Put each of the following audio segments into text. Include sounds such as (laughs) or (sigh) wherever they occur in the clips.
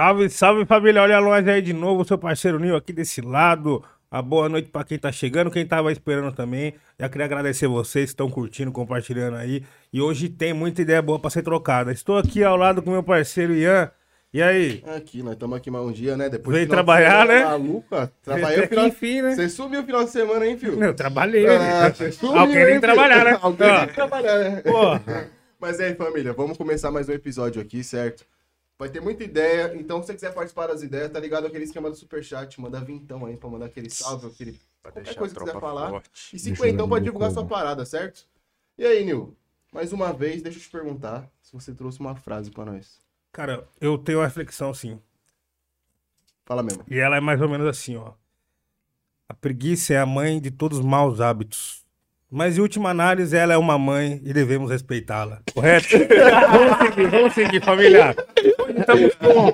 Salve, salve família, olha nós aí de novo, seu parceiro Nil aqui desse lado. Uma boa noite pra quem tá chegando, quem tava esperando também. Já queria agradecer vocês que estão curtindo, compartilhando aí. E hoje tem muita ideia boa pra ser trocada. Estou aqui ao lado com meu parceiro Ian. E aí? Aqui, nós estamos aqui mais um dia, né? Depois Veio final de trabalhar, semana né? Até Trabalhei o final... enfim, né? Você subiu o final de semana, hein, filho? Eu trabalhei, Ah, né? subiu, Alguém tem que trabalhar, né? Alguém tem que trabalhar, né? Pô, (laughs) Mas e aí, família, vamos começar mais um episódio aqui, certo? Vai ter muita ideia, então se você quiser participar das ideias, tá ligado aquele esquema do superchat, manda vintão aí pra mandar aquele salve, aquele... Pra Qualquer coisa que quiser falar. forte. E cinquentão pra divulgar sua parada, certo? E aí, Nil? Mais uma vez, deixa eu te perguntar se você trouxe uma frase pra nós. cara, eu tenho uma reflexão sim. Fala mesmo. E ela é mais ou menos assim, ó. A preguiça é a mãe de todos os maus hábitos. Mas em última análise, ela é uma mãe e devemos respeitá-la. Correto? (laughs) vamos seguir, vamos seguir, família. Estamos com.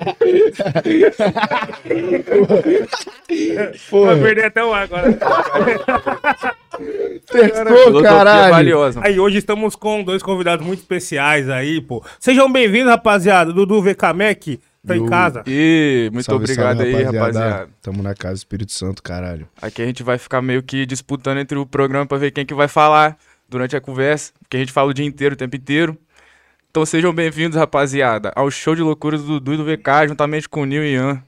Vai perder até o ar agora. (laughs) Testou, Filosofia caralho. valiosa. Aí hoje estamos com dois convidados muito especiais aí, pô. Sejam bem-vindos, rapaziada. Dudu VKMEC tá em casa. E muito Salve, obrigado salve, aí, rapaziada. Tamo na casa do Espírito Santo, caralho. Aqui a gente vai ficar meio que disputando entre o programa pra ver quem que vai falar durante a conversa, porque a gente fala o dia inteiro, o tempo inteiro. Então sejam bem-vindos, rapaziada, ao show de loucuras do Dudu e do VK, juntamente com o Nil e Ian.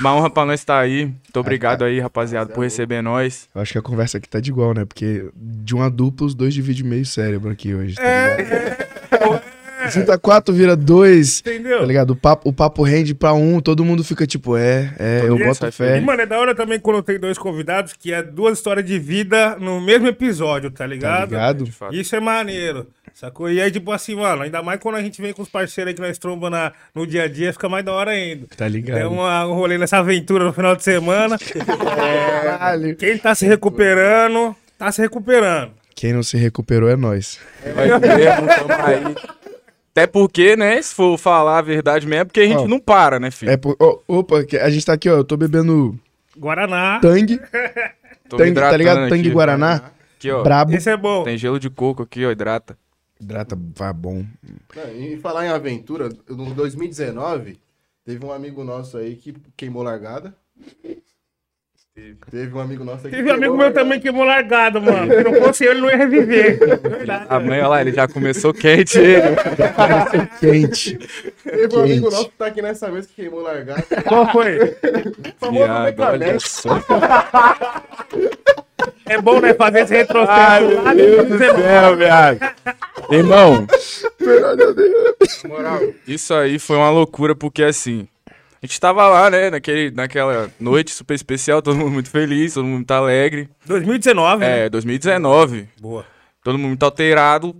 Uma honra pra nós estar aí. Muito obrigado aí, rapaziada, por receber nós. Eu acho que a conversa aqui tá de igual, né? Porque de uma dupla, os dois dividem meio cérebro aqui hoje, tá ligado? Junta quatro, vira dois, Entendeu? tá ligado? O papo, o papo rende pra um, todo mundo fica tipo, é, é, eu Isso, boto E, fé. mano, é da hora também quando tem dois convidados que é duas histórias de vida no mesmo episódio, tá Tá ligado? ligado? De fato. Isso é maneiro. Sacou? E aí, tipo assim, mano, ainda mais quando a gente vem com os parceiros aí que nós trombamos na, no dia a dia, fica mais da hora ainda. Tá ligado? Tem uma, um rolê nessa aventura no final de semana. (laughs) Caralho. Quem tá se recuperando, tá se recuperando. Quem não se recuperou é nós. Vai mesmo, tamo aí. Até porque, né, se for falar a verdade mesmo, é porque a gente Ó, não para, né, filho? É, por- ó, opa, a gente tá aqui, ó, eu tô bebendo Guaraná. tangue, Tô tangue tá ligado? Tangue aqui. Guaraná, Aqui, ó. brabo. Esse é bom. Tem gelo de coco aqui, ó, hidrata. Hidrata, vai bom. Não, E falar em aventura, no 2019, teve um amigo nosso aí que queimou largada. Teve um amigo nosso aí que Teve um amigo meu largada. também queimou largado, mano. Se não fosse eu, ele não ia reviver. (laughs) Verdade. A mãe, olha lá, ele já começou quente, ele. Quente. Teve um amigo Quente. nosso que tá aqui nessa mesa que queimou largada. Qual foi? Famoso Viado, olha só. É bom, né? Fazer esse retrocesso. Ai, meu de Deus do 19. céu, viado. Irmão, isso aí foi uma loucura, porque assim, a gente tava lá, né, naquele, naquela noite super especial, todo mundo muito feliz, todo mundo muito alegre. 2019, né? É, 2019, Boa. todo mundo muito alterado.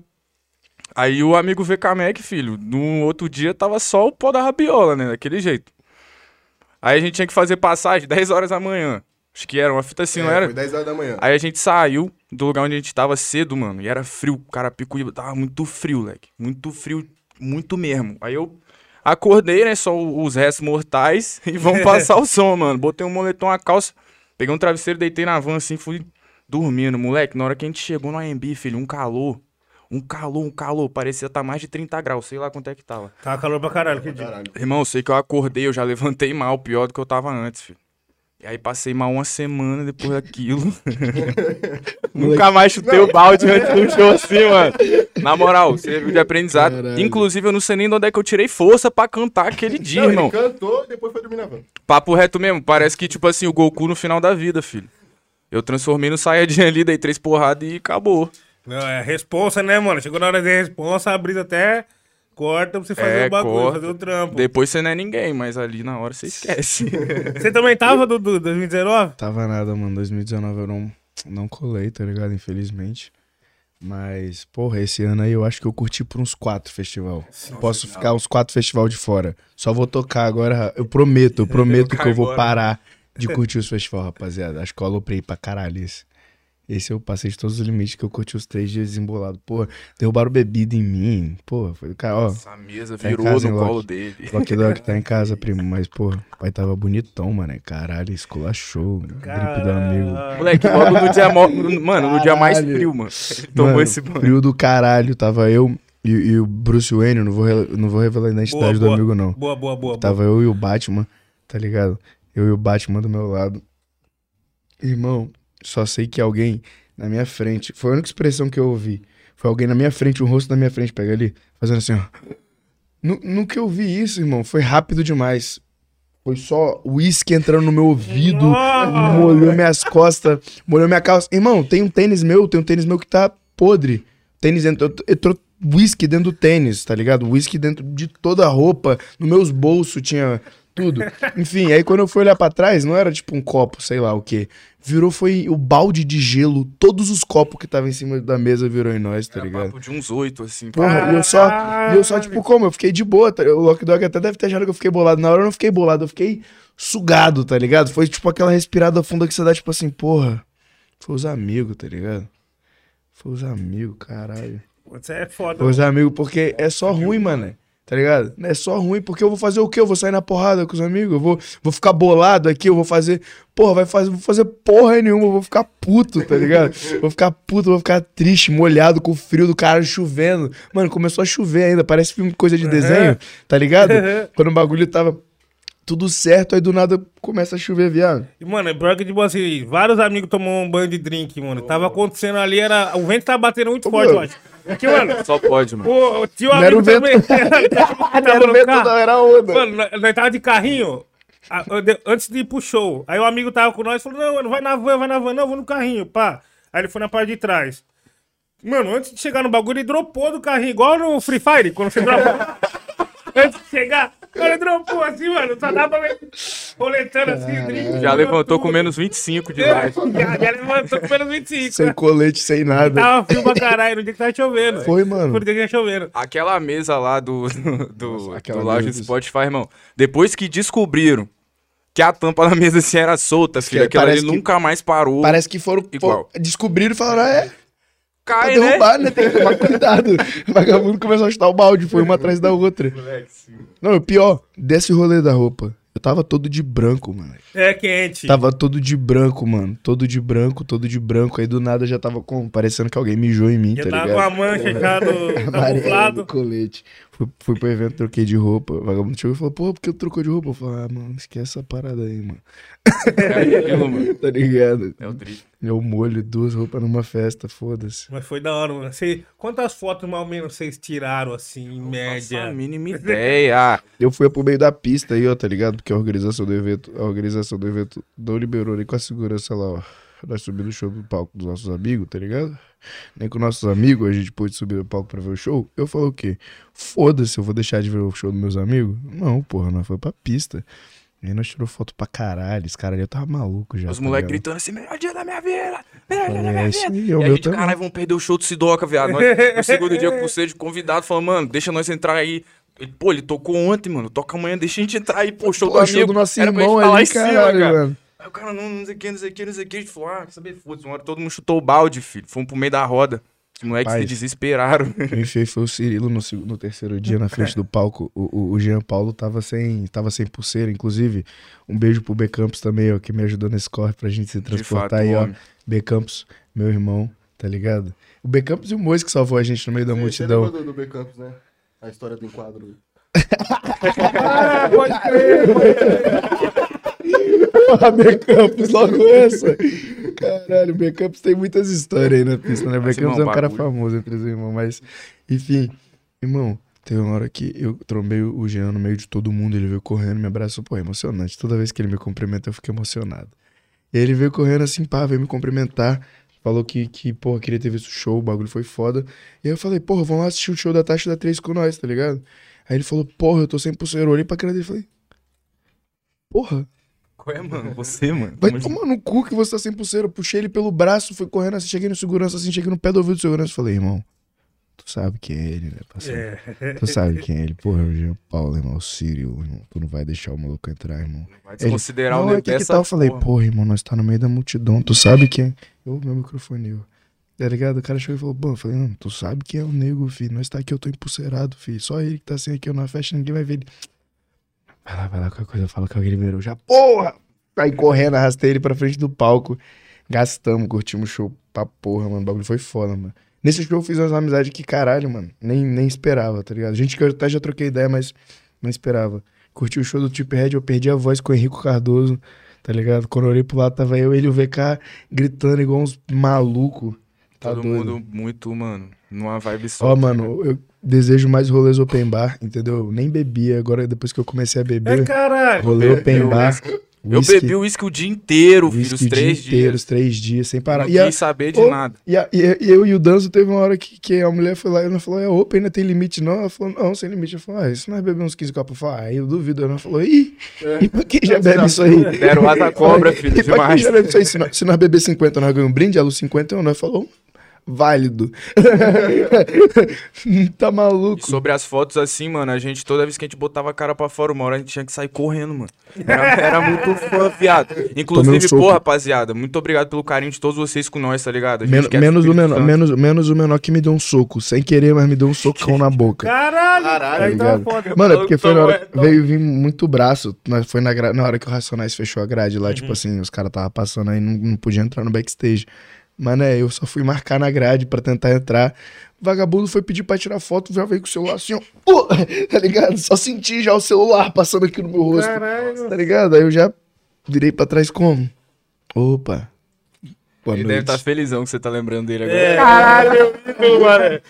Aí o amigo VK filho, no outro dia tava só o pó da rabiola, né, daquele jeito. Aí a gente tinha que fazer passagem 10 horas da manhã. Acho que era uma fita assim, é, não era? Foi 10 horas da manhã. Aí a gente saiu do lugar onde a gente tava cedo, mano. E era frio. Carapicuíba tava muito frio, leque. Muito frio, muito mesmo. Aí eu acordei, né? Só os restos mortais. (laughs) E vamos passar o som, mano. Botei um moletom, a calça. Peguei um travesseiro, deitei na van assim, fui dormindo. Moleque, na hora que a gente chegou no AMB, filho, um calor. Um calor, um calor. Parecia estar mais de 30 graus. Sei lá quanto é que tava. Tava calor pra caralho, que dia. Caralho. Irmão, eu sei que eu acordei, eu já levantei mal, pior do que eu tava antes, filho. E aí passei mal uma semana depois daquilo. (laughs) Nunca mais chutei o balde antes do show assim, mano. Na moral, serviu de aprendizado. Caralho. Inclusive, eu não sei nem de onde é que eu tirei força pra cantar aquele dia, Não, irmão. ele cantou e depois foi dormir na van. Papo reto mesmo, parece que, tipo assim, o Goku no final da vida, filho. Eu transformei no Saiyajin ali, dei três porradas e acabou. Não, é responsa, né, mano? Chegou na hora de responsa, a brisa até corta pra você fazer É, o bagulho, corta. fazer o trampo. Depois você não é ninguém, mas ali na hora você esquece. (laughs) Você também tava, Dudu, 2019? Tava nada, mano. 2019 eu não, não colei, tá ligado? Infelizmente. Mas, porra, esse ano aí eu acho que eu curti por uns quatro festival. Posso ficar uns quatro festival de fora. Só vou tocar agora. Eu prometo, eu (laughs) prometo que Tocar eu vou embora. parar de (laughs) curtir os festivais, rapaziada. Acho que eu aloprei pra caralho esse. Esse eu passei de todos os limites que eu curti os três dias desembolado. Porra, derrubaram bebida em mim. Porra, foi do cara, ó. Essa mesa Tá virou casa, no colo dele. Lock Dog (laughs) tá em casa, primo. Mas, porra, o pai tava bonitão, mano. Caralho, esculachou. Gripe do amigo. Moleque, logo no dia, mo- mano, no dia mais frio, mano. Ele (laughs) tomou Mano, esse banho. Frio do caralho, tava eu, E, e o Bruce Wayne, não vou, não vou revelar a identidade do boa. amigo, não. Boa, boa, boa. Tava eu e o Batman, tá ligado? Eu e o Batman do meu lado. Irmão, só sei que alguém na minha frente. Foi a única expressão que eu ouvi. Foi alguém na minha frente, um rosto na minha frente, pega ali, fazendo assim, ó. No, no que eu vi isso, irmão, foi rápido demais. Foi só uísque entrando no meu ouvido, molhou minhas costas, molhou minha calça. Irmão, tem um tênis meu, tem um tênis meu que tá podre. Tênis entrou, entrou whisky dentro do tênis, tá ligado? Whisky dentro de toda a roupa, nos meus bolsos tinha tudo. Enfim, aí quando eu fui olhar pra trás, não era tipo um copo, sei lá o quê. Virou foi o balde de gelo, todos os copos que estavam em cima da mesa virou em nós, tá Era ligado? papo de uns oito, assim. Porra, e eu só, e eu só, tipo, como? Eu fiquei de boa, tá? O Lock Dog até deve ter achado que eu fiquei bolado. Na hora eu não fiquei bolado, eu fiquei sugado, tá ligado? Foi tipo aquela respirada funda que você dá, tipo assim, porra, foi os amigos, tá ligado? Foi os amigos, caralho. Você é foda. Foi os amigos, porque é só ruim, mano. Tá ligado? É só ruim, porque eu vou fazer o quê? Eu vou sair na porrada com os amigos, eu vou, vou ficar bolado aqui, eu vou fazer. Porra, vai fazer, vou fazer porra nenhuma, eu vou ficar puto, tá ligado? (laughs) vou ficar puto, vou ficar triste, molhado com o frio do cara chovendo. Mano, começou a chover ainda, parece filme coisa de desenho, tá ligado? (laughs) Quando o bagulho tava tudo certo, aí do nada começa a chover, viado. E, Mano, é pior que, tipo assim, vários amigos tomou um banho de drink, mano. Tava acontecendo ali, era. O vento tava batendo muito Ô, forte, meu. eu acho. Aqui, mano. (laughs) Só pode, mano. O, o tio Não era amigo o vento. também. (laughs) tava Não era no vento, carro. não, era onda. Mano, nós, tava de carrinho. de- Antes de ir pro show. Aí o amigo tava com nós falou: Não, mano, vai na van, vai na van. Não, vou no carrinho, pá. Aí ele foi na parte de trás. Mano, antes de chegar no bagulho, ele dropou do carrinho, igual no Free Fire, quando você dropa. (laughs) antes de chegar, o cara dropou assim, mano. Só dá pra ver roletando assim, o drink. Já levantou com menos 25 de idade. Já, já levantou com menos 25. Sem colete, sem nada. Tava frio pra caralho no dia que tava chovendo. Foi, mano. No dia que tava chovendo. Aquela mesa lá do, do, Nossa, aquela do lounge do do- Spotify, irmão. Depois que descobriram que a tampa da mesa assim era solta, filho, Que aquilo ali parece que- nunca mais parou. Parece que foram, Igual. descobriram e falaram, ah, é, Cai, né? derrubar, né? Tem que tomar cuidado. O (laughs) vagabundo começou a chutar o balde, foi uma atrás da outra. Não, o pior, desse rolê da roupa. Eu tava todo de branco, mano. É quente. Tava todo de branco, mano. Todo de branco, todo de branco. Aí do nada já tava com, parecendo que alguém mijou em mim, Já tá tava ligado? com a mancha já do (laughs) camuflado. colete. Fui, fui pro evento, troquei de roupa. O vagabundo chegou e falou, pô, por que eu trocou de roupa? Eu falei, ah, mano, esquece essa parada aí, mano. É. (laughs) Tá ligado? É o drift. É o molho, duas roupas numa festa, foda-se. Mas foi da hora, mano. Você, quantas fotos mais ou menos vocês tiraram, assim, em Nossa, a média? mínima ideia. (laughs) Eu fui pro meio da pista aí, ó, tá ligado? Porque a organização do evento, a organização do evento não liberou nem com a segurança lá, ó. Nós subimos no show do palco dos nossos amigos, tá ligado? Nem com nossos amigos a gente pôde subir no palco pra ver o show. Eu falei o quê? Foda-se, eu vou deixar de ver o show dos meus amigos? Não, porra, nós foi pra pista. E aí nós tirou foto pra caralho. Esse cara ali eu tava maluco já. Os tá moleques gritando assim, melhor dia da minha vida, melhor dia da minha é vida. aí, E a gente, também. caralho, vamos perder o show do Sidoca, viado. Nós, no segundo dia com você de convidado, falou, mano, deixa nós entrar aí. Ele, pô, ele tocou ontem, mano. Toca amanhã, deixa a gente entrar aí, pô, show Pô, do show amigo. do nosso Era irmão ali, em cima, caralho, cara. mano. Aí o cara, não, não sei o que, não sei o que, não sei o que. A gente falou, ah, quer saber, foda-se. Uma hora todo mundo chutou o balde, filho. Fomos pro meio da roda. Os moleques Pai. se desesperaram. (laughs) Quem fez foi o Cirilo no, no terceiro dia na frente do palco. O, o, o Jean Paulo tava sem, tava sem pulseira. Inclusive, um beijo pro B Campos também, ó, que me ajudou nesse corre pra gente se transportar fato, aí, ó. homem. B Campos, meu irmão, tá ligado? O B Campos e o Mois que salvou a gente no meio da Você- Você multidão. lembra do, do B Campos, né? A história do enquadro. (laughs) Ah, pode crer. Ah, B Campos, logo essa. Caralho, o B Campos tem muitas histórias aí na pista, né? B Mas, Campos é um cara famoso entre os irmãos, mas, enfim, irmão, teve uma hora que eu trombei o Jean no meio de todo mundo, ele veio correndo, me abraçou, pô, é emocionante. Toda vez que ele me cumprimenta, eu fico emocionado. E ele veio correndo assim, pá, veio me cumprimentar. Falou que, que, porra, queria ter visto o show, o bagulho foi foda. E aí eu falei, porra, vamos lá assistir o show da Taxa da 3 com nós, tá ligado? Aí ele falou, porra, eu tô sem pulseira. Eu olhei pra cara dele e falei, porra, Qual é, mano? Você, mano. Vai Mas- tomar no cu que você tá sem pulseira. Eu puxei ele pelo braço, fui correndo assim, cheguei no segurança, assim, cheguei no pé do ouvido do segurança. Falei, irmão, tu sabe quem é ele, né, parceiro? É. Tu sabe quem é ele. Porra, é o Jean Paulo, irmão, o Sírio, irmão. Tu não vai deixar o maluco entrar, irmão. Vai Ele, desconsiderar o não, é nego que, que tal? Eu falei, porra. irmão, nós tá no meio da multidão. Tu sabe quem é? Eu, meu microfone, eu. Tá ligado? O cara chegou e falou, pô, eu falei, não, tu sabe quem é o nego, filho. Nós tá aqui, eu tô empulseirado, filho. Só ele que tá sem aqui, eu na festa, ninguém vai ver ele. Vai lá, vai lá, qualquer coisa, fala que alguém liberou. Já, porra! Aí correndo, arrastei ele pra frente do palco. Gastamos, curtimos o show pra porra, mano. O bagulho foi foda, mano. Nesse show eu fiz umas amizades que, caralho, mano, nem, nem esperava, tá ligado? Gente que eu até já troquei ideia, mas não esperava. Curti o show do Tip Red, eu perdi a voz com o Henrico Cardoso, tá ligado? Quando eu olhei pro lado, tava eu, ele e o VK gritando igual uns malucos. Tá Todo doido. mundo muito, mano, numa vibe só. Ó, mano, eu desejo mais rolês open bar, entendeu? Eu nem bebia, agora depois que eu comecei a É beber, caralho. rolê open eu- bar. Eu whisky- bebi o uísque o dia inteiro, filho, os o dia três inteiro, dias. os três dias, sem parar. Não E, a- saber de nada. e, a- e- e eu e o Danzo teve uma hora que, que a mulher foi lá e ela falou: é open, ainda tem limite não? Ela falou: não, sem limite. Eu falei: ah, se nós beber uns 15 copos? Eu falei: ah, eu duvido. Ela falou: ih, e pra quem já bebe isso aí? Deram asa cobra, (laughs) filho, E pra quem demais. já bebe isso aí? Se nós, se nós beber 50, nós ganhamos um brinde, ela os 50, nós falou: válido. (laughs) tá E maluco. sobre as fotos assim, mano, a gente, toda vez que a gente botava a cara pra fora, uma hora a gente tinha que sair correndo, mano. Era, era muito fã, viado. Um Inclusive, pô, rapaziada, muito obrigado pelo carinho de todos vocês com nós, tá ligado? A gente Men- quer menos, o menor, menos, menos o menor que me deu um soco, sem querer, mas me deu um socão na boca. Caralho. Caralho, tá ligado? foda. Mano, é porque foi na hora que veio vir muito braço. Nós foi na, na hora que o Racionais fechou a grade lá, tipo assim, os caras tava passando aí, não, não podia entrar no backstage. Mas né, eu só fui marcar na grade pra tentar entrar. O vagabundo foi pedir pra tirar foto, já veio com o celular assim, ó. "Uh", (laughs) tá ligado? Só senti já o celular passando aqui no meu rosto. Caralho. Tá ligado? Aí eu já virei pra trás como? Opa. Boa Ele noite. deve estar felizão que você tá lembrando dele agora. É. Caralho, eu vi, mano.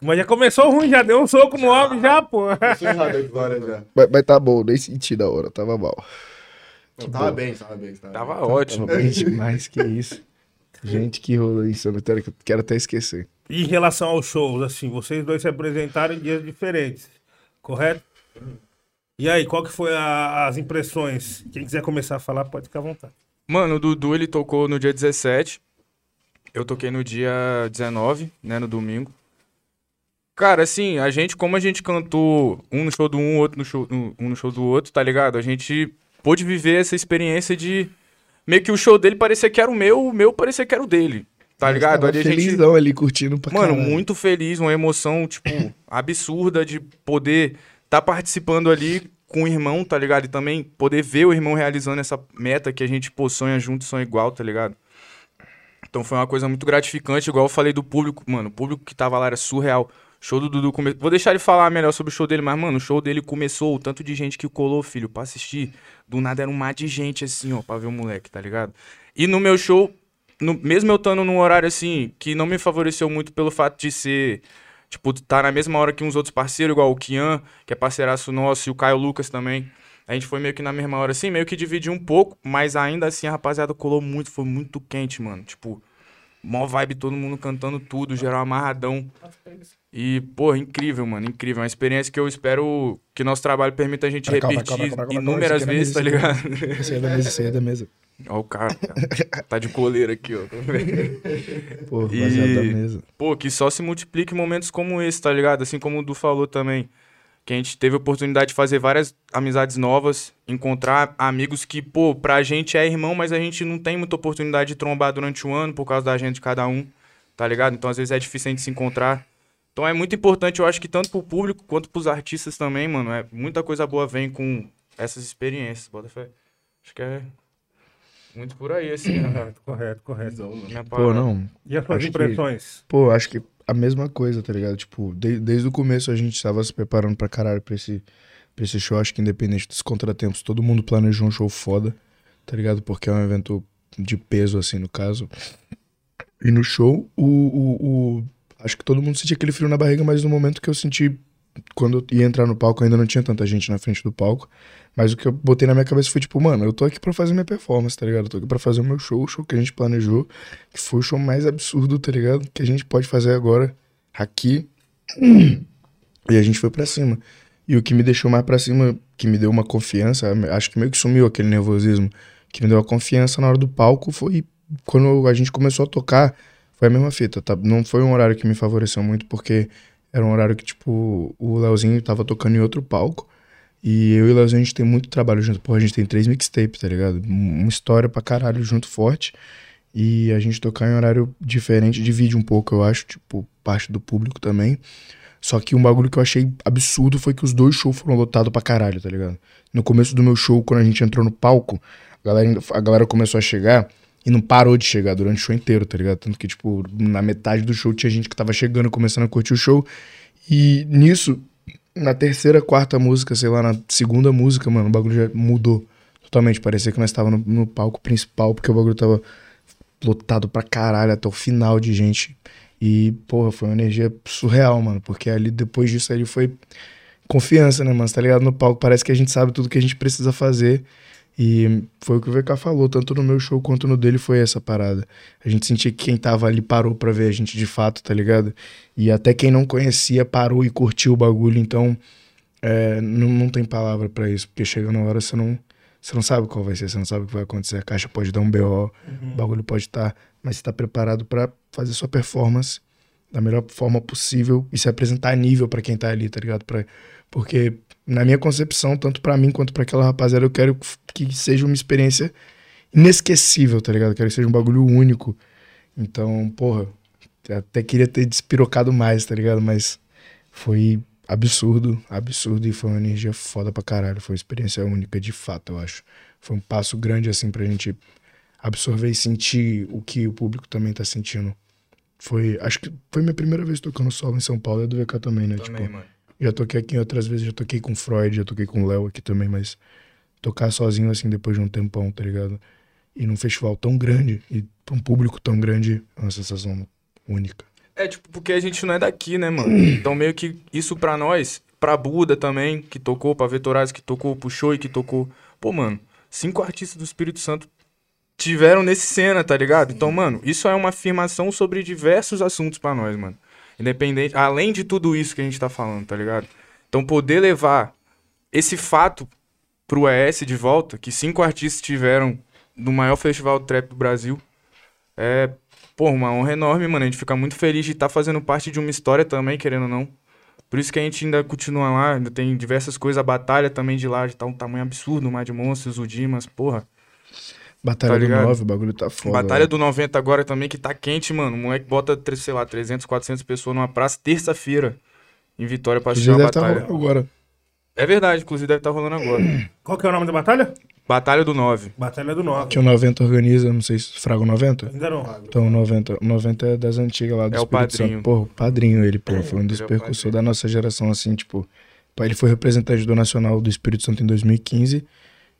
Mas já começou ruim, já deu um soco no homem já, pô. Isso errado a história já. Mas, mas tá bom, nem senti da hora, tava mal. Não, tava bem, tava bem. Tava, Tava bem. ótimo. Tava bem demais, que isso. Gente, que rolê isso, eu não quero, quero até esquecer. E em relação aos shows, assim, vocês dois se apresentaram em dias diferentes, correto? E aí, qual que foi a- as impressões? Quem quiser começar a falar, pode ficar à vontade. Mano, o Dudu ele tocou no dia 17. Eu toquei no dia 19, né, no domingo. Cara, assim, a gente, como a gente cantou um no show do um, outro no show, um no show do outro, tá ligado? A gente pôde viver essa experiência de meio que o show dele parecia que era o meu, o meu parecia que era o dele, tá Mas ligado? Ali a gente felizão ali, curtindo pra Mano, caralho. muito feliz, uma emoção, tipo, (coughs) absurda de poder tá participando ali com o irmão, tá ligado? E também poder ver o irmão realizando essa meta que a gente, pô, sonha junto, sonha igual, tá ligado? Então foi uma coisa muito gratificante, igual eu falei do público, mano, o público que tava lá era surreal. Show do Dudu começou. Vou deixar ele falar melhor sobre o show dele, mas, mano, o show dele começou, o tanto de gente que colou, filho, pra assistir. Do nada era um mar de gente, assim, ó, pra ver o moleque, tá ligado? E no meu show, no- mesmo eu estando num horário assim, que não me favoreceu muito pelo fato de ser, tipo, tá na mesma hora que uns outros parceiros, igual o Kian, que é parceiraço nosso, e o Caio Lucas também. A gente foi meio que na mesma hora assim, meio que dividiu um pouco, mas ainda assim a rapaziada colou muito, foi muito quente, mano. Tipo, mó vibe, todo mundo cantando tudo, geral amarradão. E, pô, incrível, mano, incrível. Uma experiência que eu espero que nosso trabalho permita a gente Pra repetir cá, pra cá, inúmeras isso é vezes, tá ligado? Esse aí é da mesa, esse aí é da mesa. Ó o cara, cara. tá de coleira aqui, ó. Pô, E- da mesa. Pô, que só se multiplique momentos como esse, tá ligado? Assim como o Du falou também. Que a gente teve a oportunidade de fazer várias amizades novas, encontrar amigos que, pô, pra gente é irmão, mas a gente não tem muita oportunidade de trombar durante o ano por causa da agenda de cada um, tá ligado? Então às vezes é difícil a gente se encontrar. Então é muito importante, eu acho que tanto pro público quanto pros artistas também, mano. É, muita coisa boa vem com essas experiências, bota fé. Acho que é muito por aí, assim, né? Correto, correto. Minha Pô, não. E as suas Acho que- impressões? Pô, acho que a mesma coisa, tá ligado? Tipo, de- desde o começo a gente tava se preparando pra caralho pra esse, pra esse show. Acho que independente dos contratempos, todo mundo planejou um show foda, tá ligado? Porque é um evento de peso, assim, no caso. E no show, o, o, o- acho que todo mundo sentia aquele frio na barriga, mas no momento que eu senti, quando eu ia entrar no palco, ainda não tinha tanta gente na frente do palco. Mas o que eu botei na minha cabeça foi tipo, mano, eu tô aqui pra fazer minha performance, tá ligado? Eu tô aqui pra fazer o meu show, o show que a gente planejou, que foi o show mais absurdo, tá ligado? Que a gente pode fazer agora, aqui. (clears throat) E a gente foi pra cima. E o que me deixou mais pra cima, que me deu uma confiança, acho que meio que sumiu aquele nervosismo, que me deu a confiança na hora do palco foi quando a gente começou a tocar, foi a mesma fita, tá? Não foi um horário que me favoreceu muito, porque era um horário que, tipo, o Leozinho tava tocando em outro palco. E eu e o Leozinho, a gente tem muito trabalho junto. Pô, a gente tem três mixtapes, tá ligado? Um- Uma história pra caralho junto, forte. E a gente tocar em horário diferente divide um pouco, eu acho, tipo, parte do público também. Só que um bagulho que eu achei absurdo foi que os dois shows foram lotados pra caralho, tá ligado? No começo do meu show, quando a gente entrou no palco, a galera, a galera começou a chegar. E não parou de chegar durante o show inteiro, tá ligado? Tanto que, tipo, na metade do show tinha gente que tava chegando, começando a curtir o show. E nisso, na terceira, quarta música, sei lá, na segunda música, mano, o bagulho já mudou totalmente. Parecia que nós tava no, no palco principal, porque o bagulho tava lotado pra caralho até o final de gente. E, porra, foi uma energia surreal, mano. Porque ali, depois disso, ali foi confiança, né, mano? Você tá ligado no palco? Parece que a gente sabe tudo que a gente precisa fazer. E foi o que o VK falou, tanto no meu show quanto no dele foi essa parada. A gente sentia que quem tava ali parou pra ver a gente de fato, tá ligado? E até quem não conhecia parou e curtiu o bagulho, então é, não, não tem palavra para isso, porque chega na hora você não, você não sabe qual vai ser, você não sabe o que vai acontecer. A caixa pode dar um BO, uhum. o bagulho pode estar, tá, mas você tá preparado para fazer sua performance da melhor forma possível e se apresentar a nível para quem tá ali, tá ligado? Pra, porque na minha concepção, tanto para mim quanto para aquela rapaziada, eu quero que seja uma experiência inesquecível, tá ligado? Eu quero que seja um bagulho único. Então, porra, até queria ter despirocado mais, tá ligado? Mas foi absurdo, absurdo e foi uma energia foda pra caralho. Foi uma experiência única de fato, eu acho. Foi um passo grande, assim, pra gente absorver e sentir o que o público também tá sentindo. Foi, acho que foi minha primeira vez tocando solo em São Paulo, é do VK também, né? Também, tipo, mano. Já toquei aqui outras vezes, já toquei com Freud, já toquei com Léo aqui também, mas tocar sozinho assim depois de um tempão, tá ligado? E num festival tão grande e pra um público tão grande, é uma sensação única. É, tipo, porque a gente não é daqui, né, mano? (clears throat) Então meio que isso pra nós, pra Buda também, que tocou, pra Vetorais, que tocou, puxou e que tocou. Pô, mano, cinco artistas do Espírito Santo tiveram nesse cena, tá ligado? Então, mano, isso é uma afirmação sobre diversos assuntos para nós, mano. Independente, além de tudo isso que a gente tá falando, tá ligado? Então poder levar esse fato pro ES de volta, que cinco artistas tiveram no maior festival trap do Brasil, é, pô, uma honra enorme, mano. A gente fica muito feliz de estar tá fazendo parte de uma história também, querendo ou não. Por isso que a gente ainda continua lá, ainda tem diversas coisas, a batalha também de lá, de tá um tamanho absurdo, o Mar de Monstros, o Dimas, porra. Batalha tá do 9, o bagulho tá foda. Batalha do 90 agora também, que tá quente, mano. O moleque bota, sei lá, 300, 400 pessoas numa praça terça-feira em Vitória pra assistir uma tá batalha. Tá agora. É verdade, inclusive deve estar tá rolando agora. (clears throat) Qual que é o nome da batalha? Batalha do 9. Batalha do 9. Que o 90 organiza, não sei se Fraga 90? Ainda não. Então o 90, 90 é das antigas lá do é Espírito o padrinho. Santo. Porra, o padrinho ele, pô. Foi um dos é percussores da nossa geração, assim, tipo... Ele foi representante do Nacional do Espírito Santo em 2015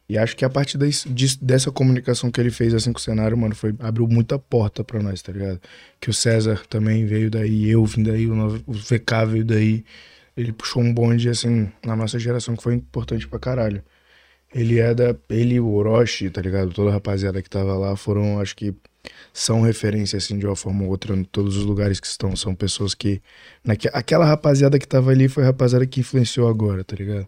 e acho que a partir desse, dessa comunicação que ele fez assim com o cenário, mano, foi, abriu muita porta para nós, tá ligado? Que o César também veio daí, eu vim daí, o, o VK veio daí. Ele puxou um bonde, assim, na nossa geração que foi importante pra caralho. Ele é da. Ele o Orochi, tá ligado? Toda a rapaziada que tava lá foram, acho que são referência, assim, de uma forma ou outra, em todos os lugares que estão. São pessoas que. Naque, aquela rapaziada que tava ali foi a rapaziada que influenciou agora, tá ligado?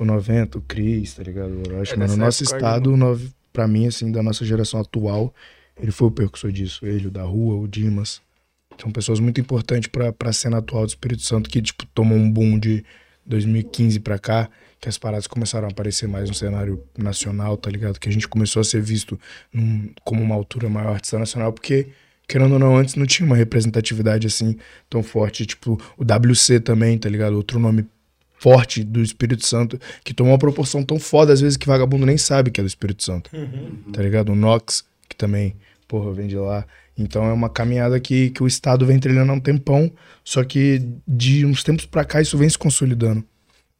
O 90, o Cris, tá ligado? Eu acho é, que no nosso estado, no, pra mim, assim, da nossa geração atual, ele foi o percussor disso. Ele, o da rua, o Dimas. São pessoas muito importantes pra, pra cena atual do Espírito Santo que, tipo, tomou um boom de 2015 pra cá, que as paradas começaram a aparecer mais no cenário nacional, tá ligado? Que a gente começou a ser visto num, como uma altura maior artista nacional, porque querendo ou não, antes não tinha uma representatividade assim tão forte. Tipo, o WC também, tá ligado? Outro nome forte do Espírito Santo, que tomou uma proporção tão foda, às vezes, que vagabundo nem sabe que é do Espírito Santo. Uhum. Tá ligado? O Nox, que também, porra, vem de lá. Então é uma caminhada que, que o Estado vem trilhando há um tempão, só que de uns tempos pra cá isso vem se consolidando.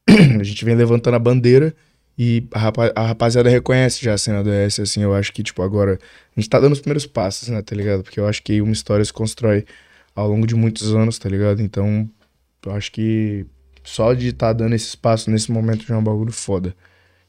(clears throat) a gente vem levantando a bandeira e a, rapaz, a rapaziada reconhece já a cena do ES, assim, eu acho que, tipo, agora a gente tá dando os primeiros passos, né, tá ligado? Porque eu acho que uma história se constrói ao longo de muitos anos, tá ligado? Então, eu acho que só de estar tá dando esse espaço nesse momento já é um bagulho foda.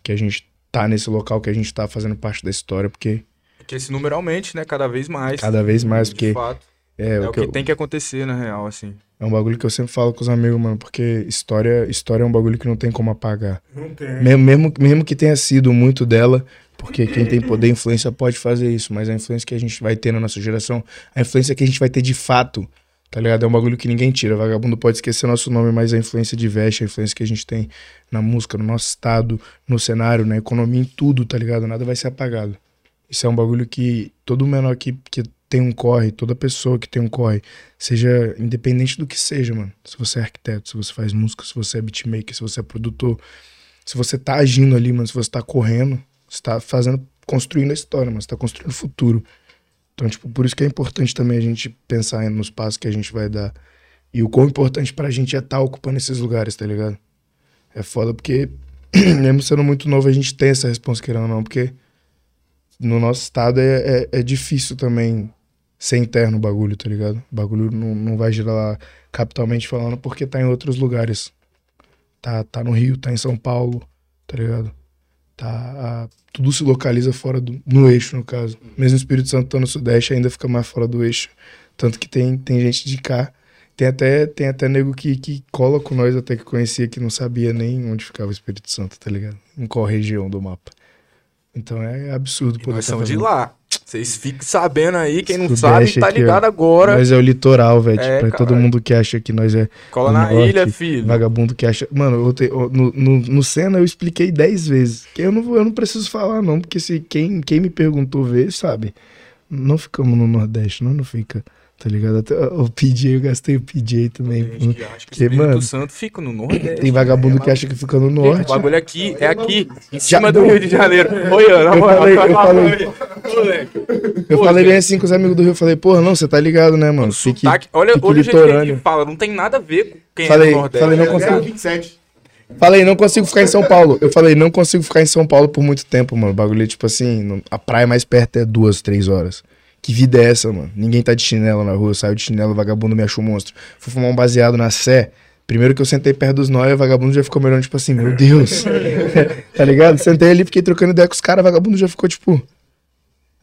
Que a gente tá nesse local, que a gente tá fazendo parte da história, porque. Que esse número aumente, né? Cada vez mais. Cada vez mais, porque. De fato. É, é o que, que eu... tem que acontecer, na real, assim. É um bagulho que eu sempre falo com os amigos, mano, porque história, história é um bagulho que não tem como apagar. Não tem. Mesmo, mesmo, mesmo que tenha sido muito dela, porque quem tem poder e influência pode fazer isso, mas a influência que a gente vai ter na nossa geração, a influência que a gente vai ter de fato Tá ligado? É um bagulho que ninguém tira. Vagabundo pode esquecer nosso nome, mas a influência de veste, a influência que a gente tem na música, no nosso estado, no cenário, na economia, em tudo, tá ligado? Nada vai ser apagado. Isso é um bagulho que todo menor que, que tem um corre, toda pessoa que tem um corre, seja independente do que seja, mano. Se você é arquiteto, se você faz música, se você é beatmaker, se você é produtor, se você tá agindo ali, mano, se você tá correndo, você tá fazendo, construindo a história, mano, você tá construindo o futuro. Então, tipo, por isso que é importante também a gente pensar nos passos que a gente vai dar. E o quão importante pra gente é estar tá ocupando esses lugares, tá ligado? É foda porque, (clears throat) mesmo sendo muito novo, a gente tem essa resposta, querendo ou não, porque no nosso estado é, é, é difícil também ser interno o bagulho, tá ligado? O bagulho não, não vai girar lá capitalmente falando porque tá em outros lugares. Tá, tá no Rio, tá em São Paulo, tá ligado? Tá, a, tudo se localiza fora do no eixo, no caso. Mesmo o Espírito Santo tá no Sudeste, ainda fica mais fora do eixo. Tanto que tem, tem gente de cá. Tem até, tem até nego que, que cola com nós, até que conhecia, que não sabia nem onde ficava o Espírito Santo, tá ligado? Em qual região do mapa. Então é absurdo poder Nós tá somos de lá. Vocês fiquem sabendo aí, quem não Sudeste sabe, tá ligado agora. Nós é o litoral, velho. É, pra todo mundo que acha que nós é. Cola na norte, ilha, filho. Vagabundo que acha. Mano, eu te... no, no, no Senna eu expliquei dez vezes. Que eu não, eu não preciso falar, não, porque se quem, quem me perguntou ver, sabe. Não ficamos no Nordeste, não, não fica. Tá ligado? Até o PJ, eu gastei o PJ também. Tem gente que acha que o mano, Santo fica no Nordeste. Tem vagabundo que acha que fica no Norte. O bagulho aqui é aqui, em cima do Rio de Janeiro. Oi, Ana, eu falei, eu falei, eu falei bem assim com os amigos do Rio. Eu falei, porra, não, você tá ligado, né, mano? Fique, olha, olha o jeito que ele fala, não tem nada a ver com quem falei, é do Nordeste. Falei, não consigo. 27. Falei, não consigo ficar em São Paulo. Eu falei, não consigo ficar em São Paulo por muito tempo, mano. O bagulho é tipo assim, a praia mais perto é duas, três horas. Que vida é essa, mano? Ninguém tá de chinelo na rua, eu saio de chinelo, vagabundo me achou monstro. Fui fumar um baseado na Sé. Primeiro que eu sentei perto dos nóia, vagabundo já ficou melhor, tipo assim, meu Deus. (laughs) tá ligado? Sentei ali, fiquei trocando ideia com os caras, vagabundo já ficou tipo.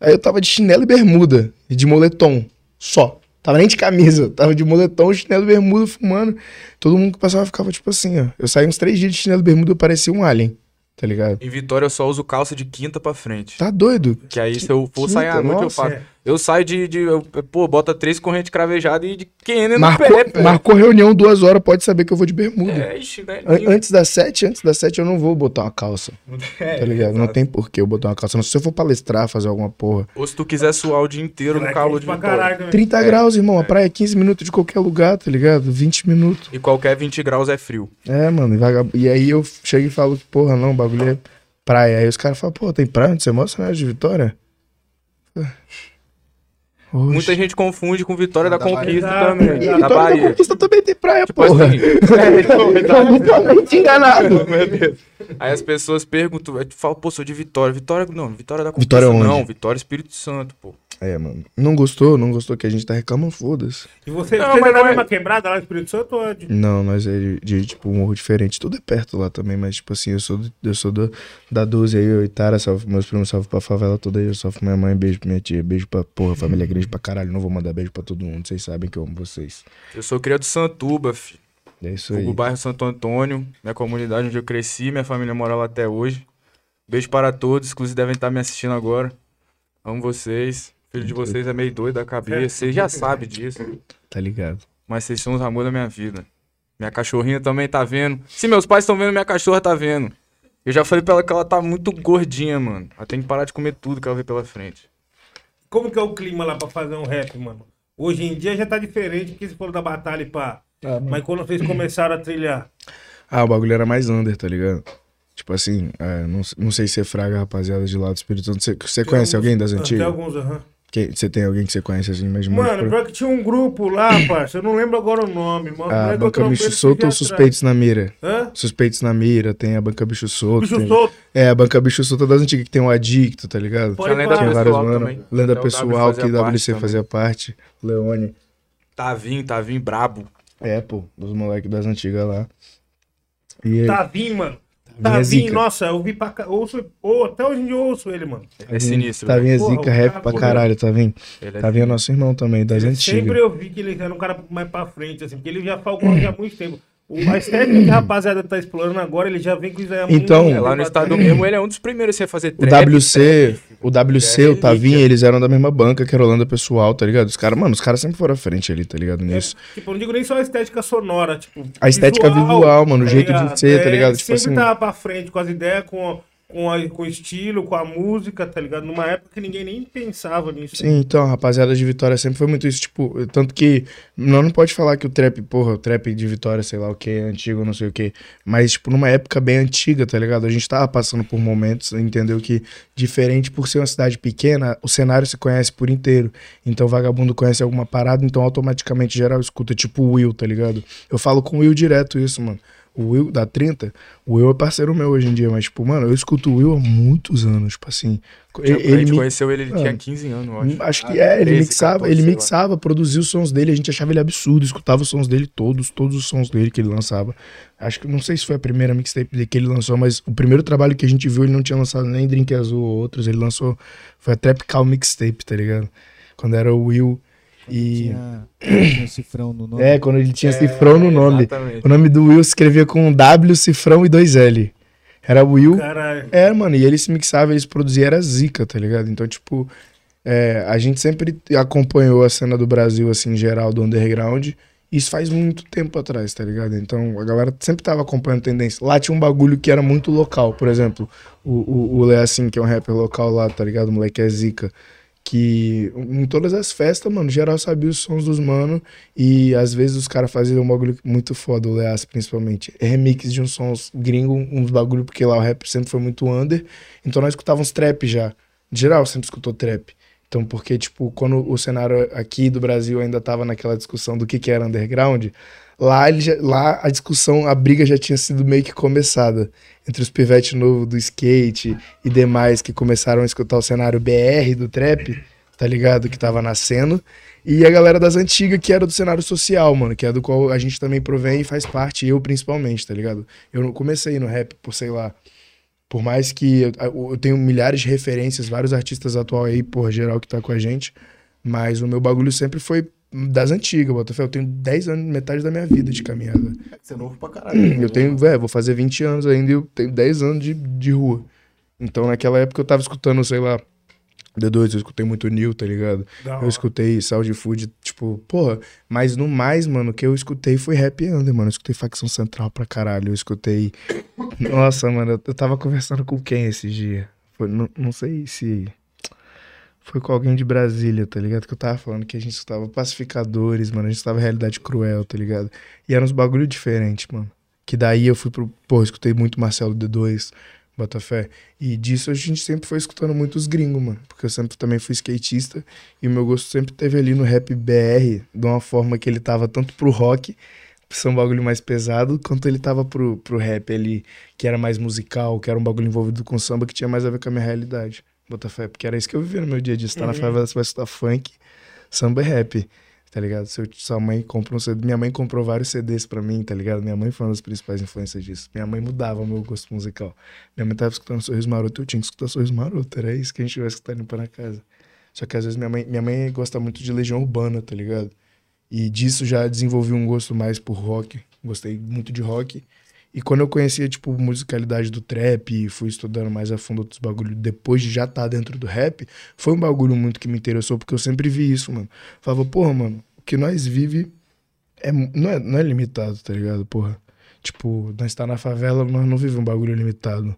Aí eu tava de chinelo e bermuda, e de moletom, só. Tava nem de camisa, tava de moletom, chinelo e bermuda, fumando. Todo mundo que passava ficava tipo assim, ó. Eu saí uns três dias de chinelo e bermuda, eu parecia um alien tá ligado? Em Vitória eu só uso calça de quinta pra frente. Tá doido? Que aí se eu for sair à noite eu faço. É. Eu saio de, de eu, pô, bota três correntes cravejadas e de quene no pé, pé. Marcou reunião duas horas, pode saber que eu vou de bermuda. É, ixi, né? Antes das sete, antes das sete eu não vou botar uma calça. (laughs) É, tá ligado? Não tem porquê eu botar uma calça. Não, se eu for palestrar, fazer alguma porra. Ou se tu quiser suar o dia inteiro no calor de Vitória. 30 é. graus, irmão. A praia é 15 minutos de qualquer lugar, tá ligado? 20 minutos. E qualquer 20 graus é frio. É, mano. E, vagab... e aí eu chego e falo que, porra, não, o bagulho é praia. Aí os caras falam, pô, tem praia onde você mostra, né, de Vitória? Oxe. Muita gente confunde com Vitória da, da Conquista Bahia. também. E Vitória da, Bahia. da Conquista também tem praia, tipo porra. Assim, (laughs) é, totalmente enganado. (laughs) Meu Deus. Aí as pessoas perguntam, tu fala, pô, sou de Vitória. Vitória, não, Vitória da Conquista Vitória onde? não, Vitória Espírito Santo, pô. É, mano. Não gostou, não gostou que a gente tá reclamando, foda-se. E você, não, você é da mesma quebrada lá no Espírito Santo ou é de... Não, nós é de, de, tipo, um morro diferente. Tudo é perto lá também, mas, tipo assim, eu sou, eu sou do, da 12 aí, eu Itara, salve meus primos, salve pra favela toda aí, eu salve minha mãe, beijo pra minha tia, beijo pra, porra, família grande pra caralho. Não vou mandar beijo pra todo mundo, vocês sabem que eu amo vocês. Eu sou criado de Santuba, filho. É isso aí. O bairro Santo Antônio, minha comunidade onde eu cresci, minha família mora lá até hoje. Beijo para todos, inclusive devem estar me assistindo agora. Amo vocês. Filho de vocês é meio doido da cabeça, vocês já sabem disso. Tá ligado. Mas vocês são os amores da minha vida. Minha cachorrinha também tá vendo. Se meus pais estão vendo, minha cachorra tá vendo. Eu já falei pra ela que ela tá muito gordinha, mano. Ela tem que parar de comer tudo que ela vê pela frente. Como que é o clima lá pra fazer um rap, mano? Hoje em dia já tá diferente, porque se for da batalha e pá. Ah, Mas quando vocês começaram a trilhar? Ah, o bagulho era mais under, tá ligado? Tipo assim, é, não, não sei se é fraga, rapaziada, de lá do Espírito Santo. Você, você conhece alguns, alguém das antigas? Tem alguns, aham. Uhum. Que, você tem alguém que você conhece assim, mas Mano, pior que tinha um grupo lá, parça. Eu não lembro agora o nome. Mano, a banca Bicho Solto ou Suspeitos na Mira? Hã? Suspeitos na Mira, tem a banca Bicho Solto. Bicho tem... Solto? É, a banca Bicho Solto das antigas, que tem o Adicto, tá ligado? Pode tinha lenda vários, mano. Também. Lenda então, pessoal que WC fazia parte. Leone. Tavinho, Tavinho brabo. É, pô, dos moleques das antigas lá. E Tavinho, mano. Tavinho, nossa, eu vi pra ouço, ou, até hoje em dia eu ouço ele, mano. É sinistro. Tavinho é zica, rap pra caralho, Tavinho. É Tavinho é nosso irmão também, das antigas. Sempre eu vi que ele era um cara mais pra frente, assim, porque ele já falou já há muito tempo. A estética que a rapaziada tá explorando agora, ele já vem com isso aí Então, muito, lá no estado mesmo, ele é um dos primeiros a fazer trap. O WC, trap, o WC, é, o Tavinho, eles eram da mesma banca que era Holanda Pessoal, tá ligado? Os caras, mano, os caras sempre foram à frente ali, tá ligado? Nisso. É, tipo, não digo nem só a estética sonora, tipo. A estética visual, visual mano, o tá jeito de ser, tá é, tá ligado? Tipo sempre assim. tava pra frente com as ideias, com com, a, com o estilo, com a música, tá ligado? Numa época que ninguém nem pensava nisso. Sim, então, rapaziada de Vitória sempre foi muito isso, tipo, tanto que não, não pode falar que o trap, porra, o trap de Vitória, sei lá o que, é antigo, não sei o que, mas, tipo, numa época bem antiga, tá ligado? A gente tava passando por momentos, entendeu que, diferente por ser uma cidade pequena, o cenário se conhece por inteiro, então vagabundo conhece alguma parada, então automaticamente geral escuta, tipo o Will, tá ligado? Eu falo com o Will direto isso, mano o Will da 30, o Will é parceiro meu hoje em dia, mas, tipo, mano, eu escuto o Will há muitos anos, tipo assim. Ele, a gente me... conheceu ele, ele tinha 15 ah, anos, eu acho. Acho que ah, é, ele 13, mixava, 14, ele mixava, produzia os sons dele, a gente achava ele absurdo, escutava os sons dele todos, todos os sons dele que ele lançava. Acho que, não sei se foi a primeira mixtape que ele lançou, mas o primeiro trabalho que a gente viu, ele não tinha lançado nem Drink Azul ou outros, ele lançou, foi a Trap Call Mixtape, tá ligado? Quando era o Will e... Tinha, tinha cifrão no nome. É, quando ele tinha é, cifrão no nome. Exatamente. O nome do Will se escrevia com W, cifrão e dois L. Era Will. Caralho. É, mano, e ele se mixava, eles produziam, era zica, tá ligado? Então, tipo, é, a gente sempre acompanhou a cena do Brasil, assim, em geral, do underground. Isso faz muito tempo atrás, tá ligado? Então a galera sempre tava acompanhando tendência. Lá tinha um bagulho que era muito local. Por exemplo, o, o, o assim, que é um rapper local lá, tá ligado? O moleque é zica que em todas as festas, mano, geral sabia os sons dos mano e às vezes os caras faziam um bagulho muito foda, o Leas principalmente. Remix de uns sons gringo, uns bagulho, porque lá o rap sempre foi muito under, então nós escutávamos trap já. Geral sempre escutou trap. Então, porque, tipo, quando o cenário aqui do Brasil ainda tava naquela discussão do que, que era underground, Lá, ele já, lá a discussão, a briga já tinha sido meio que começada entre os pivetes novos do skate e demais que começaram a escutar o cenário BR do trap, tá ligado? Que tava nascendo. E a galera das antigas, que era do cenário social, mano, que é do qual a gente também provém e faz parte, eu principalmente, tá ligado? Eu não comecei no rap por, sei lá, por mais que eu, eu tenho milhares de referências, vários artistas atuais aí, por geral, que tá com a gente, mas o meu bagulho sempre foi das antigas, Botafé. Eu tenho 10 anos, metade da minha vida de caminhada. Você é novo pra caralho. Né? Eu tenho, velho, vou fazer 20 anos ainda e eu tenho 10 anos de, de rua. Então naquela época eu tava escutando, sei lá, D2, eu escutei muito New, tá ligado? Eu escutei Sound Food, tipo, porra, mas no mais, mano, o que eu escutei foi Rap Under, mano. Eu escutei Facção Central pra caralho. Eu escutei. Nossa, mano, eu tava conversando com quem esse dia? Foi, não, não sei se foi com alguém de Brasília, tá ligado? Que eu tava falando que a gente escutava pacificadores, mano. A gente escutava realidade cruel, tá ligado? E eram uns bagulho diferentes, mano. Que daí eu fui pro. Pô, escutei muito Marcelo D2, Botafé. E disso a gente sempre foi escutando muitos gringos, mano. Porque eu sempre também fui skatista. E o meu gosto sempre teve ali no rap BR, de uma forma que ele tava tanto pro rock, ser um bagulho mais pesado, quanto ele tava pro, pro rap ali, que era mais musical, que era um bagulho envolvido com samba, que tinha mais a ver com a minha realidade. Botafé, porque era isso que eu vivia no meu dia a dia. Você tá uhum. na favela, você vai escutar funk, samba e rap, tá ligado? Seu, sua mãe comprou um CD, minha mãe comprou vários CDs pra mim, tá ligado? Minha mãe foi uma das principais influências disso. Minha mãe mudava o meu gosto musical. Minha mãe tava escutando Sorriso Maroto, eu tinha que escutar Sorriso Maroto, era isso que a gente vai escutar indo pra casa. Só que às vezes minha mãe, minha mãe gosta muito de Legião Urbana, tá ligado? E disso já desenvolvi um gosto mais por rock. Gostei muito de rock. E quando eu conhecia, tipo, musicalidade do trap e fui estudando mais a fundo outros bagulhos depois de já estar tá dentro do rap, foi um bagulho muito que me interessou, porque eu sempre vi isso, mano. Falava, porra, mano, o que nós vive é, não, é, não é limitado, tá ligado, porra? Tipo, nós tá na favela, nós não vivemos um bagulho limitado.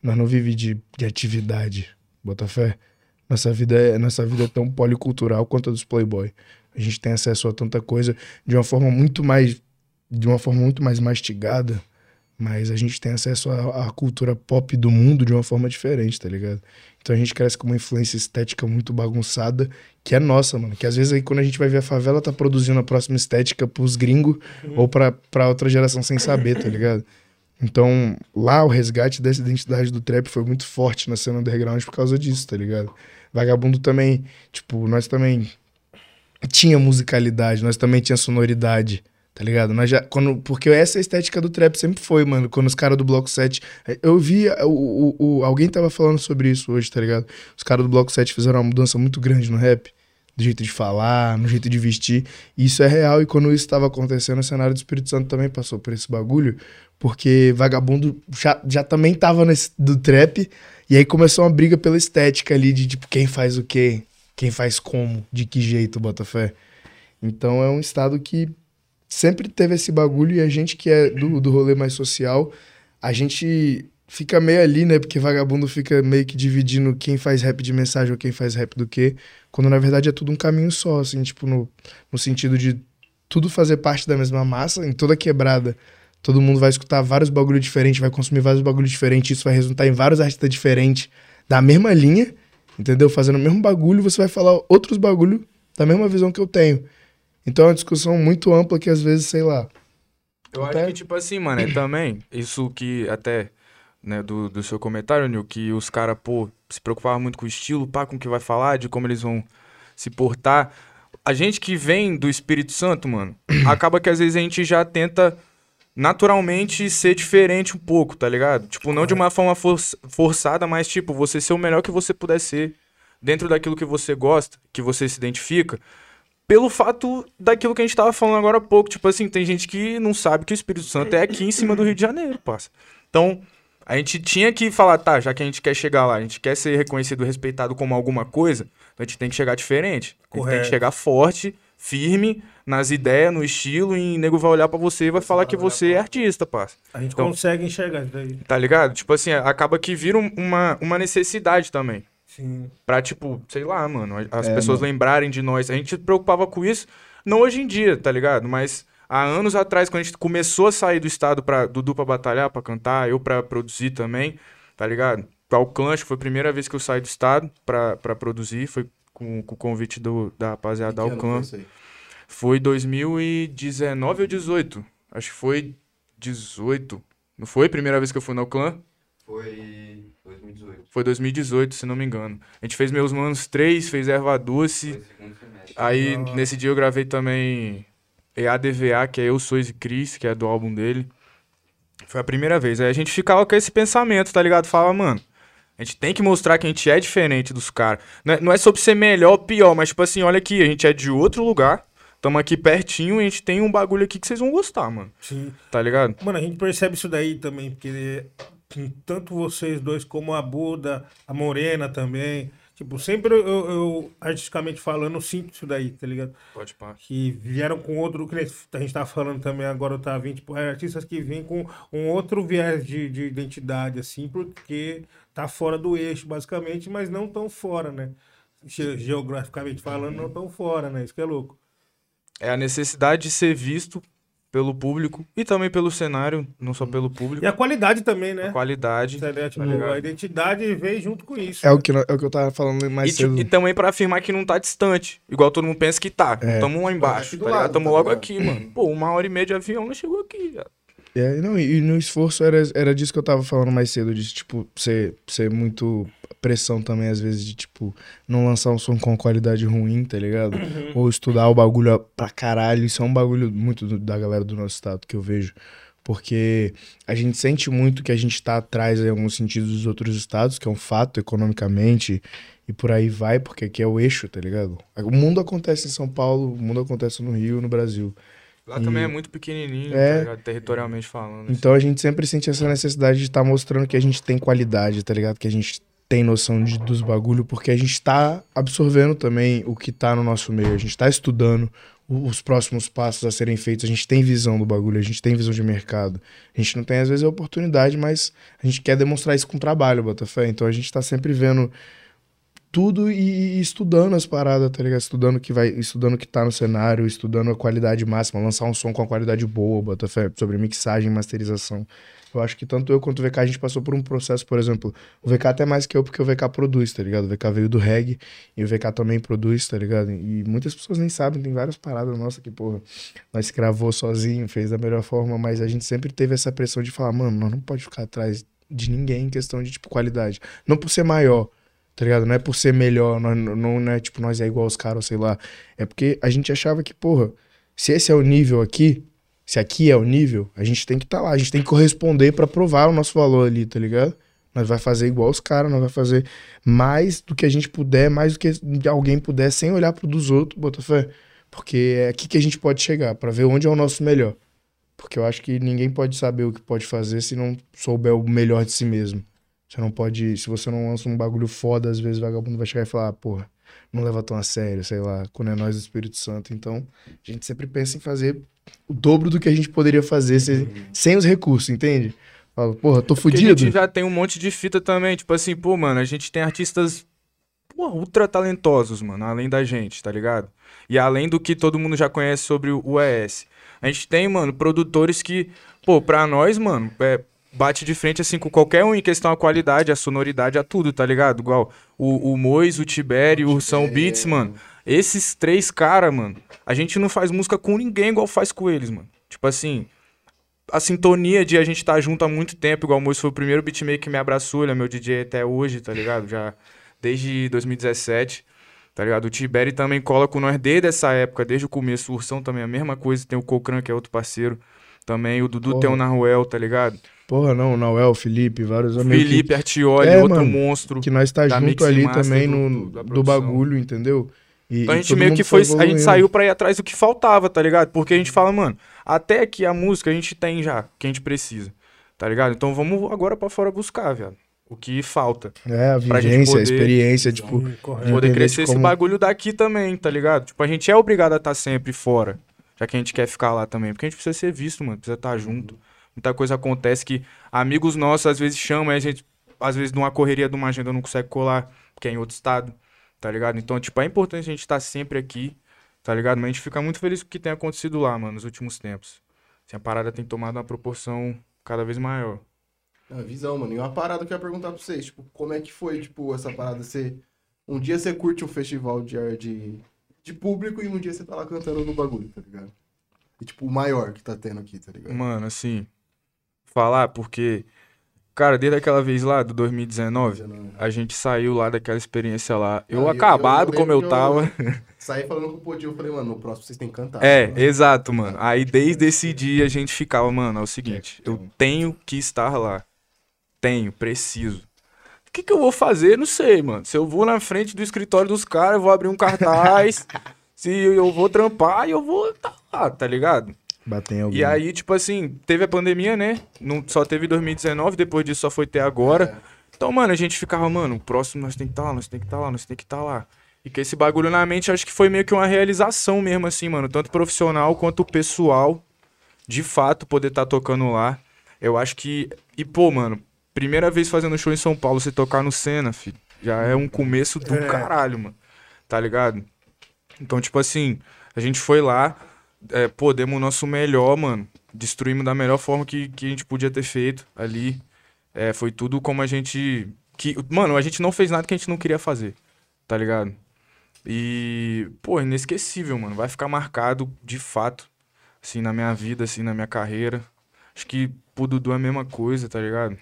Nós não vivemos de, de atividade, bota fé. Nossa vida, é, nossa vida é tão policultural quanto a dos playboy. A gente tem acesso a tanta coisa de uma forma muito mais de uma forma muito mais mastigada mas a gente tem acesso à, à, cultura pop do mundo de uma forma diferente, tá ligado? Então a gente cresce com uma influência estética muito bagunçada, que é nossa, mano. Que às vezes aí quando a gente vai ver a favela, tá produzindo a próxima estética pros gringos uhum. ou pra, pra outra geração sem saber, tá ligado? Então, lá o resgate dessa identidade do trap foi muito forte na cena underground por causa disso, tá ligado? Vagabundo também, tipo, nós também tinha musicalidade, nós também tinha sonoridade. Tá ligado? Nós já, quando, porque essa é estética do trap sempre foi, mano. Quando os caras do Bloco 7. Eu vi. O, o, o, alguém tava falando sobre isso hoje, tá ligado? Os caras do Bloco 7 fizeram uma mudança muito grande no rap. Do jeito de falar, no jeito de vestir. E isso é real. E quando isso estava acontecendo, o cenário do Espírito Santo também passou por esse bagulho. Porque vagabundo já, já também tava nesse, do trap. E aí começou uma briga pela estética ali de tipo, quem faz o quê? Quem faz como? De que jeito, Botafé? Então é um estado que sempre teve esse bagulho e a gente que é do, do rolê mais social, a gente fica meio ali, né? Porque vagabundo fica meio que dividindo quem faz rap de mensagem ou quem faz rap do quê. Quando na verdade é tudo um caminho só, assim, tipo, no, no sentido de tudo fazer parte da mesma massa, em toda quebrada. Todo mundo vai escutar vários bagulhos diferentes, vai consumir vários bagulhos diferentes, isso vai resultar em vários artistas diferentes da mesma linha, entendeu? Fazendo o mesmo bagulho, você vai falar outros bagulhos da mesma visão que eu tenho. Então é uma discussão muito ampla que às vezes, sei lá. Eu Até- acho que, tipo assim, mano, é também isso que até, né, do, do seu comentário, Nil, que os caras, pô, se preocupavam muito com o estilo, pá, com o que vai falar, de como eles vão se portar. A gente que vem do Espírito Santo, mano, (clears throat) acaba que às vezes a gente já tenta naturalmente ser diferente um pouco, tá ligado? Tipo, não de uma forma for- forçada, mas, tipo, você ser o melhor que você puder ser dentro daquilo que você gosta, que você se identifica pelo fato daquilo que a gente tava falando agora há pouco. Tipo assim, tem gente que não sabe que o Espírito Santo é aqui em cima do Rio de Janeiro, parça. Então, a gente tinha que falar, tá, já que a gente quer chegar lá, a gente quer ser reconhecido, respeitado como alguma coisa, a gente tem que chegar diferente. A gente tem Correto. que chegar forte, firme, nas ideias, no estilo, e o nego vai olhar pra você e vai falar que você é artista, parça. A gente Então- consegue enxergar isso daí. Tá ligado? Tipo assim, acaba que vira um- uma, uma necessidade também. Sim. Pra, tipo, sei lá, mano, as É, pessoas lembrarem de nós. A gente se preocupava com isso, não hoje em dia, tá ligado? Mas há anos atrás, quando a gente começou a sair do estado pra Dudu pra batalhar, pra cantar, eu pra produzir também, tá ligado? Pra o clã, acho que foi a primeira vez que eu saí do estado pra, pra produzir, foi com, com o convite do, da rapaziada da foi aí? Foi 2019 ou 18? Acho que foi 18. Não foi a primeira vez que eu fui na Clã? Foi 2018. Foi 2018, se não me engano. A gente fez Meus Manos 3, fez Erva Doce. Aí, Ah. nesse dia eu gravei também EADVA, que é Eu Sois e Cris, que é do álbum dele. Foi a primeira vez. Aí a gente ficava com esse pensamento, tá ligado? Fala, mano, a gente tem que mostrar que a gente é diferente dos caras. Não, é- não é sobre ser melhor ou pior, mas tipo assim, olha aqui, a gente é de outro lugar, tamo aqui pertinho e a gente tem um bagulho aqui que vocês vão gostar, mano. Sim. Tá ligado? Mano, a gente percebe isso daí também, porque tanto vocês dois como a Buda, a Morena também. Tipo, sempre eu, eu, artisticamente falando, sinto isso daí, tá ligado? Pode pá. Que vieram com outro. Que a gente tá falando também agora, tá vindo, tipo, é, artistas que vêm com um outro viés de, de identidade, assim, porque tá fora do eixo, basicamente, mas não tão fora, né? Ge- Geograficamente falando, não tão fora, né? Isso que é louco. É a necessidade de ser visto pelo público e também pelo cenário, não só pelo público. E a qualidade também, né? A qualidade. Entendeu? Tipo, a identidade veio junto com isso. É né? o que, é o que eu tava falando mais E, cedo. e também pra afirmar que não tá distante. Igual todo mundo pensa que tá. É. Tamo lá embaixo, tá lado, Tamo tá logo ligado? aqui, mano. (clears throat) Pô, uma hora e meia de avião, nós chegou aqui, já. É, não, e, e no esforço era, era disso que eu tava falando mais cedo, de, tipo, ser, ser muito pressão também, às vezes, de, tipo, não lançar um som com qualidade ruim, tá ligado? Ou estudar o bagulho pra caralho. Isso é um bagulho muito do- da galera do nosso estado que eu vejo. Porque a gente sente muito que a gente tá atrás, em alguns sentidos, dos outros estados, que é um fato economicamente, e por aí vai, porque aqui é o eixo, tá ligado? O mundo acontece em São Paulo, o mundo acontece no Rio, no Brasil. Lá E- também é muito pequenininho, É. tá ligado? Territorialmente falando. assim. Então a gente sempre sente essa necessidade de estar mostrando que a gente tem qualidade, tá ligado? Que a gente tem noção de, dos bagulho, porque a gente tá absorvendo também o que tá no nosso meio. A gente tá estudando os próximos passos a serem feitos. A gente tem visão do bagulho, a gente tem visão de mercado. A gente não tem, às vezes, a oportunidade, mas a gente quer demonstrar isso com trabalho, Botafé. Então a gente tá sempre vendo tudo e, e estudando as paradas, tá ligado? Estudando que vai, estudando que tá no cenário, estudando a qualidade máxima, lançar um som com a qualidade boa, Botafé, sobre mixagem e masterização. Eu acho que tanto eu quanto o VK a gente passou por um processo, por exemplo, o VK até mais que eu, porque o VK produz, tá ligado? O VK veio do reggae e o VK também produz, tá ligado? E muitas pessoas nem sabem, tem várias paradas nossa que, porra, nós gravou sozinho, fez da melhor forma, mas a gente sempre teve essa pressão de falar, mano, nós não pode ficar atrás de ninguém em questão de, tipo, qualidade. Não por ser maior, tá ligado? Não é por ser melhor, não, não, não é tipo, nós é igual os caras, sei lá. É porque a gente achava que, porra, se esse é o nível aqui, se aqui é o nível, a gente tem que estar lá, a gente tem que corresponder pra provar o nosso valor ali, tá ligado? Nós vai fazer igual os caras, nós vai fazer mais do que a gente puder, mais do que alguém puder, sem olhar pro dos outros, Botafé. Porque é aqui que a gente pode chegar, pra ver onde é o nosso melhor. Porque eu acho que ninguém pode saber o que pode fazer se não souber o melhor de si mesmo. Você não pode. Se você não lança um bagulho foda, às vezes o vagabundo vai chegar e falar, ah, porra, não leva tão a sério, sei lá, quando é nós do Espírito Santo. Então, a gente sempre pensa em fazer o dobro do que a gente poderia fazer se- sem os recursos, entende? Falo, porra, tô a fudido. gente já tem um monte de fita também. Tipo assim, pô, mano, a gente tem artistas pô, ultra talentosos, mano, além da gente, tá ligado? E além do que todo mundo já conhece sobre o o ES. A gente tem, mano, produtores que, pô, pra nós, mano, é, bate de frente assim com qualquer um em questão à qualidade, a sonoridade, a tudo, tá ligado? Igual o, o Mois, o Tibério, o São Beats, mano. Esses três caras, mano, a gente não faz música com ninguém igual faz com eles, mano. Tipo assim, a sintonia de a gente estar junto há muito tempo, igual o Mois foi o primeiro beatmaker que me abraçou, ele é meu DJ até hoje, tá ligado? Já desde 2017, tá ligado? O Tiberi também cola com nós desde essa época, desde o começo. O Ursão também é a mesma coisa, tem o Cocran, que é outro parceiro também. O Dudu Porra. tem o Naruel, tá ligado? Porra, não, Noel, Felipe, vários amigos. Felipe Artioli, É, outro mano, monstro. que nós tá junto ali Master também do- no, do- bagulho, entendeu? E, Então a gente meio que foi. A gente saiu pra ir atrás do que faltava, tá ligado? Porque a gente fala, mano, até aqui a música a gente tem já, que a gente precisa, tá ligado? Então vamos agora pra fora buscar, viado. O que falta. É, a vivência, a experiência, tipo. Correto. Poder crescer de esse como- bagulho daqui também, tá ligado? Tipo, a gente é obrigado a estar sempre fora, já que a gente quer ficar lá também. Porque a gente precisa ser visto, mano, precisa estar junto. Muita coisa acontece que amigos nossos às vezes chamam e a gente, às vezes, numa correria de uma agenda não consegue colar, porque é em outro estado, tá ligado? Então, tipo, é importante a gente estar sempre aqui, tá ligado? Mas a gente fica muito feliz com o que tem acontecido lá, mano, nos últimos tempos. Assim, a parada tem tomado uma proporção cada vez maior. É, visão, mano. E uma parada que eu ia perguntar pra vocês, tipo, como é que foi, tipo, essa parada? Você. Um dia você curte um festival de, de, de público e um dia você tá lá cantando no bagulho, tá ligado? E, tipo, o maior que tá tendo aqui, tá ligado? Mano, assim, falar porque, cara, desde aquela vez lá, do 2019, a gente saiu lá daquela experiência lá. Eu Ah, eu- acabado eu como eu que eu- tava. (laughs) Saí falando com o Podinho, eu falei, mano, no próximo vocês têm que cantar. É, mano. exato, mano. Aí desde esse dia a gente ficava, mano, é o seguinte, eu tenho que estar lá. Tenho, preciso. O que, que eu vou fazer? Não sei, mano. Se eu vou na frente do escritório dos caras, eu vou abrir um cartaz. (laughs) se eu vou trampar, eu vou estar lá, tá ligado? Bater em alguém. E aí, tipo assim, teve a pandemia, né? Não, só teve 2019, depois disso só foi ter agora. Então, mano, a gente ficava, mano, o próximo nós tem que estar lá, nós tem que estar lá, nós tem que estar lá. E que esse bagulho na mente, acho que foi meio que uma realização mesmo, assim, mano. Tanto profissional quanto pessoal. De fato, poder estar tocando lá. Eu acho que. E, pô, mano, primeira vez fazendo show em São Paulo, você tocar no Senna, filho. Já é um começo do caralho, mano. Tá ligado? Então, tipo assim, a gente foi lá, é, pô, demos o nosso melhor, mano. Destruímos da melhor forma que, que a gente podia ter feito ali. É, foi tudo como a gente. Que, mano, a gente não fez nada que a gente não queria fazer, tá ligado? E, pô, inesquecível, mano. Vai ficar marcado de fato, assim, na minha vida, assim, na minha carreira. Acho que pro Dudu é a mesma coisa, tá ligado?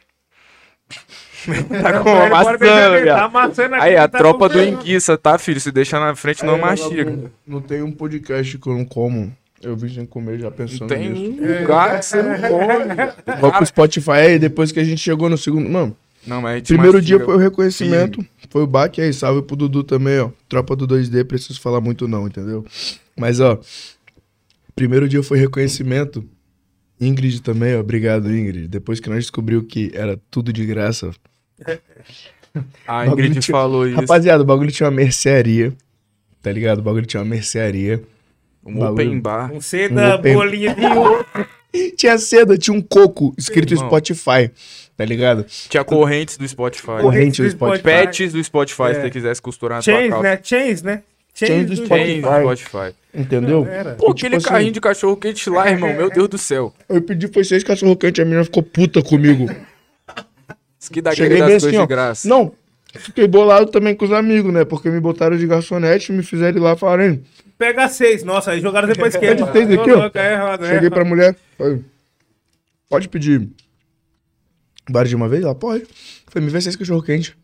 (laughs) tá com uma maçã, tá amassando aqui, Aí, a tá tropa do enguiça, tá, filho? Se deixar na frente, não mastiga. Não tem um podcast que eu não como. Eu vim sem comer já pensando tem nisso. um lugar que você não (laughs) come. Vou pro Spotify aí, depois que a gente chegou no segundo. Mano, Não, mas a gente primeiro mastiga. dia foi o reconhecimento. Foi o baque aí, salve pro Dudu também, ó. Tropa do 2D, preciso falar muito não, entendeu? Mas, ó, primeiro dia foi reconhecimento. Ingrid também, ó. Obrigado, Ingrid. Depois que nós descobriu que era tudo de graça. A (laughs) bagulho Ingrid tinha- falou isso. Rapaziada, o bagulho tinha uma mercearia. Tá ligado? O bagulho tinha uma mercearia. Um bagulho- open bar. Um seda, Um open- bolinha de ouro. (laughs) Tinha seda, tinha um coco escrito Irmão. Spotify. Tá ligado? Tinha correntes do Spotify. Corrente do Spotify. Pets do Spotify, se É. você quisesse costurar na sua Chains, calça. né? Chains, né? Chains do Spotify. Chains do Spotify. Entendeu? Pô, E, aquele tipo assim- carrinho de cachorro quente lá, irmão. Meu Deus do céu. Eu pedi foi seis cachorro quente, a menina ficou puta comigo. Isso que dá Cheguei das bem coisas assim, de ó. graça. Não, fiquei bolado também com os amigos, né? Porque me botaram de garçonete, me fizeram ir lá falaram, hein? Pega seis. Nossa, aí jogaram depois que. Pede seis aqui, ó. É errado, é Cheguei errado. pra mulher, falei, pode pedir bar de uma vez? Ela pode. Falei, me vê seis cachorro quente.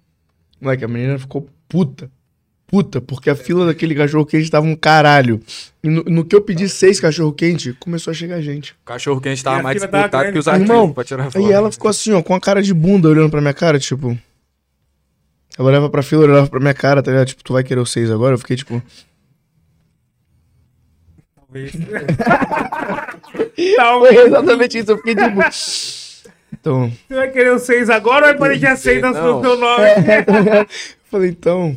Moleque, a menina ficou puta. Puta, porque a fila daquele cachorro quente tava um caralho. E no, no que eu pedi seis cachorro quente, começou a chegar gente. O cachorro quente E tava mais disputado que os Irmão, pra tirar foto. Aí ela ficou assim, ó, com a cara de bunda olhando pra minha cara, tipo. Ela olhava pra fila, olhava pra minha cara, tá ligado? Tipo, tu vai querer o seis agora? Eu fiquei tipo. (laughs) (laughs) Talvez. Foi Talvez. exatamente isso, eu fiquei tipo. Então. Você vai querer o seis agora ou vai parecer seis no Não. seu nome? (laughs) eu falei, então.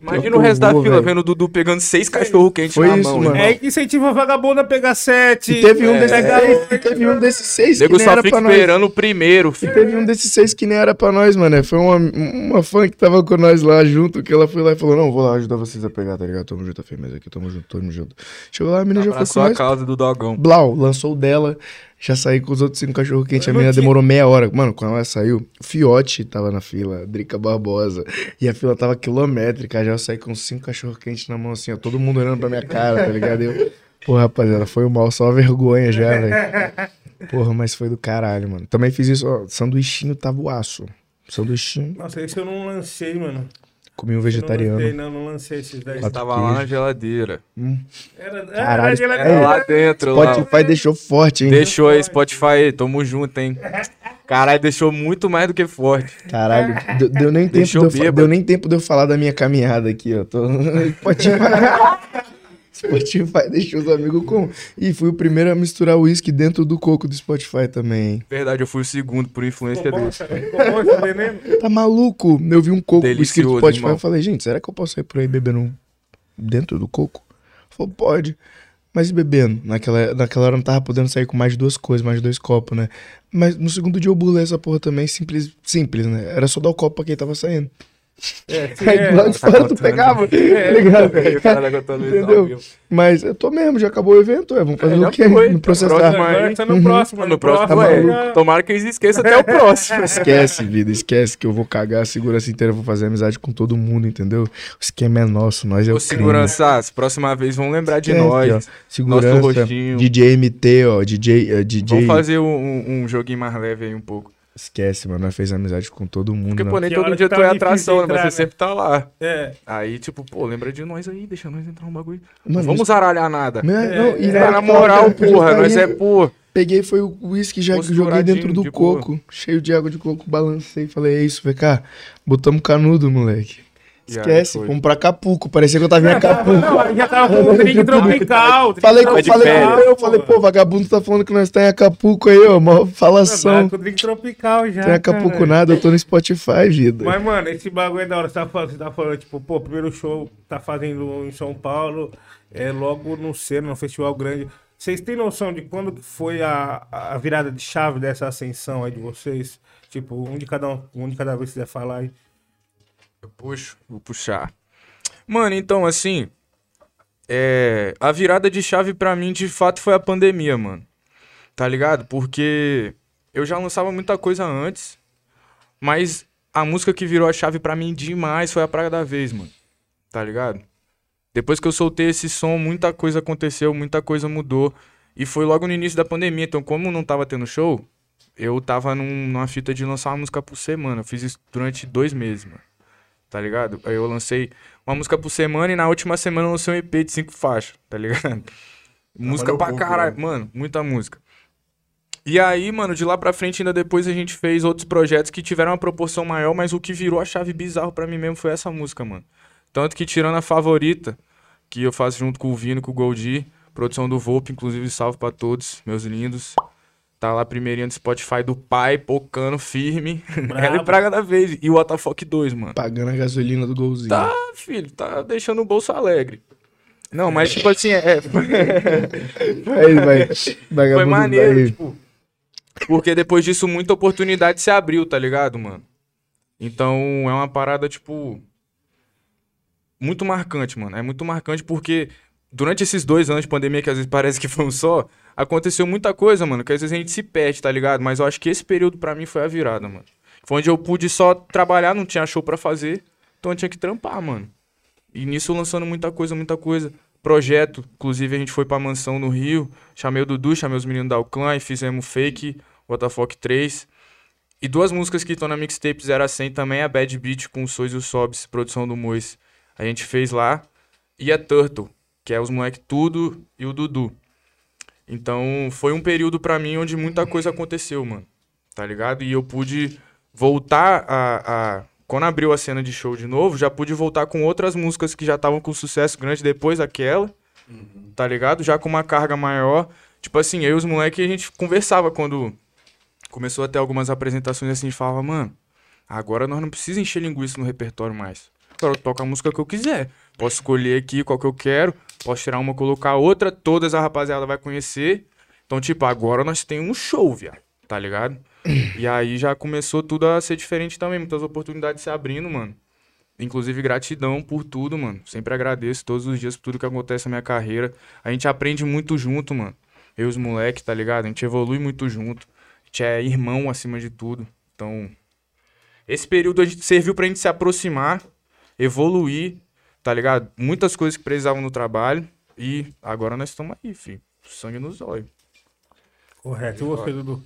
Imagina o resto da fila velho. vendo o Dudu pegando seis cachorro quente Foi na isso, mão. mano. irmão. É que incentiva a vagabunda a pegar sete. E teve um É. desses oito. teve um desses seis que Nego nem só era pra nós. esperando o primeiro, E filho. teve um desses seis que nem era pra nós, mano. Foi uma, uma fã que tava com nós lá junto, que ela foi lá e falou, não, vou lá ajudar vocês a pegar, tá ligado? Tamo junto, a firmeza aqui, tamo junto, tamo junto. Chegou lá, a menina já foi com a nós. causa do dogão. Blau, lançou o dela, já saí com os outros cinco cachorro quente. A menina demorou meia hora. Mano, quando ela saiu, o Fiote tava na fila, Drica Barbosa. E a fila tava quilométrica. Já eu saí com cinco cachorro quentes na mão, assim, ó. Todo mundo olhando pra minha cara, tá ligado? Eu, Pô, rapaziada, foi o mal, só vergonha já, velho. Porra, mas foi do caralho, mano. Também fiz isso, ó. Sanduichinho tabuaço. Sanduichinho. Nossa, esse eu não lancei, mano. Comi um Eu vegetariano. Não lancei, não, não lancei esses 10. Quatro Tava lá na geladeira. Era, Caralho, era, É lá dentro, lá. Spotify deixou forte, hein? Deixou aí, Spotify, tamo junto, hein? (laughs) Caralho, deixou muito mais do que forte. Caralho, deu, deu nem tempo de eu, deu nem tempo de eu falar da minha caminhada aqui, ó. Tô... Spotify. (laughs) Spotify (laughs) deixou os amigos com. E fui o primeiro a misturar o uísque dentro do coco do Spotify também, hein? Verdade, eu fui o segundo por influência Ficou dele. Ficou bom veneno? (laughs) Tá maluco? Eu vi um coco escrito Delicioso, Spotify. Eu falei, gente, será que eu posso sair por aí bebendo um dentro do coco? Falou, pode. Mas e bebendo? Naquela, naquela hora eu não tava podendo sair com mais de duas coisas, mais de dois copos, né? Mas no segundo dia eu burlei essa porra também, simples, simples, né? Era só dar o copo pra quem tava saindo. É, sim, Aí é. do lado de fora tu pegava, tá ligado? O cara tá contando isso ao Entendeu? Mas eu tô mesmo, já acabou o evento, é, vamos fazer É, o quê? foi. Me processar. Próximo tá no Uhum. próximo. No próximo, Tá é. Tomara que eles esqueçam até o próximo. Esquece, vida, esquece que eu vou cagar a segurança inteira, vou fazer amizade com todo mundo, entendeu? O esquema é nosso, nós é o crime. seguranças, próxima vez vão lembrar de É, nós. ó, Segurança, rostinho. DJ MT, ó, DJ, eh, DJ... Vamos fazer um, um joguinho mais leve aí um pouco. Esquece, mano, nós fez amizade com todo mundo. Porque, né? pô, nem todo dia tu é atração, né? entrar, Mas você né? sempre tá lá. É. Aí, tipo, pô, lembra de nós aí, deixa nós entrar no bagulho. Mano, não vamos zaralhar nada. Não, não, e É, na na moral, porra, nós é, pô. Peguei, foi o uísque, já joguei dentro do de boa. coco, cheio de água de coco, balancei, falei, é isso, VK, botamos canudo, moleque. Esquece, fomos pra Acapulco, parecia que eu tava em Acapulco. Não, já tava com o drink (laughs) tropical. Falei, com, de falei, com eu, falei, pô, vagabundo tá falando que nós tá em Acapulco aí, ó, mó falação. Com o drink tropical já. Tem Acapulco cara. nada, eu tô no Spotify, vida. Mas, mano, esse bagulho é da hora. Você tá falando, você tá falando tipo, pô, primeiro show tá fazendo em São Paulo, é logo no Seno, no festival grande. Vocês têm noção de quando que foi a, a virada de chave dessa ascensão aí de vocês? Tipo, um de cada um, um de cada vez que quiser falar aí. Eu puxo, vou puxar. Mano, então, assim. É, a virada de chave pra mim, de fato, foi a pandemia, mano. Tá ligado? Porque eu já lançava muita coisa antes, mas a música que virou a chave pra mim demais foi a Praga da Vez, mano. Tá ligado? Depois que eu soltei esse som, muita coisa aconteceu, muita coisa mudou. E foi logo no início da pandemia. Então, como não tava tendo show, eu tava num- numa fita de lançar uma música por semana. Eu fiz isso durante dois meses, mano tá ligado? Aí eu lancei uma música por semana e na última semana eu lancei um EP de cinco faixas, tá ligado? música pra pouco, caralho, né? mano, muita música. E aí, mano, de lá pra frente, ainda depois a gente fez outros projetos que tiveram uma proporção maior, mas o que virou a chave bizarro pra mim mesmo foi essa música, mano. Tanto que tirando a favorita, que eu faço junto com o Vino, com o Goldi, produção do Volpe, inclusive salve pra todos, meus lindos. Tá lá primeirinho do Spotify do pai, pocando firme. (laughs) Ela é praga da vez. E o WTF 2, mano. Pagando a gasolina do golzinho. Tá, filho, tá deixando o bolso alegre. Não, mas tipo assim, é, Aí, vai. foi maneiro, tipo. Porque depois disso muita oportunidade se abriu, tá ligado, mano? Então é uma parada, tipo. Muito marcante, mano. É muito marcante porque durante esses dois anos de pandemia, que às vezes parece que foi um só, aconteceu muita coisa, mano. Que às vezes a gente se perde, tá ligado? Mas eu acho que esse período pra mim foi a virada, mano. Foi onde eu pude só trabalhar, não tinha show pra fazer. Então eu tinha que trampar, mano. E nisso lançando muita coisa, muita coisa. Projeto, inclusive a gente foi pra mansão no Rio. Chamei o Dudu, chamei os meninos da Alclã e fizemos Fake, WTF 3. E duas músicas que estão na mixtape 0 a 100 também, a Bad Beat com o Sois e o Sobs, produção do Mois. A gente fez lá. E a Turtle, que é os moleque tudo e o Dudu. Então foi um período pra mim onde muita coisa aconteceu, mano. Tá ligado? E eu pude voltar a, a- Quando abriu a cena de show de novo, já pude voltar com outras músicas que já estavam com sucesso grande depois daquela. Tá ligado? Já com uma carga maior. Tipo assim, eu e os moleques, a gente conversava quando começou a ter algumas apresentações assim, a gente falava, mano, agora nós não precisamos encher linguiça no repertório mais. To- toco a música que eu quiser. Posso escolher aqui qual que eu quero, posso tirar uma, colocar outra, todas a rapaziada vai conhecer. Então, tipo, agora nós temos um show, viado, tá ligado? E aí já começou tudo a ser diferente também, muitas oportunidades se abrindo, mano. Inclusive, gratidão por tudo, mano. Sempre agradeço todos os dias por tudo que acontece na minha carreira. A gente aprende muito junto, mano. Eu e os moleques, tá ligado? A gente evolui muito junto. A gente é irmão acima de tudo. Então, esse período a gente serviu pra gente se aproximar, evoluir, tá ligado? Muitas coisas que precisavam no trabalho. E agora nós estamos aí, filho. Sangue nos olhos. Correto. E você, Dudu?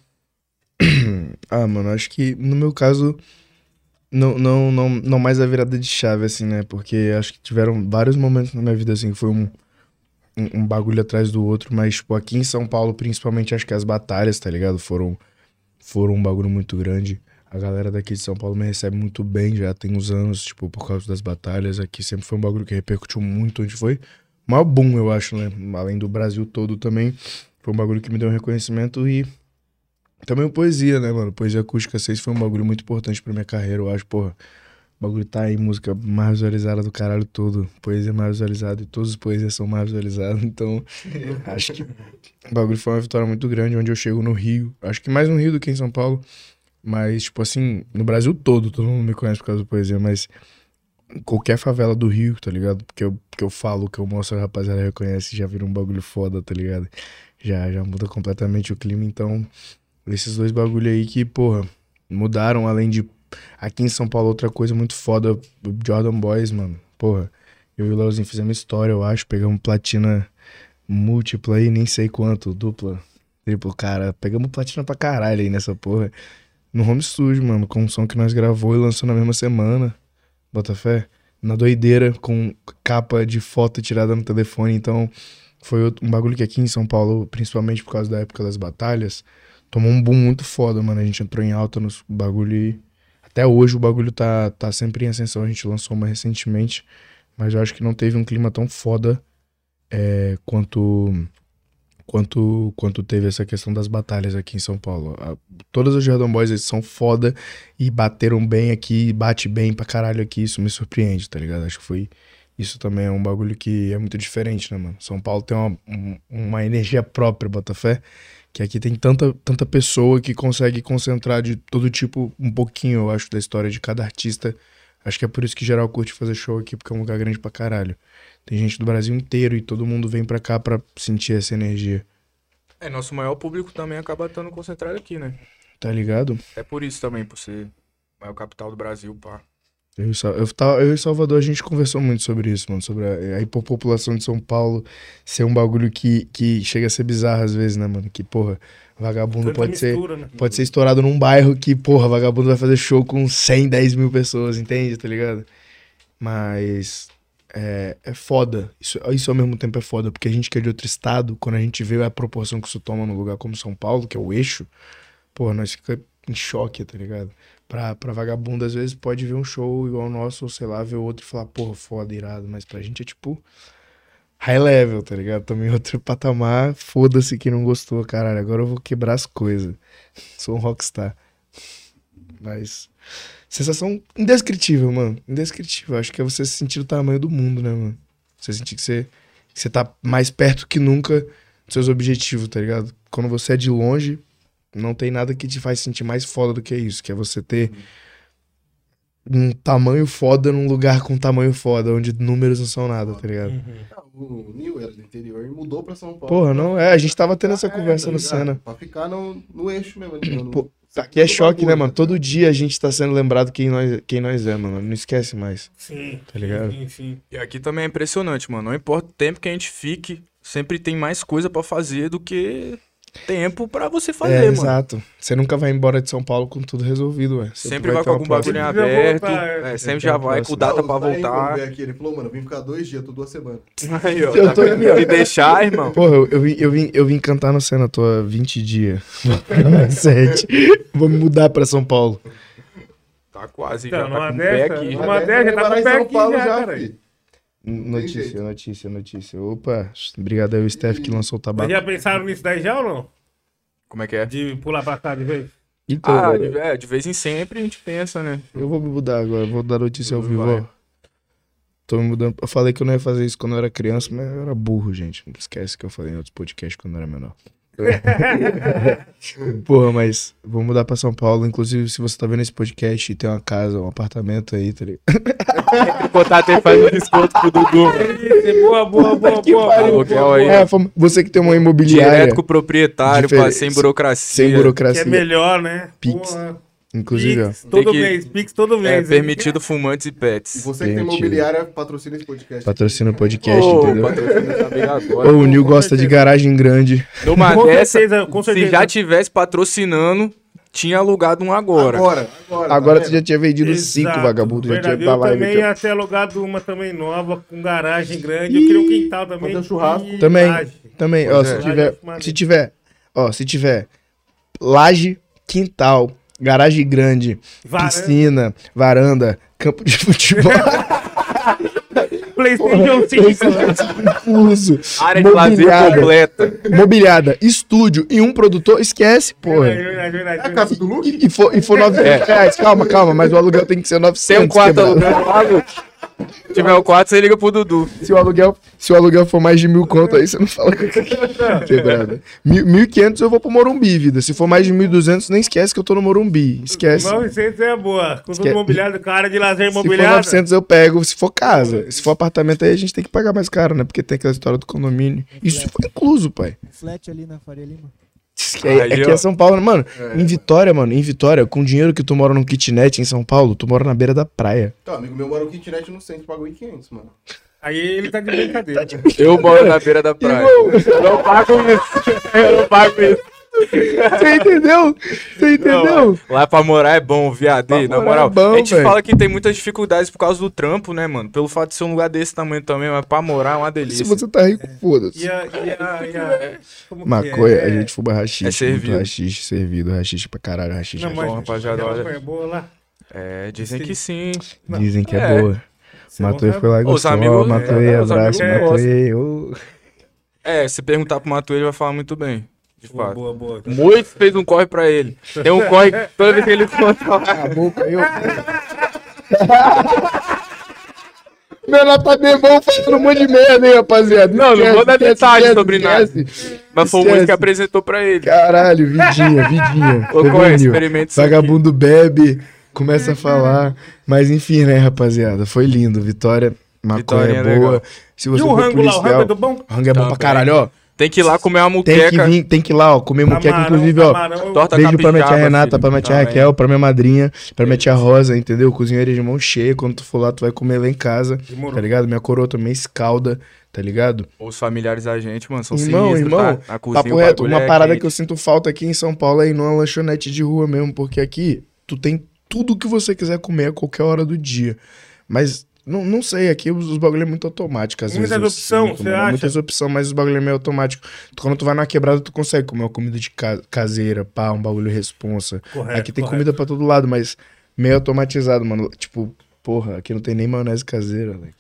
(clears throat) Ah, mano, acho que no meu caso, não, não, não, não mais a virada de chave, assim, né? Porque acho que tiveram vários momentos na minha vida, assim, que foi um, um, um bagulho atrás do outro, mas, tipo, aqui em São Paulo, principalmente, acho que as batalhas, tá ligado? Foram, foram um bagulho muito grande. A galera daqui de São Paulo me recebe muito bem, já tem uns anos, tipo, por causa das batalhas. Aqui sempre foi um bagulho que repercutiu muito onde foi. Maior boom, eu acho, né? Além do Brasil todo também. Foi um bagulho que me deu um reconhecimento e também o poesia, né, mano? Poesia acústica 6 foi um bagulho muito importante pra minha carreira, eu acho, porra. O bagulho tá aí, música mais visualizada do caralho todo. Poesia mais visualizada e todos os poesias são mais visualizados. Então, (laughs) acho que o bagulho foi uma vitória muito grande onde eu chego no Rio. Acho que mais no Rio do que em São Paulo. Mas, tipo assim, no Brasil todo, todo mundo me conhece por causa do poesia, mas qualquer favela do Rio, tá ligado? Porque eu, porque eu falo, que eu mostro, a rapaziada reconhece, já vira um bagulho foda, tá ligado? Já, já muda completamente o clima, então esses dois bagulho aí que, porra, mudaram, além de. Aqui em São Paulo, outra coisa muito foda, Jordan Boys, mano. Porra, eu e o Leozinho fizemos história, eu acho. Pegamos platina múltipla aí, nem sei quanto, dupla, triplo, cara. Pegamos platina pra caralho aí nessa porra. No home studio, mano, com um som que nós gravou e lançou na mesma semana. Bota fé? Na doideira, com capa de foto tirada no telefone. Então, foi um bagulho que aqui em São Paulo, principalmente por causa da época das batalhas, tomou um boom muito foda, mano. A gente entrou em alta nos bagulho e até hoje o bagulho tá, tá sempre em ascensão. A gente lançou uma recentemente, mas eu acho que não teve um clima tão foda é, quanto quanto quanto teve essa questão das batalhas aqui em São Paulo. A- todas as Jordan Boys eles são foda e bateram bem aqui, bate bem pra caralho aqui. Isso me surpreende, tá ligado? Acho que foi isso também é um bagulho que é muito diferente, né, mano? São Paulo tem uma, um- uma energia própria, Botafé, que aqui tem tanta, tanta pessoa que consegue concentrar de todo tipo um pouquinho, eu acho, da história de cada artista. Acho que é por isso que geral curte fazer show aqui, porque é um lugar grande pra caralho. Tem gente do Brasil inteiro e todo mundo vem pra cá pra sentir essa energia. É, nosso maior público também acaba estando concentrado aqui, né? Tá ligado? É por isso também, por ser maior capital do Brasil, pá. Eu, e eu, eu e Salvador, a gente conversou muito sobre isso, mano. Sobre a, a hipopopulação de São Paulo ser um bagulho que, que chega a ser bizarro às vezes, né, mano? Que, porra, vagabundo Tanta pode ser, mistura, né? pode ser estourado num bairro que, porra, vagabundo vai fazer show com 100, 10 mil pessoas, entende? Tá ligado? Mas é, é foda. Isso, isso ao mesmo tempo é foda, porque a gente que é de outro estado, quando a gente vê a proporção que isso toma num lugar como São Paulo, que é o eixo, porra, nós fica em choque, tá ligado? Pra, pra vagabundo, às vezes, pode ver um show igual o nosso, ou sei lá, ver outro e falar, porra, foda, irado. Mas pra gente é tipo high level, tá ligado? Também outro (laughs) patamar, foda-se que não gostou, caralho. Agora eu vou quebrar as coisas. Sou um rockstar. Mas. Sensação indescritível, mano. Indescritível. Acho que é você sentir o tamanho do mundo, né, mano? Você sentir que você, que você tá mais perto que nunca dos seus objetivos, tá ligado? Quando você é de longe, não tem nada que te faz sentir mais foda do que isso, que é você ter um tamanho foda num lugar com tamanho foda, onde números não são nada, tá ligado? Uhum. Ah, O Nil era do interior e mudou pra São Paulo. Porra, não, é, a gente tava tendo essa Ah, é, conversa tá no? Cena. Pra ficar no, no eixo mesmo. (clears throat) no- Pô, Aqui é choque, né, mano? tá Todo dia a gente tá sendo lembrado quem nós, quem nós é, mano. Não esquece mais. Sim. Tá ligado? Sim, sim. E aqui também é impressionante, mano. Não importa o tempo que a gente fique, sempre tem mais coisa pra fazer do que tempo pra você fazer, é, mano. exato. Você nunca vai embora de São Paulo com tudo resolvido, ué. Sempre vai ter com algum bagulho em Sempre vai aberto. é, é. sempre já vai com data pra quando voltar. aqui, ele falou, mano, eu vim ficar dois dias, tô duas semanas. Aí, ó, Eu tá tô. Me deixar, irmão. Porra, eu, eu, vim, eu, vim, eu vim cantar no Cena, tô há 20 dias. (laughs) Sete. Vou me mudar pra São Paulo. Tá quase, Então, já numa tá com o pé dessa, aqui. Uma já. Dessa, tá com o pé São aqui Paulo já, já, cara. Notícia, jeito. notícia, notícia. Opa, obrigado aí o Steph que lançou o tabaco. já pensaram nisso daí já ou não? Como é que é? De pular pra cá de vez? Então, Ah, eu- é, de vez em sempre a gente pensa, né? eu vou me mudar agora, vou dar notícia ao vivo, Vai. Tô me mudando. Eu falei que eu não ia fazer isso quando eu era criança, mas eu era burro, gente. Não esquece que eu falei em outros podcasts quando eu era menor. (laughs) Porra, mas vou mudar pra São Paulo. Inclusive, se você tá vendo esse podcast e tem uma casa, um apartamento aí, tá ligado? Contato aí faz um desconto pro Dudu. (laughs) Boa, boa, boa, boa. Aluguel aí. É, você que tem uma imobiliária, Direto com o proprietário, pá, sem burocracia. sem Que burocracia. é melhor, né? Pix. Porra. Inclusive, ó. Pix, todo que- mês, Pix todo É mês. hein? permitido fumantes e E pets. você que tem Permitido. imobiliária, patrocina esse podcast. Patrocina o podcast, Ô, entendeu? (laughs) agora. Ô, o Nil gosta de certeza. garagem grande. Numa Com dessa, certeza, com se certeza. já tivesse patrocinando, tinha alugado um agora. Agora, agora. Agora tá tu já tinha vendido cinco, Exato. vagabundo. Já tinha Eu também ia ter alugado uma também nova, com garagem grande. Eu queria um quintal também. Fazer um churrasco. e Também. laje. Também, ó, Pois se é. tiver, se tiver, ó, se tiver laje, quintal, garagem grande, Varanda. piscina, varanda, campo de futebol, (laughs) PlayStation 5. uso, Área de lazer mobiliada, completa. mobiliada, estúdio e um produtor, esquece, porra. Verdade, verdade, É a casa do Luke? E, e for, e for 900 reais, calma, calma, mas o aluguel tem que ser 900. Tem um quarto alugado. Se tiver o quarto, você liga pro Dudu. Se o aluguel, se o aluguel for mais de mil conto aí, você não fala com (laughs) quebrada. Mil- 1.500 eu vou pro Morumbi, vida. Se for mais de 1.200, nem esquece que eu tô no Morumbi. Esquece. 900 é boa. Com tudo Esque- imobiliário, com a área de lazer Se for imobiliário. 900 eu pego, se for casa. Se for apartamento aí a gente tem que pagar mais caro, né? Porque tem aquela história do condomínio. Isso foi incluso, pai. Flat ali na Faria Lima. É, é que ó. é São Paulo, mano. Em Vitória, mano, em Vitória, com o dinheiro que tu mora num kitnet em São Paulo, tu mora na beira da praia. Tá, amigo meu mora no kitnet no centro, pagou 1.500, mano. Aí ele tá de brincadeira. Eu moro na beira da praia. Eu não pago isso. Eu não pago isso. Você entendeu? Você entendeu? Lá pra morar é bom, viado. Na morar moral, é bom, a gente velho. fala que tem muitas dificuldades por causa do trampo, né, mano? Pelo fato de ser um lugar desse tamanho também, mas pra morar é uma Se delícia. você tá rico, foda-se. Maconha, é? a gente fuma rachixe. É servido. Rachixe, servido. Rachixe pra caralho, rachixe. Não, é mas bom, rapaziada, olha. maconha é boa lá. É, dizem que sim. Dizem que é, É. boa. Não foi lá e Os gostou. é, e os abraço, ô. É, se perguntar pro Matu, ele vai falar muito bem. De Boa, fato. boa, boa. Muito fez um corre pra ele. Tem um corre toda vez que ele conta lá. A boca, eu... (laughs) Menor tá bebão falando um monte de merda, hein, rapaziada. Não, não vou dar Esquece, detalhes esquece, sobre nada. esquece. Mas foi o Esquece. que apresentou pra ele. Caralho, vidinha, vidinha. Ô, Tá é? vendo? Experimenta isso aqui. Vagabundo bebe, começa a falar. Mas enfim, né, rapaziada? Foi lindo. Vitória, maconha Vitória é é boa. legal. Se E você o for rango lá, o rango é policial... do bom? Rango é bom pra Também. caralho, ó. Tem que ir lá comer uma Tem que, muqueca. vir, tem que ir lá, ó, comer muqueca, Camarão, inclusive, ó. camarão, Torta Beijo pra minha tia Renata, filho, pra minha tia também. Raquel, pra minha madrinha, pra minha tia Rosa, entendeu? Cozinheira de mão cheia. Quando tu for lá, tu vai comer lá em casa, Demorou. tá ligado? Minha coroa também escalda, tá ligado? Os familiares da gente, mano, são irmão, sinistros, irmão, tá? Cozinha, papo reto, uma é parada que eu sinto falta aqui em São Paulo é ir numa lanchonete de rua mesmo, porque aqui tu tem tudo que você quiser comer a qualquer hora do dia. Mas, não, não sei, aqui os, os bagulho é muito automático, às Muitas vezes. sinto, você mano, acha? Muitas opções, mas os bagulho é meio automático. Quando tu vai numa quebrada, tu consegue comer uma comida de ca- caseira, pá, um bagulho responsa. Correto, aqui tem correto. comida pra todo lado, mas meio automatizado, mano. Tipo, porra, aqui não tem nem maionese caseira, velho.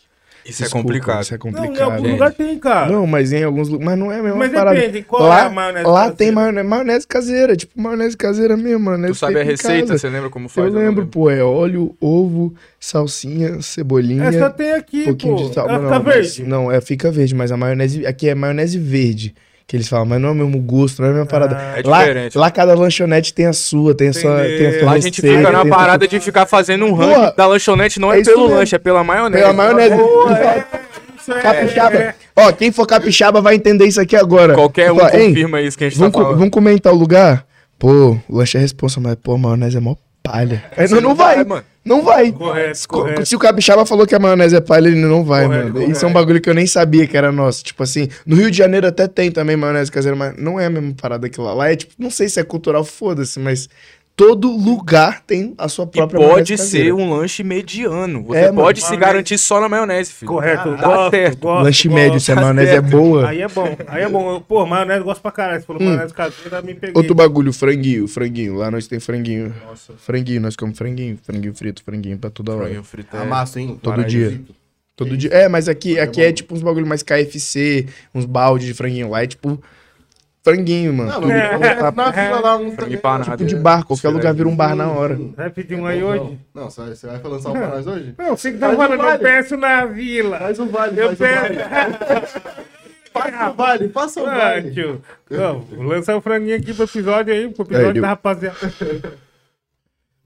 Isso é Desculpa, complicado. Isso é Não, em complicado. algum lugar tem, cara. Não, mas em alguns lugares. Mas não é a mesma Mas parada. depende, qual lá, é a maionese Lá caseira? tem maionese, maionese caseira, tipo maionese caseira mesmo, maionese Tu sabe a receita? casa. Você lembra como faz? Eu lembro, pô, é óleo, ovo, salsinha, cebolinha, Essa tem aqui, um pouquinho pô. de sal. Ela Não, fica mas- verde. Não, é, fica verde, mas a maionese. Aqui é maionese verde. Que eles falam, mas não é o mesmo gosto, não é a mesma parada. É lá, diferente. lá cada lanchonete tem a sua, tem a sua, tem a sua Lá a gente fica na parada de ficar fazendo um ranking da lanchonete, não é, é pelo mesmo. lanche, é pela maionese. Pela maionese. É. Capixaba. Ó, quem for capixaba vai entender isso aqui agora. Qualquer um Fala, "Hein, confirma isso que a gente Vamos, tá falando. vamos comer em tal lugar? Pô, o lanche é responsa, mas pô, a maionese é mó palha. Aí não, não vai, mano. Não vai. Correto, Co- correto. Se o capixaba falou que a maionese é palha, ele não vai, Correto, mano. correto. Isso é um bagulho que eu nem sabia que era nosso. Tipo assim, no Rio de Janeiro até tem também maionese caseira, mas não é a mesma parada que lá. Lá é tipo, não sei se é cultural, foda-se, mas todo lugar tem a sua E própria pode maionese ser um lanche mediano. Você É, mano. pode se Maionese- garantir só na maionese, filho. Correto. Dá gosto, certo. gosto, Lanche gosto. médio, se a maionese é certo. (laughs) boa. Aí é bom, aí é bom. Pô, maionese eu gosto pra caralho. Você falou maionese caseira, me peguei. Outro bagulho, franguinho, franguinho. Lá nós tem franguinho. Franguinho, nós comemos franguinho, franguinho frito, franguinho pra toda hora. Franguinho frito é- Amassa, hein? Todo Maravilha. dia. Todo dia. É, mas aqui, aqui é tipo uns bagulho mais KFC, uns balde de franguinho lá, é tipo franguinho, mano. Não, Tudo. mas na fila lá um Frango empanado. Tipo de bar, qualquer lugar vira um bar na hora. Vai pedir um aí hoje? Não, você vai, lançar um pra nós hoje? Não, você que tá falando, um eu peço na vila. Faz um vale, Eu faz um vale. peço. Faça um vale, um Ah, vale. tio. Não, vou lançar o franguinho aqui pro episódio aí, pro episódio É, da rapaziada.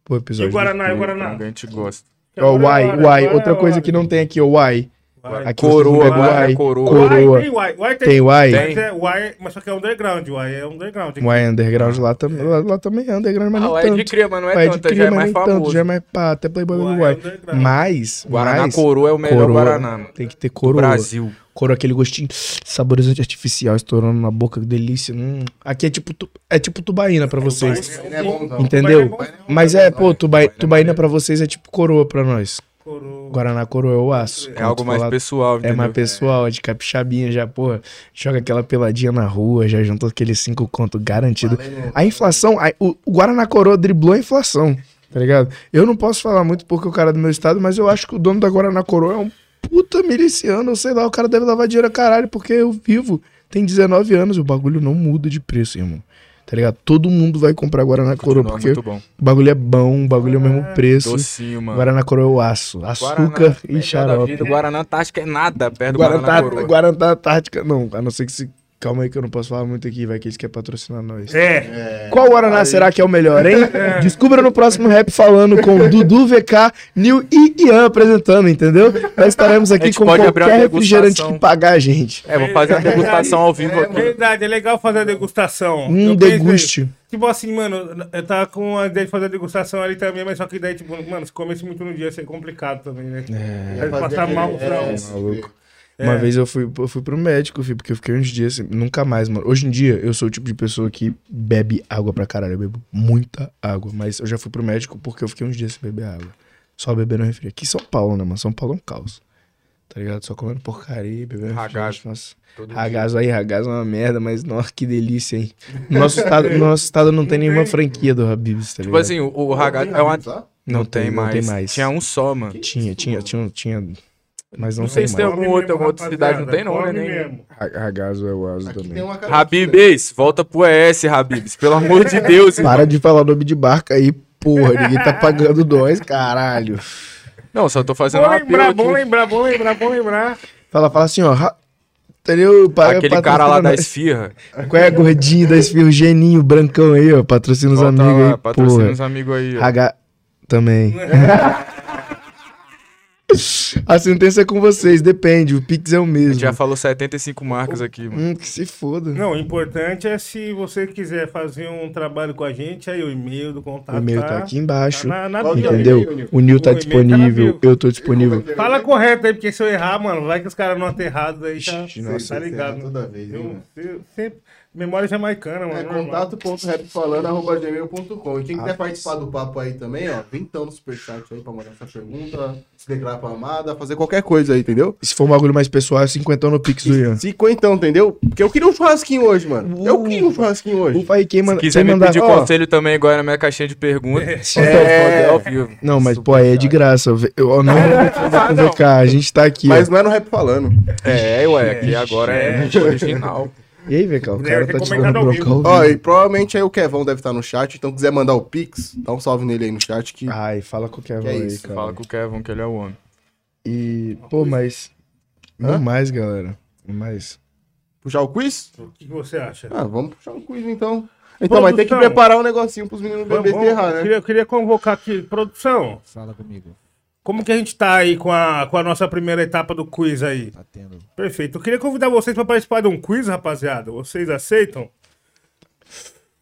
Pô, E episódio. o Guaraná, e o Guaraná? a gente gosta. Ó, o Uai, Uai. Outra é coisa que não tem aqui, o Uai. Vai. Aqui Coroa, bebem Uai, Uai. coroa. Coroa. Uai, tem Uai. Uai tem. Tem Uai? Tem. Mas, é, Uai, mas só que é underground, Uai é underground. Uai é underground lá também. Lá, lá também é underground, mas Ah, não o é de tanto. cria, mas não é Uai é de tanto, cria, já é mais nem tanto. famoso. Já é mais pá, até Playboy Uai do é Uai. underground. Mas, Guaraná mas, coroa é o melhor coroa, Guaraná. mano. Tem que ter coroa. Brasil. Coroa, aquele gostinho saborizante artificial estourando na boca, que delícia. Hum. Aqui é tipo, tu- é tipo tubaína pra vocês. É bom, não. Entendeu? Tubaína é bom. Mas é, pô, tubai, tubaína pra vocês é tipo coroa pra nós. Coroa. Guaraná coroa é o aço. É algo mais pessoal, É entendeu? mais pessoal, é de capixabinha já, porra. Joga aquela peladinha na rua, já juntou aqueles cinco conto garantido. A inflação, a- o, o Guaraná Coroa driblou a inflação, tá ligado? Eu não posso falar muito porque o cara é do meu estado, mas eu acho que o dono da Guaraná Coroa é um puta miliciano, eu sei lá, o cara deve lavar dinheiro a caralho, porque eu vivo, tem 19 anos e o bagulho não muda de preço, irmão. Tá ligado? Todo mundo vai comprar Guaraná Coroa, porque o bagulho é bom, o bagulho é o mesmo preço. Docinho, mano. Guaraná Coroa é o aço, açúcar Guaraná, e xarope. vida. Guaraná Tática é nada perto do Guaraná. Guaraná Tática. Não, a não ser que se. Calma aí que eu não posso falar muito aqui, vai que eles querem patrocinar nós. É. Qual Guaraná será que é o melhor, hein? (laughs) Descubra no próximo rap falando com Dudu, VK, Nil e Ian apresentando, entendeu? Nós estaremos aqui com pode abrir uma qualquer refrigerante que pagar a gente. É, vou fazer a degustação ao vivo aqui. Verdade, é legal fazer a degustação. Um Eu pensei, deguste. Tipo assim, mano, eu tava com a ideia de fazer a degustação ali também, mas só que daí, tipo, mano, se comesse muito no dia ia ser complicado também, né? É, passar mal, é, não. maluco. É. Uma vez eu fui, eu fui pro médico, filho, porque eu fiquei uns dias assim, nunca mais, mano. Hoje em dia, eu sou o tipo de pessoa que bebe água pra caralho. Eu bebo muita água, mas eu já fui pro médico porque eu fiquei uns dias sem beber água. Só bebendo refri. Aqui em São Paulo, né, mano? São Paulo é um caos. Tá ligado? Só comendo porcaria, bebendo refrigerante, Nossa. Todo Ragazzo aí, ragazzo é uma merda, mas nossa, que delícia, hein? No nosso estado, no nosso estado não tem nenhuma franquia do Habib's, tá Tipo ligado? assim, o, o ragazzo é uma... Tá? Não, tem, mais. Não tem mais. Tinha um só, mano. Tinha, tinha, tinha, tinha, mas não, Não sei se tem algum outro, alguma outra cidade, não tem não, né? Nem... mesmo. Ra- Ragazzo é o aso Aqui também. uma Habibs, volta pro ES, Habibs. Pelo amor de Deus. Para de falar nome de barca aí, porra. Ninguém tá pagando nós, caralho. Não, só tô fazendo Bom um apelo lembrar, bom lembrar, bom lembrar, bom lembrar. Fala, fala assim, ó. Entendeu? Aquele cara lá da esfirra. Qual é gordinho da esfirra? O geninho, brancão aí, ó. Patrocina os amigos aí, patrocina os amigos aí. ó. Raga... Também. (laughs) A sentença é com vocês, depende. O Pix é o A mesmo. gente já falou 75 marcas aqui, mano. Hum, que se foda. Não, o importante é se você quiser fazer um trabalho com a gente, aí o e-mail do contato O e-mail tá aqui embaixo. tá na, na bio. Entendeu? O Nil tá tá disponível, bio. eu tô disponível. Fala correto aí, porque se eu errar, mano, vai que os caras não até errado aí, já, Ixi, cê nossa, tá ligado. Toda vez, hein, Eu, eu sempre, memória jamaicana, mano. É contato.rapfalando.gmail.com. E quem quiser Ah, participar do papo aí também, ó, vem então no superchat aí pra mandar essa pergunta, se declarar pra amada, fazer qualquer coisa aí, entendeu? Se for um bagulho mais pessoal, é 50 no Pix do Ian. Cinquentão, entendeu? Porque eu queria um churrasquinho hoje, mano. Eu queria um churrasquinho hoje. Ufa aí, quem manda. Se quiser quem me mandar... pedir Ó, conselho também, agora na minha caixinha de perguntas. É. (laughs) É, ao vivo. Não, mas pô, aí é de graça. Eu, não vou (laughs) VK, a gente tá aqui, Mas ó. não é no rap falando. É, ué, aqui agora é original. (laughs) E aí, VK, o cara tá te recomendado dando ao bronca vivo. ao Ó, e provavelmente aí o Kevão deve estar no chat, então quiser mandar o Pix, dá um salve nele aí no chat que. Ai, fala qualquer Que é um aí, isso, cara. Fala com o Kevin que ele é o homem. E, pô, mas... Não Hã? mais, galera. Não mais. Puxar o quiz? O que você acha? Ah, vamos puxar um quiz então. Então, mas tem que Produção. preparar um negocinho pros meninos e vamos- errar, eu, né? queria, eu queria convocar aqui, produção, Fala comigo. Como que a gente tá aí com a, com a nossa primeira etapa do quiz aí? Tá tendo. Perfeito. Eu queria convidar vocês para participar de um quiz, rapaziada. Vocês aceitam?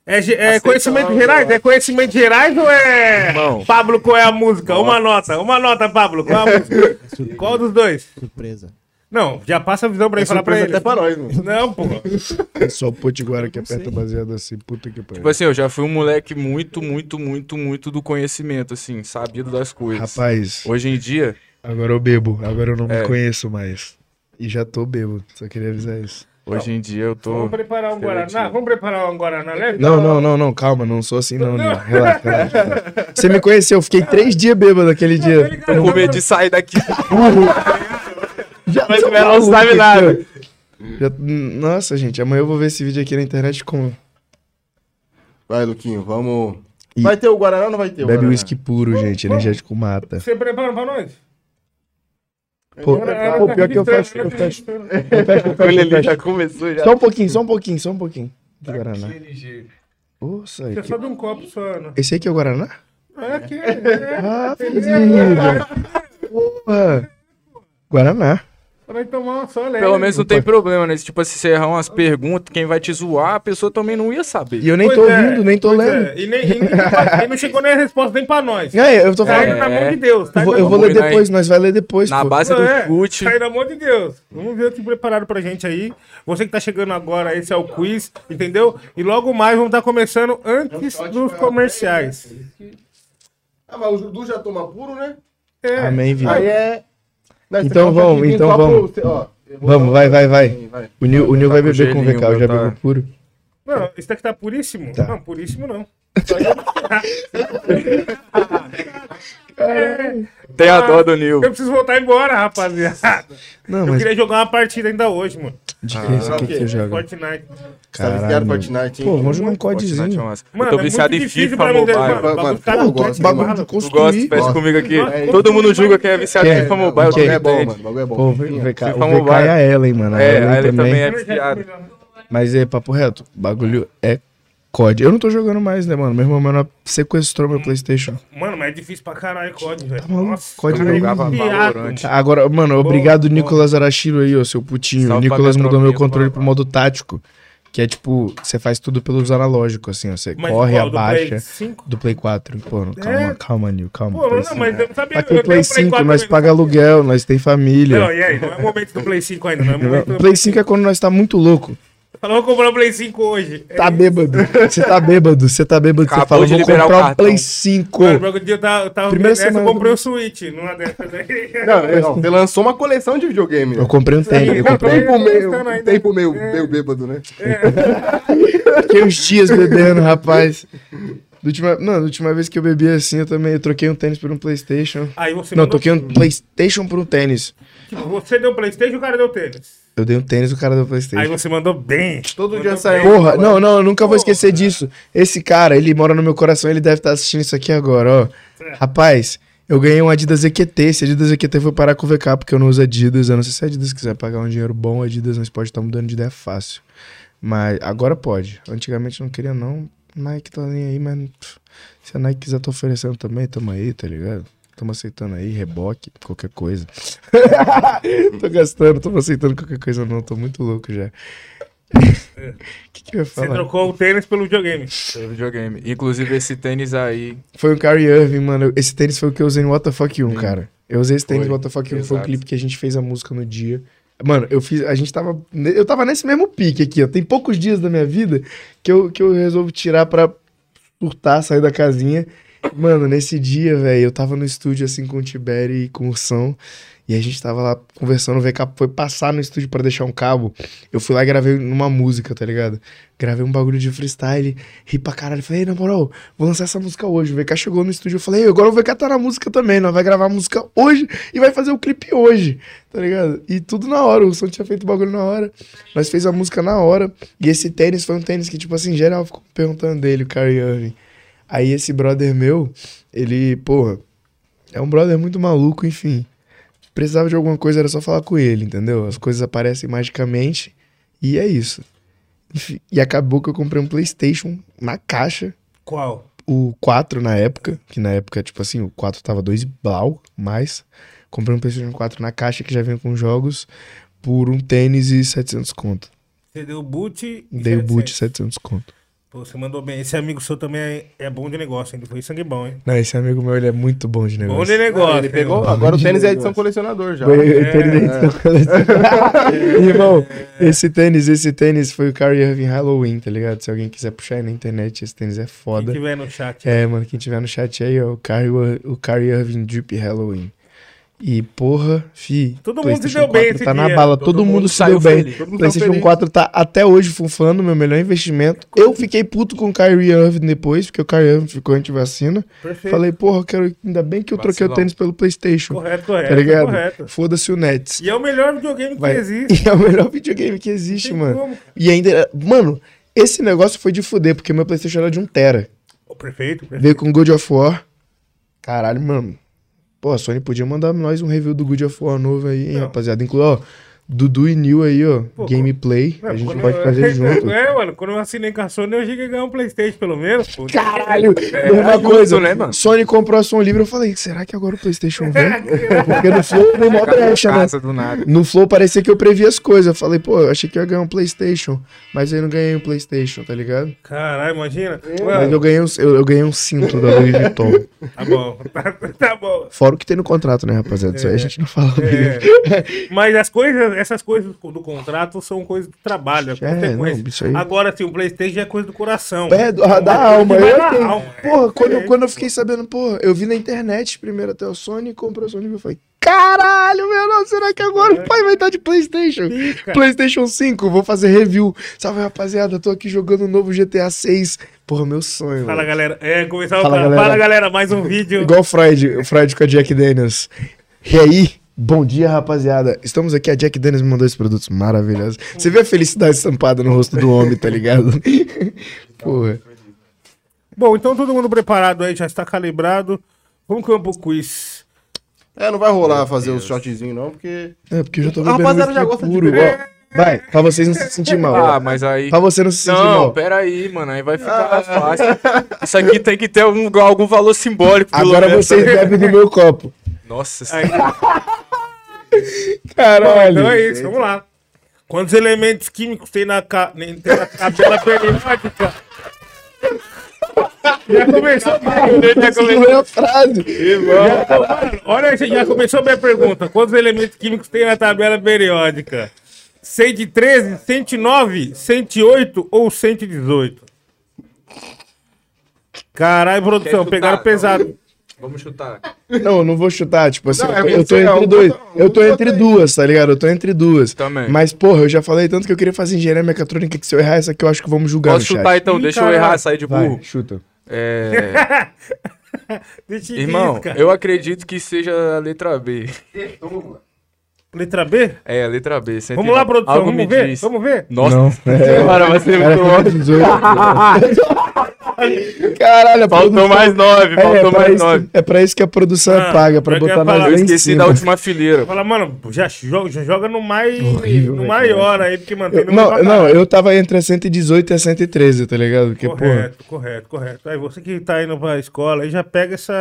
É, é conhecimento gerais? É conhecimento gerais ou é. Irmão. Pablo, qual é a música? Uma nota. Uma nota, Pablo. Qual é a música? (laughs) qual dos dois? Surpresa. Não, já passa a visão pra ele falar pra ele. até pra nós, mano. Não, porra. (laughs) É só o Potiguara que aperta baseado assim. Puta que pariu. Tipo assim, eu já fui um moleque muito, muito, muito, muito do conhecimento, assim, sabido das coisas. Rapaz, Hoje em dia, agora eu bebo. Agora eu não É. me conheço mais. E já tô bebo. Só queria avisar isso. hoje em dia eu tô. Vamos preparar um. Guaraná? Vamos preparar um Guaraná leve? Não, não, não, não. Calma, não sou assim não, (laughs) Nil. Relaxa, relaxa, relaxa. Você me conheceu, eu fiquei três dias bêbado aquele dia. Tô com medo de sair daqui. (laughs) Já Mas Melo não sabe aqui, nada. Já- Nossa, gente, amanhã eu vou ver esse vídeo aqui na internet com. Vai, Luquinho, vamos. E- Vai ter o Guaraná ou não vai ter o Bebe uísque puro, gente. Energético mata. Você prepara pra nós? Pô, Ela pô, tá pior que eu fecho, ela eu tá fecho. Eu fecho, eu fecho, (laughs) eu já começou já. Só um pouquinho, só um pouquinho, só um pouquinho. De Guaraná. Nossa, Você que- só de um copo só, Ana. esse aqui é o Guaraná? É que é. Ah, filho. Porra. Guaraná. Pra nós tomar uma só leve. Pelo menos não tem problema, né? Tipo, se você errar umas perguntas, quem vai te zoar, a pessoa também não ia saber. E eu nem Pois tô é, ouvindo, nem tô lendo. é. E, nem, e, nem- e não chegou nem a resposta nem pra nós. É, eu tô Tá falando. indo na mão de Deus. Tá Eu vou, eu vou ler depois, nós vai ler depois. Na pô. base do É, chute. Tá aí na mão de Deus. Vamos ver o que prepararam pra gente aí. Você que tá chegando agora, esse é o quiz, entendeu? E logo mais vamos estar começando antes dos comerciais. Ah, mas o Dudu já toma puro, né? É. Amém, Vitor. Aí é. Não, Então vamos, então vamos. você- ó, Vamos, vai, vai, vai. vai. O Nil, o Nil vai com beber com VK, eu já tá- bebo puro. Não, esse daqui tá puríssimo? Tá. Não, puríssimo não. (laughs) Tem a dó do Nil. Eu preciso voltar embora, rapaziada. Não, Eu mas queria jogar uma partida ainda hoje, mano. de que Ah, que quê? você joga? Fortnite. Você tá Caralho. em Fortnite, hein? Pô, vamos jogar um é codezinho. massa. Mano, eu tô é viciado muito em difícil FIFA Mobile. mano. Mano, eu doido, gosto, mano. Bagulho de Tu gosta? construir. Gosto. comigo aqui. Nossa, Todo mundo construir, julga quem é viciado em? FIFA Mobile. O bagulho é bom, mano. O bagulho é bom. Pô, o. VK, o e a Ellen, mano. A É, a Ellen também. é viciado. Mas é, papo reto, o bagulho é COD. Eu não tô jogando mais, né, mano? Meu irmão menor sequestrou meu Playstation. Mano, mas é difícil pra caralho COD, velho. Tá maluco? Nossa, COD não é jogava. Valorant. Agora, mano, obrigado, bom. Nicolas Arashiro aí, ó, seu putinho. Salve Nicolas mudou meu controle pro modo tático. Que é tipo, você faz tudo pelos analógicos, assim, ó. Você Mas corre, qual, do Play abaixa. 5? Do Play 4. Pô, não, calma, É? calma, Nil, calma. Pô, Play não, 5. mas eu não sabia. Tem eu Play tenho 5, 4 nós paga aluguel, nós tem família. Não, e aí? Não é o momento do Play 5 ainda, não é o momento do Play 5 é quando nós tá muito louco. Falou, vou comprar o Play 5 hoje. Tá bêbado. Você tá bêbado, você tá bêbado. Você de vou o comprar o cartão. Play 5. Mano, o eu tava, eu tava Primeira nessa, eu semana comprei o Switch numa dessas aí. (laughs) Não, é, não, você lançou uma coleção de videogame. Eu comprei um tênis, eu comprei Tempo meio, tempo meio, meio bêbado, né? (laughs) Fiquei uns dias bebendo, rapaz. Da última, não, da última vez que eu bebi assim, eu também eu troquei um tênis por um Playstation. Aí você Não, mandou- troquei um Playstation por um tênis. Tipo, você deu Playstation e o cara deu tênis. Eu dei um tênis, o cara deu Aí Playstation. você mandou bem. Todo Mandou dia sai bem. um- Porra, não, não, eu nunca vou esquecer disso. Esse cara, ele mora no meu coração, ele deve estar assistindo isso aqui agora, ó. Rapaz, eu ganhei um Adidas EQT. Esse Adidas EQT foi parar com o VK, porque eu não uso Adidas. Eu não sei se a Adidas quiser pagar um dinheiro bom, Adidas nós pode estar mudando de ideia fácil. Mas agora pode. Antigamente eu não queria, não. Nike tá nem aí, mas se a Nike quiser tá oferecendo também, tamo aí, tá ligado? Tamo aceitando aí, reboque, qualquer coisa. (laughs) tô gastando, tô aceitando qualquer coisa não, tô muito louco já. O (laughs) que, que eu ia Você trocou o tênis pelo videogame. Seu videogame. Inclusive, esse tênis aí. Foi o Kyrie Irving, mano. Esse tênis foi o que eu usei no What the Fuck 1, cara. Eu usei esse tênis no Fuck 1, foi o clipe que a gente fez a música no dia. Mano, eu fiz. A gente tava. Eu tava nesse mesmo pique aqui, ó. Tem poucos dias da minha vida que eu, que eu resolvo tirar pra surtar, sair da casinha. Mano, nesse dia, velho, eu tava no estúdio assim com o Tiberi e com o Ursão. E a gente tava lá conversando, o VK foi passar no estúdio pra deixar um cabo. Eu fui lá e gravei numa música, tá ligado? Gravei um bagulho de freestyle, ri pra caralho. Falei, "Ei, na moral, vou lançar essa música hoje. O VK chegou no estúdio, eu falei, "Ei, agora o VK tá na música também, nós vai gravar a música hoje e vai fazer o clipe hoje, tá ligado? E tudo na hora, o som tinha feito o bagulho na hora. Nós fez a música na hora. E esse tênis foi um tênis que, tipo assim, geral ficou perguntando dele, o Kyrie Irving. Aí esse brother meu, ele, porra, é um brother muito maluco, enfim. Precisava de alguma coisa, era só falar com ele, entendeu? As coisas aparecem magicamente e é isso. Enfim, e acabou que eu comprei um PlayStation na caixa, Qual? o 4 na época, que na época, tipo assim, o 4 tava 2 blau, mais. Comprei um PlayStation 4 na caixa que já vem com jogos por um tênis e 700 conto. Você deu boot e Dei o 700. boot 700 conto. Pô, você mandou bem. Esse amigo seu também é, é bom de negócio, hein? Ele foi sangue bom, hein? Não, esse amigo meu, ele é muito bom de Bom negócio. de negócio. ele pegou. Agora o tênis é edição colecionador já. Foi- né? o tênis da edição (laughs) colecionadora. Irmão, esse tênis, esse tênis foi o Kyrie Irving Halloween, tá ligado? Se alguém quiser puxar aí na internet, esse tênis é Quem foda. tiver no chat. É, mano, quem tiver no chat aí, ó, o Kyrie, o Kyrie Irving Drip Halloween. E, porra, fi. Todo mundo se deu bem 4 esse tá na bala, Todo todo, mundo mundo se saiu deu bem. tá PlayStation feliz. 4 tá até hoje funfando, meu melhor investimento. Eu fiquei puto com o Kyrie Irving depois, porque o Kyrie Irving ficou anti-vacina. Falei, porra, eu quero, ainda bem que eu troquei o Vacilão. tênis pelo PlayStation. Correto, correto. Tá ligado? Correto. Foda-se o Nets. E é o melhor videogame que Vai. existe. (laughs) E é o melhor videogame que existe, Tem mano. como. E ainda. Mano, esse negócio foi de fuder, porque meu PlayStation era de 1 tera. Perfeito, perfeito. Veio com God of War. Caralho, mano. Pô, a Sony podia mandar nós um review do God of War novo aí, hein, rapaziada. Inclui, ó, Dudu e Nil aí, ó. Pô, gameplay. Não, a gente pode eu- fazer (laughs) junto. É, mano, quando eu assinei com a Sony, eu cheguei a ganhar um Playstation, pelo menos. pô. Caralho, É, mesma justo, coisa. né, mano? Sony comprou a Som Livre, eu falei, será que agora o PlayStation vem? Porque no Flow deu mó brecha, né? Casa do nada. No Flow parecia que eu previ as coisas. Eu falei, pô, eu achei que ia ganhar um PlayStation. Mas aí eu não ganhei um PlayStation, tá ligado? Caralho, imagina. Mas Mano, eu ganhei um, eu, eu ganhei um cinto da Louis Vuitton. tá bom, (laughs) tá, tá bom. Fora o que tem no contrato, né, rapaziada? Isso aí a gente não fala. É, mas as coisas, essas coisas do contrato são coisas do trabalho, é É, consequência. não, Agora, assim, o Playstation é coisa do coração. É, do- da coisa alma. Eu na tenho. alma. Porra, quando, É. quando eu fiquei sabendo, porra, eu vi na internet primeiro até o Sony comprou o Sony e eu falei, caralho, meu Deus, será que agora o pai vai estar de Playstation? Fica. Playstation 5, vou fazer review. Salve, rapaziada, tô aqui jogando o novo GTA 6. Porra, meu sonho. Fala, mano. galera. É, começar o Fala, cara. galera. Fala, galera, mais um vídeo. Igual o Freud, o Freud com a Jack Daniels. E aí, bom dia, rapaziada. Estamos aqui, a Jack Daniels me mandou esses produtos maravilhosos. Você vê a felicidade estampada no rosto do homem, tá ligado? (laughs) Porra. Bom, então todo mundo preparado aí, já está calibrado. Vamos campo quiz. É, não vai rolar fazer os shotzinhos, não, porque. É, porque eu já tô A bebendo rapaziada já gosta de puro. beber. Ó, Vai, pra vocês não se sentir mal. Ah, ó. mas aí. Pra você não se sentir Não, mal. pera aí, mano. Aí vai ficar mais fácil. Isso aqui tem que ter algum, algum valor simbólico. pelo Agora menos. vocês bebem do meu copo. Nossa Aí, Caralho. então é isso, vamos lá. Quantos elementos químicos tem na, ca... tem na tabela periódica? Já começou bem, já começou a frase. Mano, olha, você já começou a pergunta. Quantos elementos químicos tem na tabela periódica? 113, 109, 108 ou 118? Caralho, produção, pegaram não? pesado. Vamos chutar. Não, eu não vou chutar, tipo assim, Não, é eu tô é entre dois. um Eu tô entre duas, tá ligado? Eu tô entre duas. Também. Mas, porra, eu já falei tanto que eu queria fazer engenharia mecatrônica que se eu errar essa aqui, eu acho que vamos julgar Posso no chutar chat. então? Ih, Deixa eu errar, sair de burro. Vai, chuta. É. (laughs) Deixa eu Irmão, risca. eu acredito que seja a letra B. Letra B? É, a letra B. Vamos lá, produção, Algo vamos me ver? diz. Vamos ver? Nossa, Não. (laughs) É. cara, vai ser muito bom. (laughs) 18. Caralho, Faltou produção- mais nove, É, faltou é, pra mais isso, nove. é pra isso que a produção Ah, é paga, pra eu botar nós Eu esqueci cima. da última fileira. Fala, mano, já joga, já joga no mais. Horrível, no maior aí, porque mantém Eu- no não, não, eu tava entre a 118 e a 113, tá ligado? Porque, Correto, correto, correto. Aí você que tá indo pra escola aí já pega essa.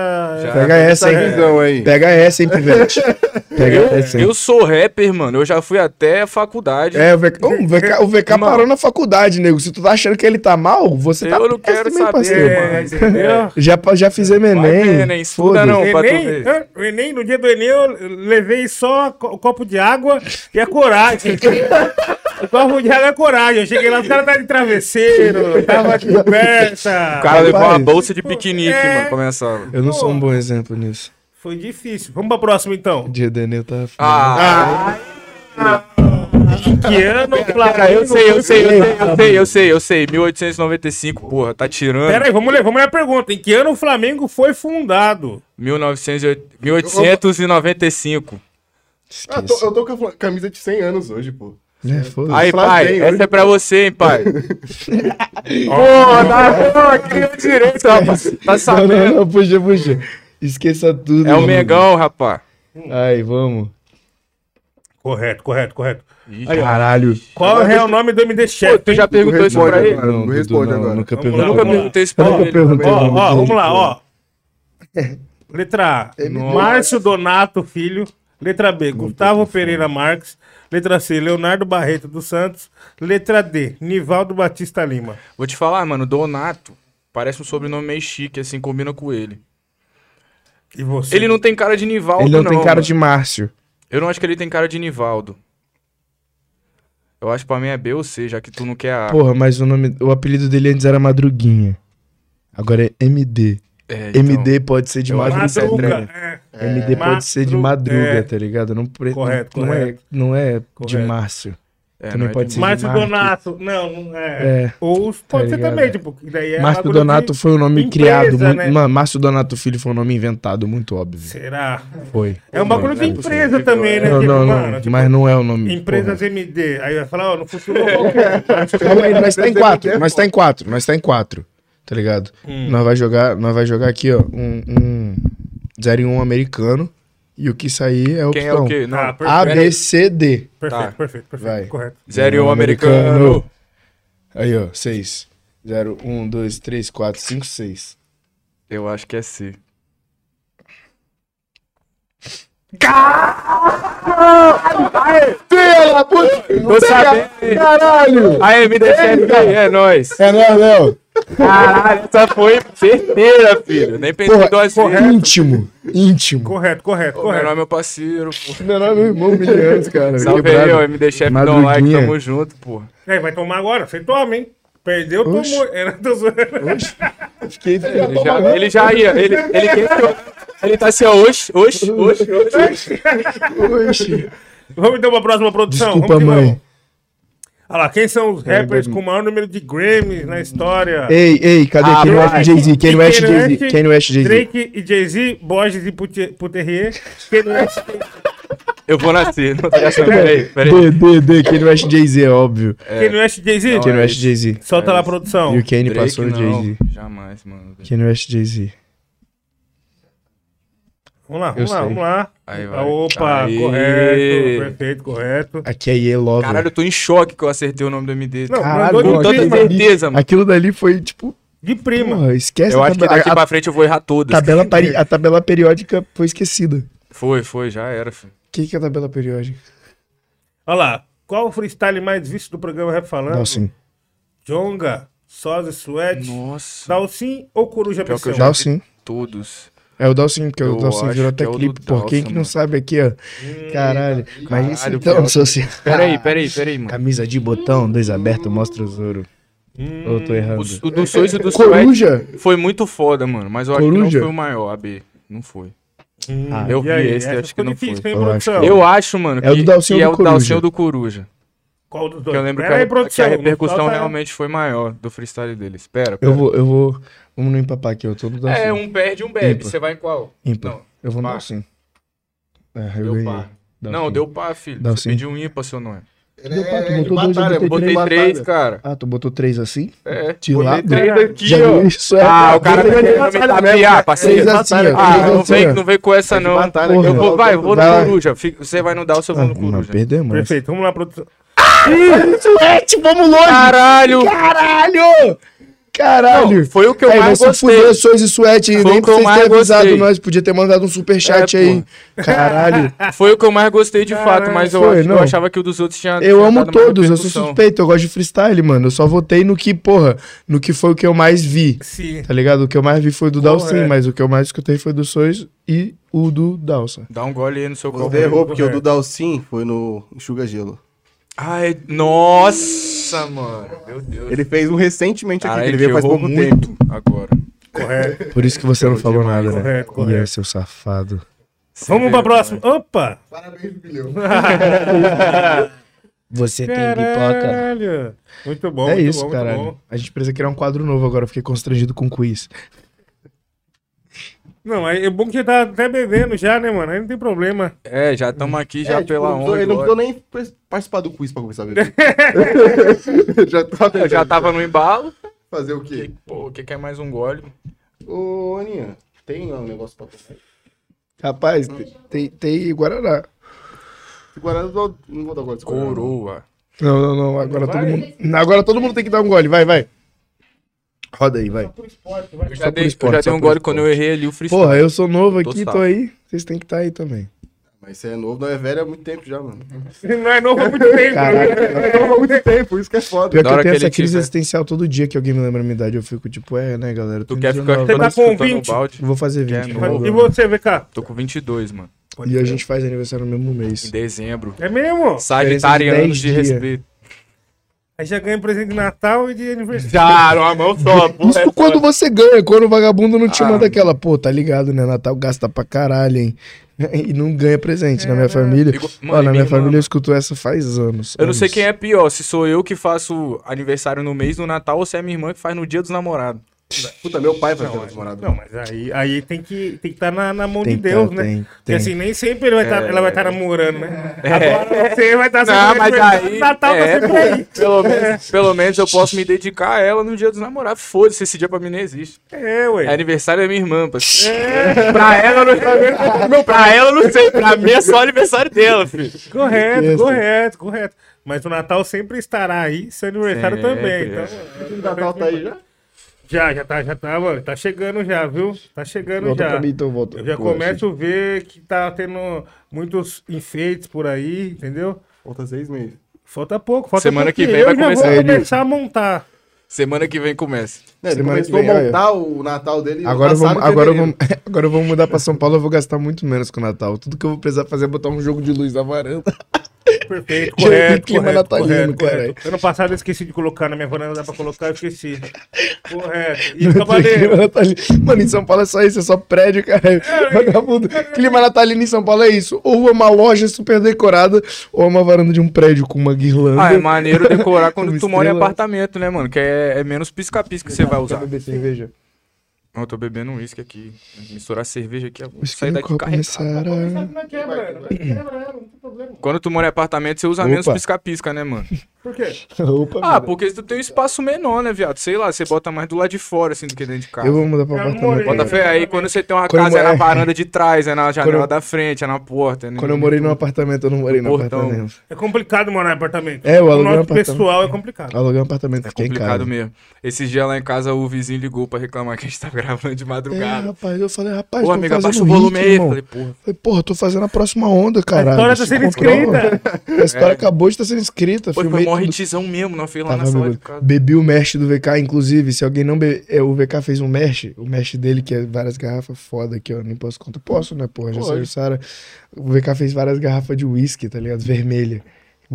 Já. pega essa Essa aí. visão aí. Pega essa, hein, Pivete. (laughs) Pega essa, hein. Eu sou rapper, mano. Eu já fui até a faculdade. É, o VK, o VK, o VK parou na faculdade, nego. Se tu tá achando que ele tá mal, você tá Eu não quero saber, parceiro. É, entendeu? Já, já fizemos Enem. Enem, estuda não. pra Enem, o Enem, no dia do Enem, eu levei só o copo de água e a coragem. o copo de água e a coragem. Eu cheguei lá, os caras estavam de travesseiro, tava de (laughs) coberta. O cara levou uma bolsa de piquenique, É. mano, começava. Eu não sou um bom exemplo nisso. Foi difícil. Vamos pra próxima, então. O dia do Enem eu tava... Ah, Que ano, cara, Flávio? eu sei, eu sei, eu sei, eu sei, eu sei, eu sei. 1895, porra, tá tirando. Pera aí, vamos ler, vamos ler a pergunta. Em que ano o Flamengo foi fundado? 1908 1895. Ah, tô- eu tô com a camisa de 100 anos hoje, pô. É, foda-se. Aí, Flamengo, pai, hoje- essa é pra você, hein, pai. Pô, tá, criou direito, rapaz. Tá Não, não, sabendo. não, puxa, puxa. Esqueça tudo. É o mano. Megão, rapaz. Aí, vamos. Correto, correto, correto. Caralho. Qual é o real nome do MD Chef? tu já perguntou isso pra ele? Não, responde não, agora. Nunca perguntei. isso Eu pra nunca ele. perguntei. Ó, vamos lá, ó. Letra A, Márcio Donato Filho. Letra B, Gustavo Pereira Marques. Letra C, Leonardo Barreto dos Santos. Letra D, Nivaldo Batista Lima. Vou te falar, mano, Donato parece um sobrenome meio chique, assim, combina com ele. E você? Ele não tem cara de Nivaldo, Ele não, tem cara mano. de Márcio. Eu não acho que ele tem cara de Nivaldo. Eu acho que pra mim é B ou C, já que tu não quer a... Porra, mas o nome, o apelido dele antes era Madruguinha. Agora é MD. É, então, MD pode ser de eu acho que Madruguinha. isso é Madruga. trem. É. MD pode ser de Madru- madruga, é. tá ligado? Não, pre- Correto, não, correto. É, não é de Correto. Márcio. É, Também não é pode de ser Márcio. Donato. Não, não é. É. Ou pode ser ligado? também, tipo, daí é Márcio Donato foi um nome empresa, criado. muito- né? Mano, Márcio Donato Filho foi um nome inventado, muito óbvio. Será? Foi. É um bagulho de empresa também, né? Não, tipo, não, não. mano, tipo, mas não é o nome. Empresas porra. MD. Aí vai falar, ó, eu vou querer. Calma aí, nós tá em quatro. Nós tá em quatro. Nós tá em quatro. Tá ligado? Hum. Nós vai jogar, nós vai jogar aqui, ó, um, um 0 em 1 americano. E o que sair é a Quem é o quê? Não. Ah, A, perfeito. B, C, D. Perfeito, Tá. perfeito, perfeito. Vai. Correto. Zero e um americano. Aí, ó, 6. 0, 1, 2, 3, 4, 5, 6. Eu acho que é C. Tô sabendo. Caralho! Aí, me deixa aí, é nóis. É nóis, Léo. Caralho, essa foi certeira, filho. Nem pensei Porra, duas vezes. íntimo. Íntimo. Correto, correto, Ô, Meu correto. nome é meu parceiro, pô. Meu nome é meu irmão, milhões, cara. Salve aí, ó, MD Chef, dá um like, tamo junto, porra. Aí, vai tomar agora. Você toma, hein? Perdeu, Oxe. tomou. Era zoando. Fiquei Ele já, ele já ia, ele, ele. Ele tá assim, ó, oxe, oxe, oxe, oxe. Oxi. Vamos então pra próxima produção. Desculpa, vamos que mãe. vamos. Olha lá, quem são os rappers com o maior número de Grammys na história? Ei, ei, cadê Ah, Kanye. West Jay-Z? Kanye West Kanye Jay-Z. West, Kanye West Jay-Z. Drake e Jay-Z, Borges e Pute- Puterrier. Kanye West, Eu vou nascer, não tem essa, peraí, peraí. D, D, D, Kanye West Jay-Z, é óbvio. Kanye West Jay-Z? Kanye West Jay-Z. Solta lá a produção. E o Kanye Drake passou no Jay-Z. jamais, mano. Kanye West Jay-Z. Vamos lá, vamos lá, vamos lá. Aí vai. Opa, Aí. correto, perfeito, correto. Aqui é Ye Lover. Caralho, eu tô em choque que eu acertei o nome do MD. Não, Caralho, mandou Com de tanta prima. certeza, mano. Aquilo dali foi, tipo, De prima. porra, esquece Eu a acho que tabela- daqui a, pra frente eu vou errar todas. tabela pari- (laughs) a tabela periódica foi esquecida. Foi, foi, já era, filho. O que, que é a tabela periódica? Olha lá, qual o freestyle mais visto do programa Rap Falando? Dalcin. Jonga, Sosa Sweat, Nossa, Dalcin ou Coruja Pior que eu já- todos. É o Dalcin, porque o Eu Dalcin acho virou que até é o clipe. Pô, quem que não sabe aqui, ó. Caralho. Mas isso então, pior. social. Peraí, peraí, peraí, mano. Camisa de botão, dois abertos, mostra os ouro. Hum, Ou eu tô errando? O, o do Sois e do Sweat Coruja? foi muito foda, mano. Mas eu acho que Coruja? não foi o maior, AB. Não foi. hum, Ah, eu vi aí, esse, acho que não difícil, foi. Eu produção? acho Eu acho, mano, que, É o do Dalcin que ou é do o Coruja? Dalcin ou do Coruja. Qual dos dois? Porque eu lembro que a, aí, que produção, a repercussão realmente foi maior do freestyle deles. Pera, Eu pera. vou, eu vou. Vamos no empapar aqui, eu tô no Dalcin. É, um perde, um bebe. Ímpar. Você vai em qual? Ímpar. Não, Eu vou no par. Dalcin. É, eu Deu par. Não, deu par, filho. Dalcin. Você pediu um ímpar, seu é? Ele Deu pra- tu é botou de dois, eu batalha, botei Botei batalha. três, cara. Ah, tu botou três assim? É, De botei lado? três daqui, Já ó. isso? É, Ah, o cara tá Botei querendo me tapear, parceiro. Três assim. Ah, não vem, não vem com essa, É não. batalha, Porra. Eu vou, vai, eu vou no lá. Coruja. Você vai no Dalson, eu vou no Ah, Coruja. perdemos. Perfeito, vamos lá, produção. Suete, vamos longe! Caralho! Caralho! Caralho! Não, foi o que eu Aí, mais fuder, gostei. Sois e Suete, Foi nem eu mais terem avisado gostei. nós, podia ter mandado um superchat É, aí. Caralho. (laughs) Foi o que eu mais gostei de fato, mas eu, Foi, acho- não. eu achava que o dos outros tinha. Eu tinha amo todos, eu sou suspeito, eu gosto de freestyle, mano. Eu só votei no que, porra, no que foi o que eu mais vi. Sim. Tá ligado? O que eu mais vi foi do Dalcin, é. mas o que eu mais escutei foi do Sois e o do Dalsa. Dá um gole aí no seu copo. Você errou, porque o do Dalcin foi no Enxuga Gelo. Ai, nossa, mano. Meu Deus. Ele fez um recentemente aqui, Cara, que ele veio faz pouco muito tempo. agora. Correto. Por isso que você não falou nada, né? Correto, E correto. aí, seu safado. Vamos pra próxima. Opa! Parabéns, Bilhão. (laughs) Você Caralho. Muito bom, É muito isso, bom, bom. A gente precisa criar um quadro novo agora, eu fiquei constrangido com o quiz. Não, é bom que tá até bebendo já, né, mano? Aí não tem problema. É, já estamos aqui já É, tipo, pela não- onda. Ele não precisou nem participar do quiz pra começar a ver. (laughs) já tá Eu já tava no embalo. Fazer o quê? Pô, o que que é mais um gole? Ô, Aninha, tem um negócio pra tomar? Rapaz, tem, tem, tem Guaraná. Guaraná, eu não vou dar agora. Coroa. Não, não, não. Agora Vai. todo mundo. Agora todo mundo tem que dar um gole. Vai, vai. Roda aí, vai. Eu já dei, eu esporte, já só dei um gole quando eu errei ali o freestyle. Porra, eu sou novo aqui, Tô tô aí. Vocês têm que estar aí também. Mas você é novo, não é velho há muito tempo já, mano. Não é novo há muito tempo. Caralho. né? É novo há muito tempo, isso que é foda. Pior que eu tenho essa crise existencial todo dia que alguém me lembra a minha idade. Eu fico tipo, é, né, galera? eu Tu quer ficar 19, Você tá com o 20? balde? Vou fazer Que é 20. novo. E você, VK? Tô com 22, mano. E a gente faz aniversário no mesmo Em mês. dezembro. É mesmo? Sagitarianos 10 de dias. respeito. Aí já ganha presente de Natal e de aniversário. Já, numa mão só, pô. Isso quando você ganha, quando o vagabundo não te Ah. manda aquela, pô, tá ligado, né? Natal gasta pra caralho, hein? (laughs) E não ganha presente na minha família. Igual- Ó, Mano, na minha irmã- família eu escuto essa faz anos. Eu não sei quem é pior, se sou eu que faço aniversário no mês do Natal ou se é minha irmã que faz no dia dos namorados. Puta, meu pai faz Não, namorado. Não, mas aí, aí tem que tem que estar na, na mão Tem de Deus, tá, né? tem, Porque tem. assim, nem sempre ele vai tá- É. ela vai estar namorando, né? Agora você vai estar Não, mas aí. Natal tá é, sempre aí. pelo, menos, pelo menos eu posso me dedicar a ela no dia dos namorados. Foda-se, esse dia pra mim não existe. É, ué. É aniversário da minha irmã, parceiro. Pra ela, não, não, pra ela eu não sei. Pra mim é só aniversário dela, filho. Correto, correto, correto. Mas o Natal sempre estará aí, seu aniversário Sempre, também. é. Então, O Natal tá aí já? Já, já tá, já tá, mano. Tá chegando já, viu? Tá chegando Volta já. pra mim, então volta. Eu já Pô, começo a ver que tá tendo muitos enfeites por aí, entendeu? Falta seis meses. Falta pouco, falta Semana que pouquinho. vem Eu vai já começar. vou começar a montar. Semana que vem começa. Né, ele Semana que começou a montar o Natal dele Agora, vamos, agora, vamos, (laughs) agora eu vou mudar pra São Paulo, eu vou gastar muito menos com o Natal. Tudo que eu vou precisar fazer é botar um jogo de luz na varanda. (laughs) Perfeito, correto, clima correto, natalino, correto, caralho. correto. Ano passado eu esqueci de colocar na minha varanda, dá pra colocar, eu esqueci. Correto. E (laughs) cavaleiro? Mano, em São Paulo é só isso, é só prédio, cara. Vagabundo. Clima natalino em São Paulo é isso. Ou é uma loja super decorada, ou é uma varanda de um prédio com uma guirlanda. Ah, é maneiro decorar quando (laughs) tu mora em apartamento, né, mano? Que é, é menos pisca-pisca que você vai usar. Beber cerveja. Não, eu tô bebendo um uísque aqui. Misturar cerveja aqui, eu vou sair daqui copo carregado. Não é é quebra, não tem problema. Quando tu mora em apartamento, você usa menos pisca-pisca, né, mano? (laughs) Por quê? (laughs) Opa, Ah, mano. porque tu tem um espaço menor, né, viado? Sei lá, você bota mais do lado de fora, assim, do que dentro de casa. Eu vou mudar pra apartamento. Bota fé aí, quando você tem uma Quando casa, é na varanda de trás, é na janela eu- da frente, é na porta. É Quando eu morei num apartamento, eu não morei no Portão. apartamento. É complicado morar em apartamento. É, o aluguei um apartamento. pessoal é complicado. Aluguei um apartamento, É fiquei em complicado mesmo. Esses dias lá em casa, o vizinho ligou pra reclamar que a gente tá (laughs) gravando de É, madrugada. rapaz, eu falei, rapaz, Pô, tô amiga, fazendo abaixa o volume aí. Falei, porra. Falei, porra, tô fazendo a próxima onda, A caralho. história tá Se (laughs) sendo escrita. A história acabou de estar sendo escrita. Foi tudo. hitzão mesmo, não fez lá Tava na sala de casa. Bebi o mesh do VK, inclusive, se alguém não be... é, O VK fez um mesh, o mesh dele, que é várias garrafas foda aqui, ó. Nem posso contar. Posso, né, porra? Já saiu Sara. O VK fez várias garrafas de uísque, tá ligado? Vermelha.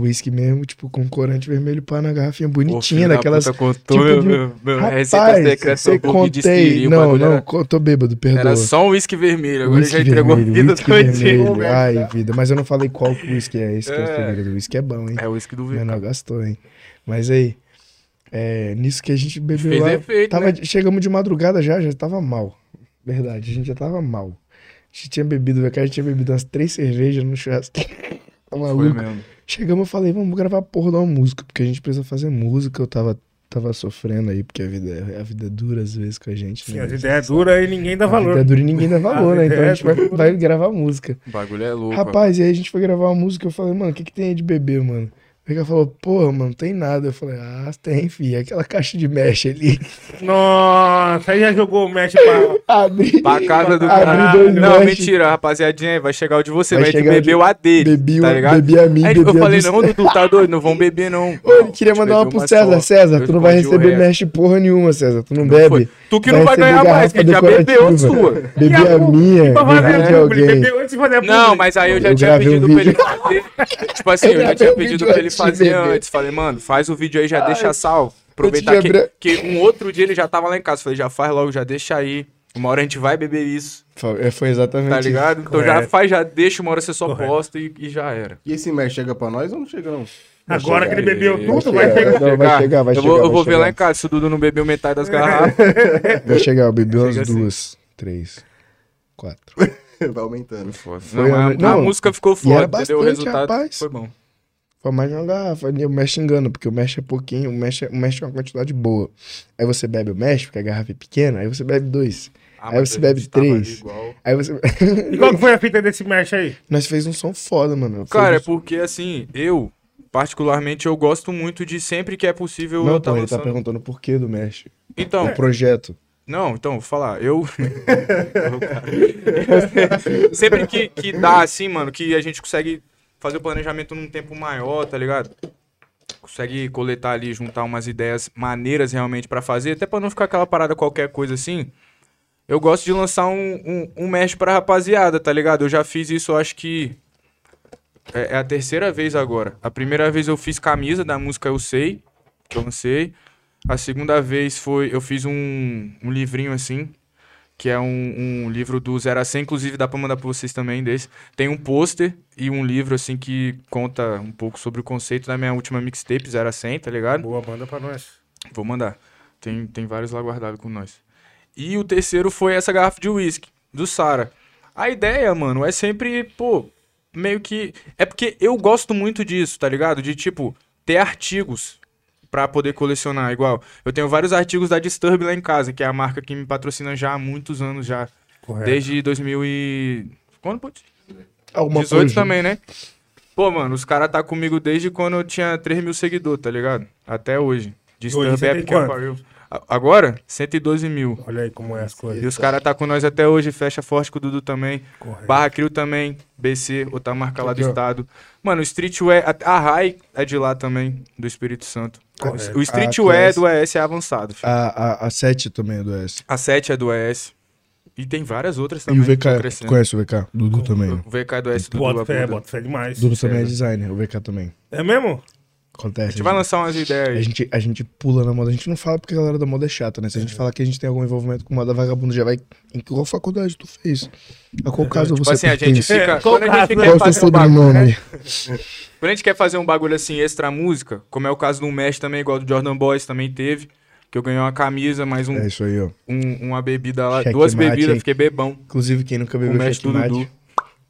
Whisky mesmo, tipo, com corante vermelho, pá, na garrafinha Pô, bonitinha, da daquelas. contou tipo meu, de- meu, meu receita Rapaz, você do contei. o Não, não, era- tô bêbado, perdoa. Era só um uísque vermelho, agora Whisky já entregou vermelho, a vida whisky vermelho. Ai, vida. Mas eu não falei qual que whisky é. Esse que é o É. segredo. O whisky é bom, hein? É o uísque do O VK. menor gastou, hein? Mas aí, é, nisso que a gente bebeu Fez lá. efeito, tava, né? Chegamos de madrugada já, já tava mal. Verdade, a gente já tava mal. A gente tinha bebido, a gente tinha bebido umas três cervejas no churrasco. (laughs) tá Foi maluco. mesmo. Chegamos, eu falei, vamos gravar a porra de uma música, porque a gente precisa fazer música. Eu tava, tava sofrendo aí, porque a vida, é- a vida é dura às vezes com a gente. Sim, né? as ideias duras e ninguém dá A vida é valor. dura e ninguém dá valor, né? vida Então a é gente vai, dura. vai gravar música. O bagulho é louco. Rapaz, e aí a gente foi gravar uma música, eu falei, mano, o que, que tem aí de beber, mano? Vega falou, porra, mano, não tem nada. Eu falei, ah, tem, fi, aquela caixa de mesh ali. (laughs) Nossa, aí já jogou o match pra. (laughs) Abri, Pra casa do cara. Não, mesh, mentira, rapaziadinha. aí Vai chegar o de você, Vai vai, te chegar o de- beber o a dele. bebi, tá ligado? bebi a mim, Aí bebi eu a falei, do- não, Dudu, tá doido, não vão (laughs) beber, não. Ô, ele queria mandar uma pro uma César. só. César, tu não vai receber mesh porra nenhuma, César. Tu não, Não bebe. foi. Tu que não vai ganhar mais, que já bebeu a sua. Bebi a minha, bebi de alguém. de Não, mas aí eu já tinha pedido pra ele fazer. Tipo assim, eu já tinha pedido pra ele de fazer antes. Falei, mano, faz o vídeo aí, já deixa salvo. Aproveitar que, abrir- que um outro dia ele já tava lá em casa. Falei, já faz logo, já deixa aí. Uma hora a gente vai beber isso, Foi, foi exatamente tá isso. ligado? Então já Correto. faz, já deixa, uma hora você só Correto. posta e, e já era. E esse merch chega pra nós ou não chega, não? Agora que ele bebeu Vai tudo, chegar, vai chegar. Não, vai chegar, vai eu chegar. vou, eu vai vou ver chegar. lá em casa se o Dudu não bebeu metade das garrafas. (laughs) Vai chegar, eu bebi umas assim. duas, três, quatro. (laughs) Vai aumentando. Foi Não, a- a, a não, música ficou foda, entendeu? O resultado rapaz. foi bom. Foi mais de uma garrafa. E o mesh engana, porque o mesh é pouquinho, o mesh é, o mesh é uma quantidade boa. Aí você bebe o mesh, porque a garrafa é pequena, aí você bebe dois. Ah, Aí você bebe três. igual. Aí você. E qual que foi a fita desse match aí? Nós fez um som foda, mano. Cara, é porque assim, eu, particularmente, eu gosto muito de sempre que é possível. Não, eu tá pô, ele tá lançando. perguntando o porquê do mesh. Então, O projeto. não, então, vou falar, eu. (laughs) (laughs) sempre que, que dá assim, mano, que a gente consegue fazer o planejamento num tempo maior, tá ligado? Consegue coletar ali, juntar umas ideias maneiras realmente pra fazer, até pra não ficar aquela parada qualquer coisa assim. Eu gosto de lançar um, um, um mesh pra rapaziada, tá ligado? Eu já fiz isso, acho que. É, é a terceira vez agora. A primeira vez eu fiz camisa da música Eu Sei. que eu lancei. A segunda vez foi, eu fiz um, um livrinho assim, que é um, um livro do 0 a 100, inclusive dá pra mandar pra vocês também desse. Tem um pôster e um livro assim que conta um pouco sobre o conceito da minha última mixtape, 0 a 100, tá ligado? Boa banda pra nós. Vou mandar. Tem, tem vários lá guardados com nós. E o terceiro foi essa garrafa de uísque, do Sara. A ideia, mano, é sempre, pô, meio que. É porque eu gosto muito disso, tá ligado? De, tipo, ter artigos pra poder colecionar. Igual, eu tenho vários artigos da Disturb lá em casa, que é a marca que me patrocina já há muitos anos já. Correto. Desde 2000 e... Quando, putz? Alguma 18 coisa. também, né? Pô, mano, os caras tá comigo desde quando eu tinha 3 mil seguidores, tá ligado? Até hoje. Disturb tem Epic? Apparel. Agora, 112 mil. Olha aí como é as coisas. E os caras tá com nós até hoje, fecha forte com o Dudu também. Correto. Barra Crio também, BC, outra marca lá do Entendeu? estado. Mano, o Streetwear, a, a Rai é de lá também, do Espírito Santo. Correto. O Streetwear do ES é avançado. filho. A, a, a 7 também é do S. A 7 é do ES. E tem várias outras E também. o que tão VK, crescendo. tu conhece o VK? Dudu também. O VK é do ES do Bota Dudu fé, bota fé demais. Dudu também é Sério. designer, o VK também. É mesmo? Acontece. A gente vai lançar umas ideias A gente, a gente pula na moda, a gente não fala porque a galera da moda é chata, né? Se a gente falar que a gente tem algum envolvimento com moda vagabundo, já vai. Em qual faculdade tu fez? A qual caso Tipo você assim, a gente pertence? fica. É, quando, a gente quer né? Qual fazer um bagulho, sobrenome? quando a gente quer fazer um bagulho assim, extra música, como é o caso do Mesh também, igual do Jordan Boys também teve. Que eu ganhei uma camisa, mais um, É isso aí, ó. um- uma bebida lá. Checkmate, duas bebidas, hein? fiquei bebão. Inclusive, quem nunca bebeu Mesh do checkmate, Dudu.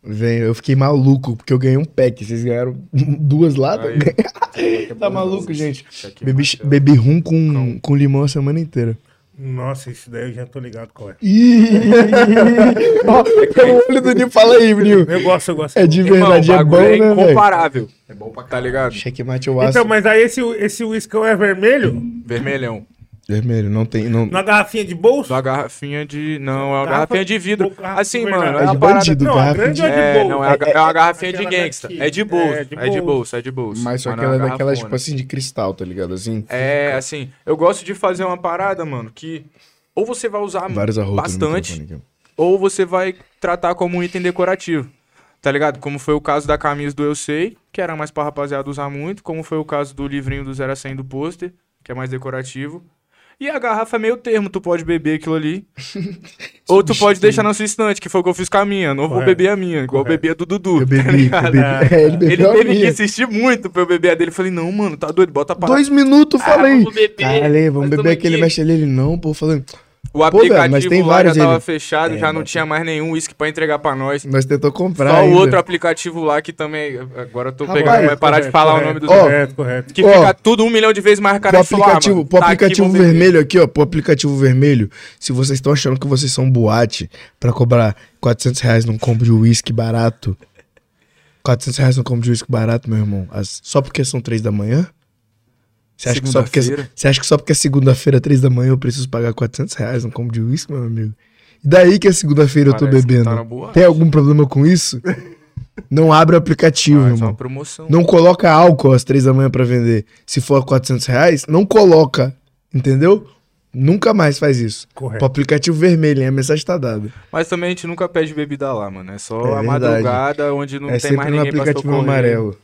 Vem. Eu fiquei maluco, porque eu ganhei um pack. Vocês ganharam (laughs) duas latas? Aí. (laughs) tá maluco, gente? Checkmate, Bebi, bebi rum com, com limão a semana inteira. Nossa, isso daí eu já tô ligado qual é. Ih! (laughs) Ó, o olho do Nil, fala aí, Nil. Eu gosto, eu gosto. É de Irmão, verdade, o é bom, bagulho né, incomparável. É bom pra Tá ligado? Checkmate eu acho. Então, mas aí esse, esse uiscão é vermelho? Vermelhão. Vermelho, não tem. Não... Na garrafinha de bolso? Uma garrafinha de. Não, é uma Garrafa- garrafinha de vidro. garrafa Assim, de mano, é É uma de parada. bandido, Não, a garrafa grande de... é de É, bolso. não, é, a- é uma garrafinha de gangsta. daqui. É de bolso. É, É de de bolso. bolso, é de bolso. Mas só que ela é daquelas, tipo assim, de cristal, tá ligado? Assim, É, assim, eu gosto de fazer uma parada, mano, que ou você vai usar bastante, ou você vai tratar como um item decorativo. Tá ligado? Como foi o caso da camisa do Eu Sei, que era mais pra rapaziada usar muito, como foi o caso do livrinho do 0 a 100 do pôster, que é mais decorativo. E a garrafa é meio termo, tu pode beber aquilo ali. (laughs) ou tu pode deixar na sua estante, que foi o que eu fiz com a minha. Não vou beber a minha, igual eu Correto. bebi a do Dudu. Eu tá bebi, eu ligado? bebi. (laughs) É, ele Ele bebeu a teve que minha. insistir muito pra eu beber a dele. Eu falei, não, mano, tá doido, bota pra Dois minutos, eu falei. vamos beber. Caralho, vamos beber aquele mexe ali. Ele não, pô, falando. O Pô, aplicativo mas tem lá vários já tava ele. fechado, É, já não mas- tinha mais nenhum uísque pra entregar pra nós. Nós tentou comprar. Só o ainda. outro aplicativo lá que também. Agora eu tô Rapaz, pegando, vai parar de Correto, falar o correto, nome do. Ó, Correto, correto. que ó, fica tudo um milhão de vezes mais caro Pro de falar, aplicativo, pro Tá aqui, aplicativo beber. vermelho aqui, ó. Pro aplicativo vermelho, se vocês estão achando que vocês são boate pra cobrar 400 reais num combo de uísque barato. 400 reais num combo de uísque barato, meu irmão. As- só porque são 3 da manhã? Você acha, que só porque, Segunda-feira. você acha que só porque é segunda-feira, 3 da manhã, eu preciso pagar 400 reais num combo de uísque, meu amigo? E daí que é segunda-feira eu tô que bebendo? tá. Tem algum problema com isso? Não abre o aplicativo, Ah, é irmão. promoção. Não coloca álcool às três da manhã pra vender. Se for 400 reais, não coloca. Entendeu? Nunca mais faz isso. Correto. Pro aplicativo vermelho, hein? a mensagem tá dada. Mas também a gente nunca pede bebida lá, mano. É só É a verdade. madrugada onde não é tem mais no ninguém pra aplicativo socorrer. amarelo.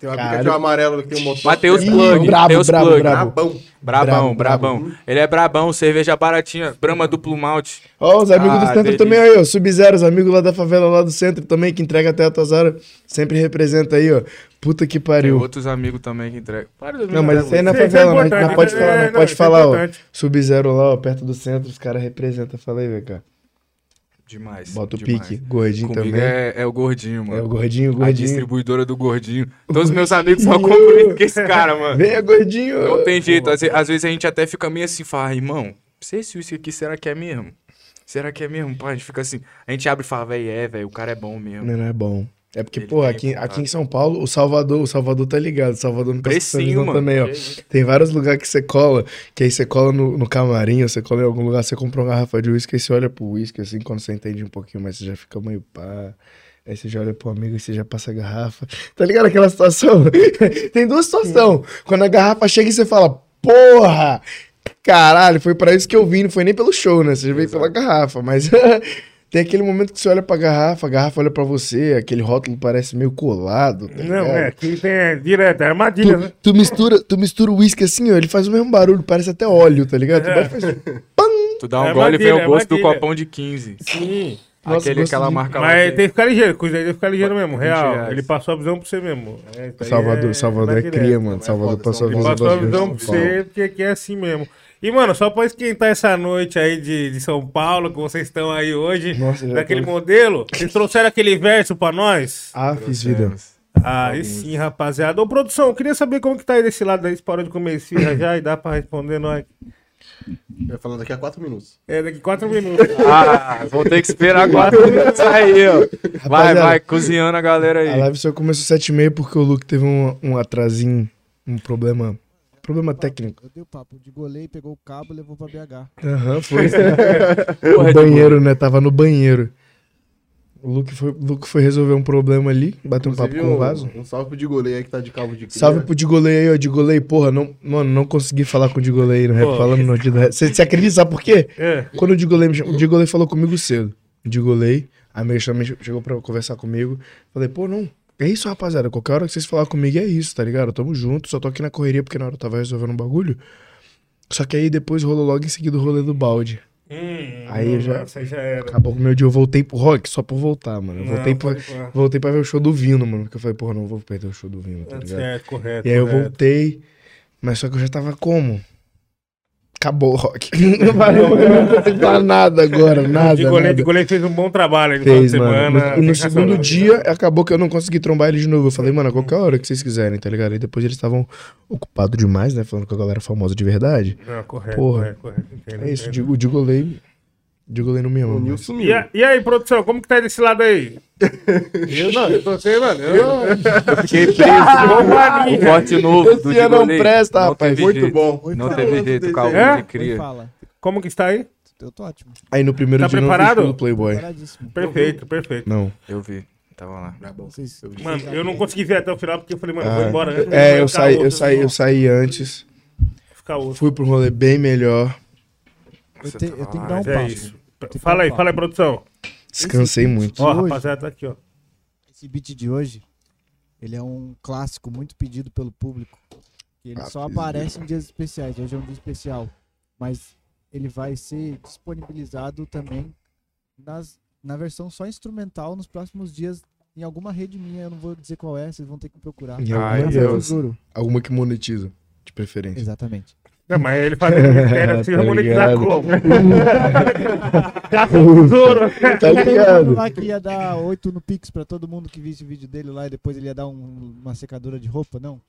Tem um Cara. aplicativo amarelo que tem um motor. Mas tem os Ih, plug, tem brabo, plug. brabo. Brabão. Brabão, brabão. Ele é brabão, cerveja baratinha, brama duplo malte. Ó, os amigos Ah, do centro delícia. também aí, ó. Sub-Zero, os amigos lá da favela lá do centro também, que entrega até a Tazara. Sempre representa aí, ó. Puta que Tem pariu. outros amigos também que entregam. Não, mas isso aí não é Isso é favela, mas importante, mas pode é, falar, mas não, pode isso é falar, ó. Sub-Zero lá, ó, perto do centro, os caras representam. Fala aí, VK. Demais. Bota o demais. pique. Gordinho Comigo também. é, é o gordinho, mano. É o gordinho, o A gordinho. distribuidora do gordinho. Todos os meus amigos só compram isso com esse cara, mano. Venha, gordinho. Não tem jeito. Às, às vezes a gente até fica meio assim, fala, irmão, se esse uísque aqui, será que é mesmo? Será que é mesmo? Pô, a gente fica assim. A gente abre e fala, velho, é, velho, o cara é bom mesmo. Não, não é bom. É porque, pô, tem aqui, aqui em São Paulo, o Salvador, o Salvador tá ligado. O Salvador não essa Precinho, mano. também, ó. Tem vários lugares que você cola, que aí você cola no, no camarim, você cola em algum lugar, você compra uma garrafa de uísque, aí você olha pro uísque, assim, quando você entende um pouquinho mais, você já fica meio pá. Aí você já olha pro amigo e você já passa a garrafa. Tá ligado aquela situação? (laughs) Tem duas situações. Quando a garrafa chega e você fala, porra! Caralho, foi pra isso que eu vim, não foi nem pelo show, né? Você veio pela garrafa, mas (laughs) Tem aquele momento que você olha pra garrafa, a garrafa olha pra você, aquele rótulo parece meio colado. tá Não, é, aqui tem é, direto, é armadilha, né? Tu, tu mistura, tu mistura o uísque assim, ó, ele faz o mesmo barulho, parece até óleo, tá ligado? Tu É. faz... Tu dá um É gole e vem o gosto do copão de 15. Sim. Nossa, Aquele, aquela de- marca lá. Mas que- tem que ficar ligeiro, cuida aí de ficar ligeiro mesmo, 20 real. reais. Ele passou a visão pra você mesmo. É, Salvador, é- Salvador é vai cria, mano. Salvador foda, passou a São Ele visão passou a visão pra você, porque aqui é assim mesmo. E, mano, só pra esquentar essa noite aí de, de São Paulo, que vocês estão aí hoje, Nossa, daquele tô- modelo, vocês trouxeram aquele verso pra nós? Ah, fiz vida. Ah, aí sim, rapaziada. Ô, produção, eu queria saber como que tá aí desse lado aí, você parou de comer esfirra já e dá pra responder nós. Eu ia falar daqui a quatro minutos. É, daqui quatro minutos. (laughs) Ah, vou ter que esperar 4 minutos aí, ó. Vai, Rapaziada, vai, cozinhando a galera A aí. live só começou às 7h30 porque o Luke teve um, um atrasinho, um problema. Problema técnico. Eu dei o papo de golei, pegou o cabo e levou pra BH. Aham, (laughs) foi. Porra, no banheiro, né? Tava no banheiro. O Luke foi, o Luke foi resolver um problema ali, bateu um papo com o um, vaso. um salve pro Digolei aí que tá de calvo de cria. Salve pro Digolei aí, ó. Digolei, porra, não, mano, não consegui falar com o Digolei no rap falando no dia do rap. Você acredita, sabe por quê? É. Quando o Digolei me chamou, o Digolei falou comigo cedo. O Digolei, a também chegou pra conversar comigo. Falei, pô, não. É isso, rapaziada. Qualquer hora que vocês falar comigo é isso, tá ligado? Tamo junto, só tô aqui na correria porque na hora eu tava resolvendo um bagulho. Só que aí depois rolou logo em seguida o rolê do balde. Hum, Aí eu já- já era. Acabou com o meu dia, eu voltei pro rock só por voltar, mano. Eu Não, voltei, pra, voltei pra ver o show do Vino, mano. Porque eu falei, porra, não vou perder o show do Vino, tá ligado? Certo, correto. E aí eu correto. voltei, mas só que eu já tava como? Acabou o rock. (laughs) Não valeu, eu não consigo falar nada agora, nada. De goleiro, nada. de goleiro fez um bom trabalho aí no final de Fez, mano. semana. No, no segundo dia, acabou que eu não consegui trombar ele de novo. Eu falei, mano, a qualquer hora que vocês quiserem, tá ligado? Aí depois eles estavam ocupados demais, né? Falando com a galera famosa de verdade. Não, correto, Porra. correto, correto. Entendo, É isso, entendo. digo lei. Digo lei no me ama. O mano. Nil E, sumiu. a- e aí, produção, como que tá desse lado aí? (laughs) eu não, eu tô sem, mano. Eu, Eu fiquei preso. Bomba O corte novo do Esse ano não Digolei. presta, Não rapaz. Muito jeito. bom. Não Oi, teve jeito, calma, É? de cria. Como que está aí? Eu tô ótimo. Aí no primeiro Tá dia não preparado? do Playboy. Perfeito, perfeito. Não. Eu vi, tava lá. Vocês, Mano, eu não consegui ver até o final porque eu falei, mano, eu vou Ah, embora. antes, É, eu saí, eu saí, eu saí antes. Fui pro rolê bem melhor. Eu, te- eu tenho que dar um é passo. isso. Fala aí, fala aí, produção. Descansei muito. Ó, hoje- rapaziada, tá aqui, ó. Esse beat de hoje, ele é um clássico muito pedido pelo público. Ele Ah, só aparece em dias especiais. Hoje é um dia especial. Mas ele vai ser disponibilizado também nas, na versão só instrumental nos próximos dias em alguma rede minha. Eu não vou dizer qual é, vocês vão ter que procurar. Ai, eu Deus. Alguma que monetiza, de preferência. Exatamente. Não, mas ele fazendo mistério assim, Tá monetizar como? (laughs) Caça ao tesouro. Tá Tem um mano ligado? lá que ia dar 8 no Pix pra todo mundo que visse o vídeo dele lá e depois ele ia dar um- uma secadora de roupa, não?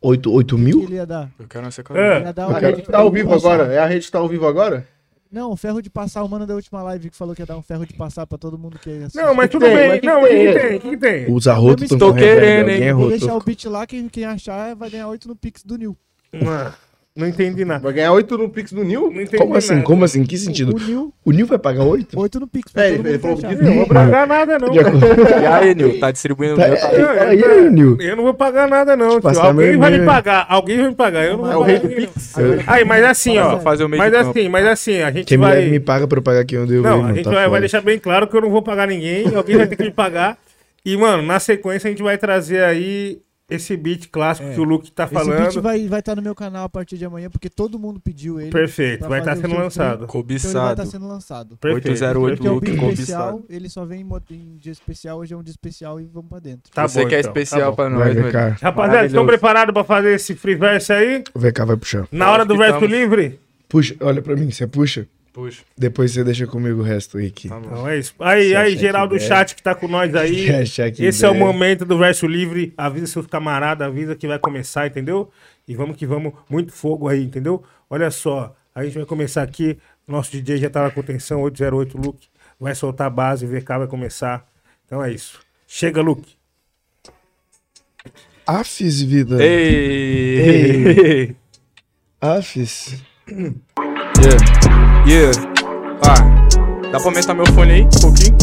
8, 8 O que mil? ele ia dar? Eu quero uma É. secadora. Ele ia dar A rede tá ao vivo agora? É a rede que tá ao vivo agora? Não, o ferro de passar, o mano da última live que falou que ia dar um ferro de passar pra todo mundo que assiste. Não, mas tudo tem? bem. Mas que Não, o que, tem? que tem? O que, que tem? Os arrotos Eu estão querendo, hein? é Vou deixar o beat lá, quem, quem achar vai ganhar 8 no Pix do Nil. Não, não entendi nada. Vai ganhar 8 no Pix do Nil? Não entendi Como assim? nada. Como assim? Que sentido? O Nil, O Nil vai pagar 8? 8 no Pix É, ele mundo falou que não vou pagar nada, não. E aí, Nil, tá distribuindo Tá, meu, tá aí, aí, aí, Nil. Eu não vou pagar nada, não. tio. passar Alguém vai me pagar. Alguém vai me pagar. Eu não É vou o rei pagar Pix. Aí, mas assim, ó. Fazer o meio Mas assim, mas assim, a gente Quem vai. me paga pra eu pagar quem eu devo. Não, a gente tá vai, vai deixar bem claro que eu não vou pagar ninguém, alguém vai ter que me pagar. E, mano, na sequência a gente vai trazer aí esse beat clássico É. que o Luke tá Esse falando. beat vai estar vai tá no meu canal a partir de amanhã, porque todo mundo pediu ele. Perfeito, vai estar o sendo lançado. Então vai Cobiçado. estar sendo lançado. Perfeito. 808 Porque é um Luke cobiçado. especial, ele só vem em em dia especial, hoje é um dia especial e vamos pra dentro. Tá Você bom, que é então, especial tá pra Vai, nós, meu cá. Rapaziada, estão preparados pra fazer esse free verse aí? O VK vai puxar. Na hora do verso estamos. livre? Puxa, olha pra mim, você puxa. Puxa. Depois você deixa comigo o resto, Rick. Tá bom. Então é isso. Aí, Chat aí, geral do chat que tá com nós aí. (laughs) Esse é o momento do verso livre. Avisa seus camaradas, avisa que vai começar, entendeu? E vamos que vamos, muito fogo aí, entendeu? Olha só, a gente vai começar aqui. Nosso DJ já tá na contenção, 808 Luke. Vai soltar a base, o VK vai começar. Então é isso. Chega, Luke. Afis, vida. Ei! (laughs) Afis. Yeah, yeah. Ah, dá pra aumentar meu fone aí um pouquinho?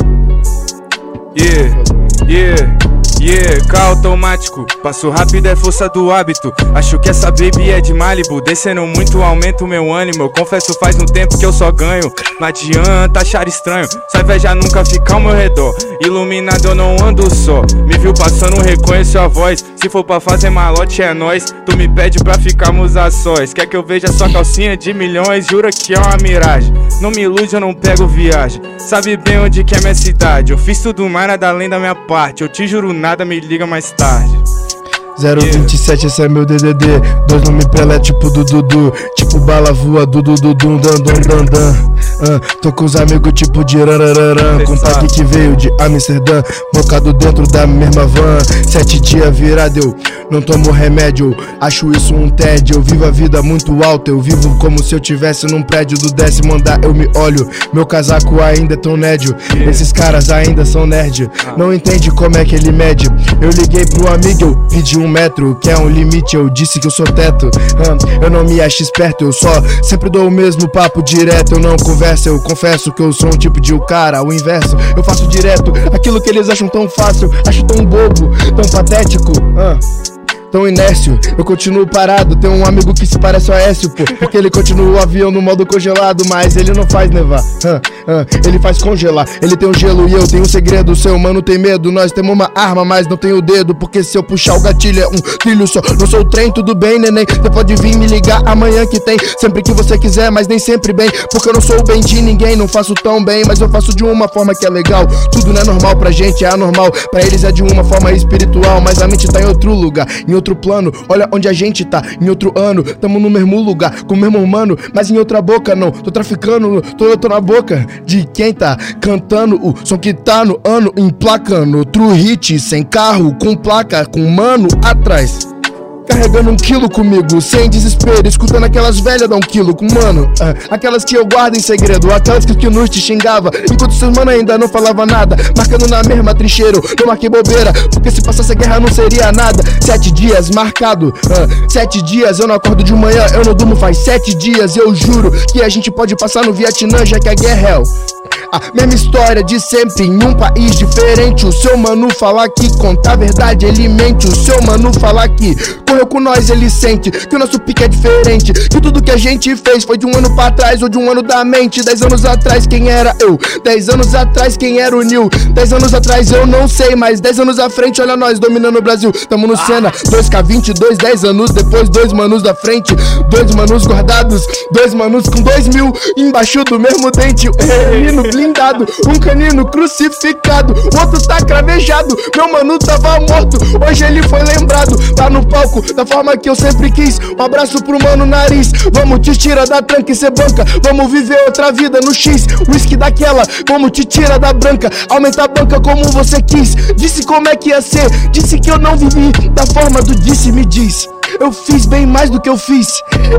Yeah, yeah, Yeah, carro automático, passo rápido é força do hábito. Acho que essa baby é de Malibu, descendo muito aumenta o meu ânimo. Eu confesso faz um tempo que eu só ganho. Não adianta achar estranho, só inveja nunca fica ao meu redor. Iluminado eu não ando só, me viu passando, reconheço a voz. Se for pra fazer malote é nós, tu me pede pra ficarmos a sós. Quer que eu veja sua calcinha de milhões, jura que é uma miragem. Não me ilude, eu não pego viagem. Sabe bem onde que é minha cidade. Eu fiz tudo mais, nada além da minha parte. Eu te juro nada, me liga mais tarde. 027, esse é meu DDD. Dois nome prela é tipo do Dudu. Tipo bala voa, Dudu Dudum, dan dan dan dan. Ah, tô com os amigos tipo de rarararã. Com pack que veio de Amsterdã. Bocado dentro da mesma van. Sete dias virado, eu não tomo remédio. Acho isso um tédio. Eu vivo a vida muito alta. Eu vivo como se eu tivesse num prédio do décimo andar. Eu me olho, meu casaco ainda é tão nédio. Esses caras ainda são nerd. Não entende como é que ele mede. Eu liguei pro amigo, eu pedi um metro. Que é um limite, eu disse que eu sou teto. Ah, eu não me acho esperto, eu só sempre dou o mesmo papo direto. Eu não converso, eu confesso que eu sou um tipo de o cara. O inverso, eu faço direto aquilo que eles acham tão fácil. Acho tão bobo, tão patético. Ah tão inércio. Eu continuo parado, tem um amigo que se parece a Écio, pô. Porque ele continua o avião no modo congelado, mas ele não faz nevar. Hã, hã, ele faz congelar. Ele tem um gelo e eu tenho um segredo. Seu mano tem medo, nós temos uma arma, mas não tem o dedo. Porque se eu puxar o gatilho é um trilho só. Não sou o trem, tudo bem, neném. Você pode vir me ligar amanhã que tem. Sempre que você quiser, mas nem sempre bem. Porque eu não sou o bem de ninguém, não faço tão bem, mas eu faço de uma forma que é legal. Tudo não é normal pra gente, é anormal. Pra eles é de uma forma espiritual, mas a mente tá em outro lugar, em outro plano. Olha onde a gente tá, em outro ano. Tamo no mesmo lugar, com o mesmo humano, mas em outra boca não. Tô traficando, tô, tô na boca de quem tá cantando o som que tá no ano, emplacando. Outro hit, sem carro, com placa, com mano atrás. Carregando um quilo comigo, sem desespero, escutando aquelas velhas dar um quilo com mano. ah, aquelas que eu guardo em segredo, aquelas que o Knut te xingava, enquanto seus mano ainda não falava nada. Marcando na mesma trincheira, não marquei bobeira, porque se passasse guerra não seria nada. Sete dias marcado, ah, sete dias eu não acordo de manhã, eu não durmo faz sete dias. Eu juro que a gente pode passar no Vietnã, já que a guerra é a mesma história de sempre em um país diferente. O seu mano fala que conta a verdade, ele mente. O seu mano fala que correu com nós, ele sente que o nosso pique é diferente. Que tudo que a gente fez foi de um ano pra trás ou de um ano da mente. Dez anos atrás, quem era eu? Dez anos atrás, quem era o Nil? Dez anos atrás, eu não sei, mas dez anos à frente, olha nós dominando o Brasil. Tamo no cena, 2K22, dez anos depois, dois manos da frente. Dois manos guardados, dois manos com dois mil embaixo do mesmo dente. Um menino blindado, um canino crucificado, outro tá cravejado. Meu mano tava morto, hoje ele foi lembrado. Tá no palco, da forma que eu sempre quis. Um abraço pro mano nariz. Vamos te tira da tranca e cê banca. Vamos viver outra vida no X. Whisky daquela, como te tira da branca. Aumenta a banca como você quis. Disse como é que ia ser, disse que eu não vivi da forma do disse, me diz. Eu fiz bem mais do que eu fiz.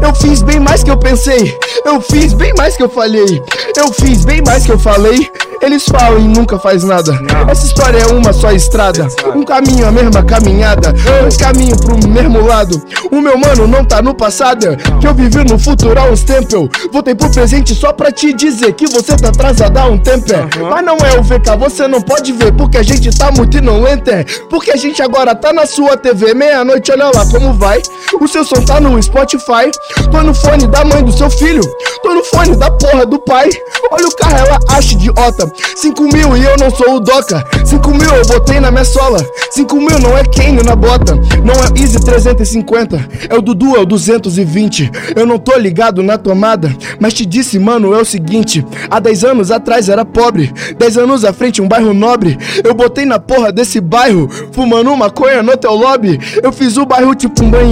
Eu fiz bem mais que eu pensei. Eu fiz bem mais que eu falhei. Eu fiz bem mais que eu falei. Eles falam e nunca faz nada. Essa história é uma só estrada. Um caminho, a mesma caminhada. Dois caminhos pro mesmo lado. O meu mano não tá no passado. Que eu vivi no futuro há uns tempos. Eu voltei pro presente só pra te dizer que você tá atrasado há um tempo. é. Mas não é o VK, você não pode ver. Porque a gente tá muito inolente. Porque a gente agora tá na sua TV. Meia-noite, olha lá como vai. O seu som tá no Spotify. Tô no fone da mãe do seu filho. Tô no fone da porra do pai. Olha o carro, ela acha idiota. 5 mil e eu não sou o Doca. 5 mil eu botei na minha sola. 5 mil não é Kane na bota. Não é Easy 350. É o Dudu, é o 220. Eu não tô ligado na tomada. Mas te disse, mano, é o seguinte. Há 10 anos atrás era pobre. 10 anos à frente, um bairro nobre. Eu botei na porra desse bairro. Fumando maconha no teu lobby. Eu fiz o bairro tipo um banheiro.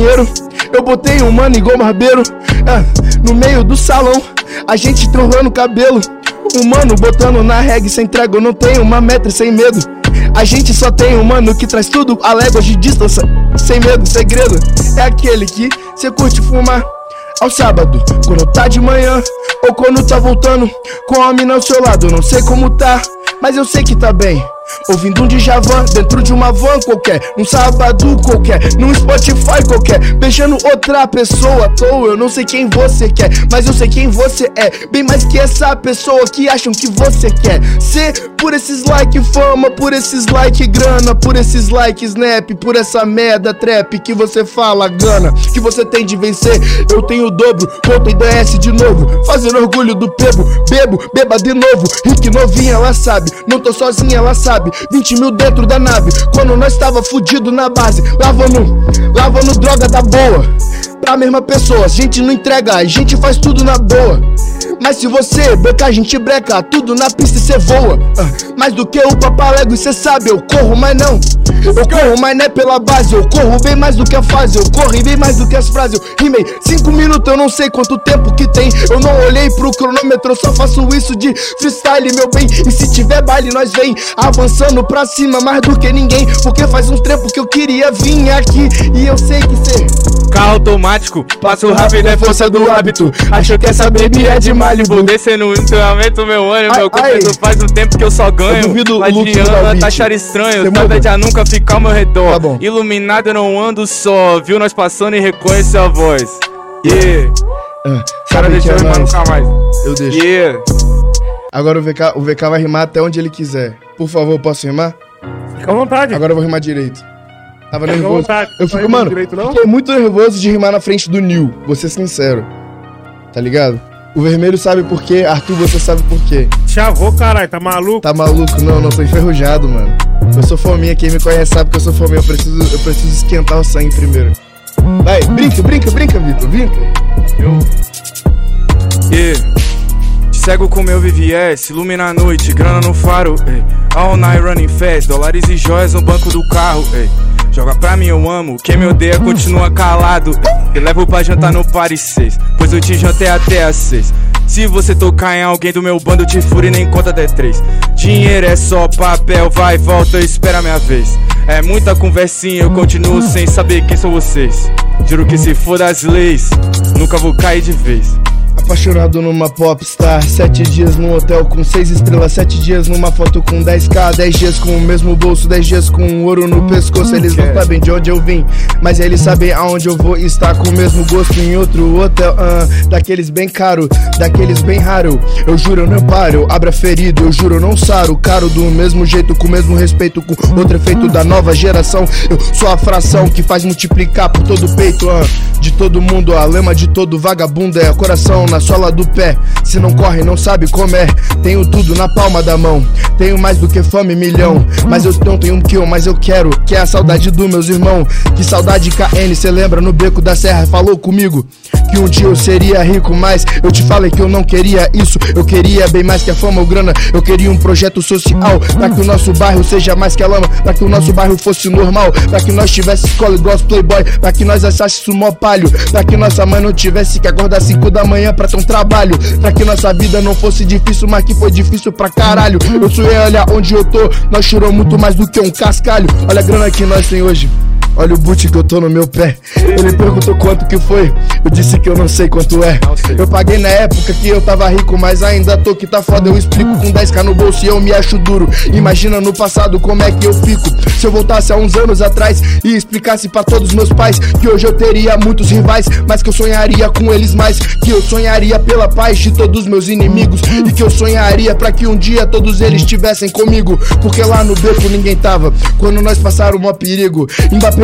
Eu botei um mano igual barbeiro. ah, no meio do salão. A gente trolando cabelo. Um mano botando na reggae sem trégua, não tem uma meta e sem medo. A gente só tem um mano que traz tudo a léguas de distância, sem medo, segredo. É aquele que cê curte fumar ao sábado, quando tá de manhã, ou quando tá voltando com a mina ao seu lado. Não sei como tá, mas eu sei que tá bem. Ouvindo um Djavan dentro de uma van qualquer, num sábado qualquer, num Spotify qualquer, beijando outra pessoa à toa. Eu não sei quem você quer, mas eu sei quem você é. Bem mais que essa pessoa que acham que você quer ser. Por esses like fama, por esses like grana, por esses like snap, por essa merda trap que você fala gana, que você tem de vencer. Eu tenho o dobro, conta IDS de novo, fazendo orgulho do pebo, bebo, beba de novo. Rick novinha, ela sabe, não tô sozinha, ela sabe. 20 mil dentro da nave, quando nós tava fudido na base, lavando, lavando droga da boa. Pra mesma pessoa, a gente não entrega, a gente faz tudo na boa. Mas se você brecar, a gente breca, tudo na pista e cê voa. Ah, mais do que o papalego, e cê sabe, eu corro, mas não. Eu corro, mas não é pela base. Eu corro bem mais do que a fase. Eu corro bem mais do que as frases. Eu rimei cinco minutos, eu não sei quanto tempo que tem. Eu não olhei pro cronômetro, eu só faço isso de freestyle, meu bem. E se tiver baile, nós vem avançando pra cima mais do que ninguém. Porque faz um tempo que eu queria vir aqui. E eu sei que cê. Carro automático, passo rápido é força do hábito. Achou que essa baby é de Malibu. Descendo no aumento meu ânimo, meu compenso faz um tempo que eu só ganho. Eu duvido o o beat. taxar estranho, muda. já nunca ficar ao meu redor. Tá bom. Iluminado eu não ando só, viu nós passando e reconhece a voz. Yeah, Ah, cara deixa eu é rimar nóis. nunca mais. Eu deixo. Yeah. Agora o VK, o VK vai rimar até onde ele quiser. Por favor, posso rimar? Fica à vontade. Agora eu vou rimar direito. Tava Fica à nervoso. vontade. Eu fico, mano, fiquei muito nervoso de rimar na frente do Nil, vou ser sincero. Tá ligado? O vermelho sabe por quê, Arthur, você sabe por quê. Chavou, caralho, tá maluco? Tá maluco? Não, não, tô enferrujado, mano. Eu sou fominha, quem me conhece sabe que eu sou fominha, eu preciso, eu preciso esquentar o sangue primeiro. Vai, brinca, brinca, brinca, Vitor, brinca. Yeah. Te cego com meu VVS, ilumina a noite, grana no faro, ei. All night running fast, dólares e joias no banco do carro, ei. Joga pra mim, eu amo, quem me odeia continua calado. E levo pra jantar no Paris 6, pois eu te jantei até às 6. Se você tocar em alguém do meu bando, te fure nem conta até três. Dinheiro é só papel, vai volta, espera a minha vez. É muita conversinha, eu continuo sem saber quem são vocês. Juro que se for das leis, nunca vou cair de vez. Apaixonado numa popstar Sete dias num hotel com seis estrelas Sete dias numa foto com 10k Dez dias com o mesmo bolso Dez dias com ouro no pescoço. Eles não sabem de onde eu vim Mas eles sabem aonde eu vou estar Com o mesmo gosto em outro hotel ah, Daqueles bem caro, daqueles bem raro. Eu juro eu não paro, eu abro a ferida Eu juro eu não saro, caro do mesmo jeito Com o mesmo respeito, com outro efeito da nova geração. Eu sou a fração que faz multiplicar por todo o peito ah, De todo mundo, a lema de todo vagabundo É coração na sola do pé. Se não corre não sabe comer Tenho tudo na palma da mão. Tenho mais do que fome, milhão. Mas eu não tenho um que eu, mas eu quero Que é a saudade dos meus irmãos Que saudade KN, cê lembra no beco da serra? Falou comigo que um dia eu seria rico Mas eu te falei que eu não queria isso. Eu queria bem mais que a fama ou grana. Eu queria um projeto social Pra que o nosso bairro seja mais que a lama. Pra que o nosso bairro fosse normal. Pra que nós tivesse escola igual os playboy. Pra que nós achássemos mó palho. Pra que nossa mãe não tivesse que acordar 5 da manhã pra ter um trabalho Pra que nossa vida não fosse difícil Mas que foi difícil pra caralho. Eu sonhei olhar onde eu tô Nós chorou muito mais do que um cascalho. Olha a grana que nós tem hoje Olha o boot que eu tô no meu pé. Ele perguntou quanto que foi. Eu disse que eu não sei quanto é. Eu paguei na época que eu tava rico, mas ainda tô que tá foda. Eu explico com 10k no bolso e eu me acho duro. Imagina no passado como é que eu fico. Se eu voltasse há uns anos atrás e explicasse pra todos meus pais que hoje eu teria muitos rivais, mas que eu sonharia com eles mais. Que eu sonharia pela paz de todos meus inimigos. E que eu sonharia pra que um dia todos eles estivessem comigo. Porque lá no beco ninguém tava. Quando nós passaram um perigo.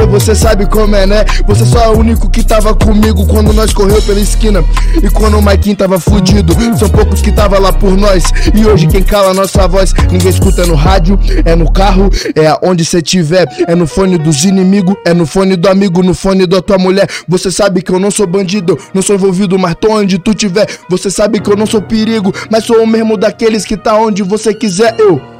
Você sabe como é, né? Você só é o único que tava comigo quando nós correu pela esquina. E quando o Maikin tava fudido. São poucos que tava lá por nós. E hoje quem cala a nossa voz, ninguém escuta no rádio, é no carro, é aonde cê tiver. É no fone dos inimigos, é no fone do amigo, no fone da tua mulher. Você sabe que eu não sou bandido, não sou envolvido, mas tô onde tu tiver. Você sabe que eu não sou perigo, mas sou o mesmo daqueles que tá onde você quiser. Eu.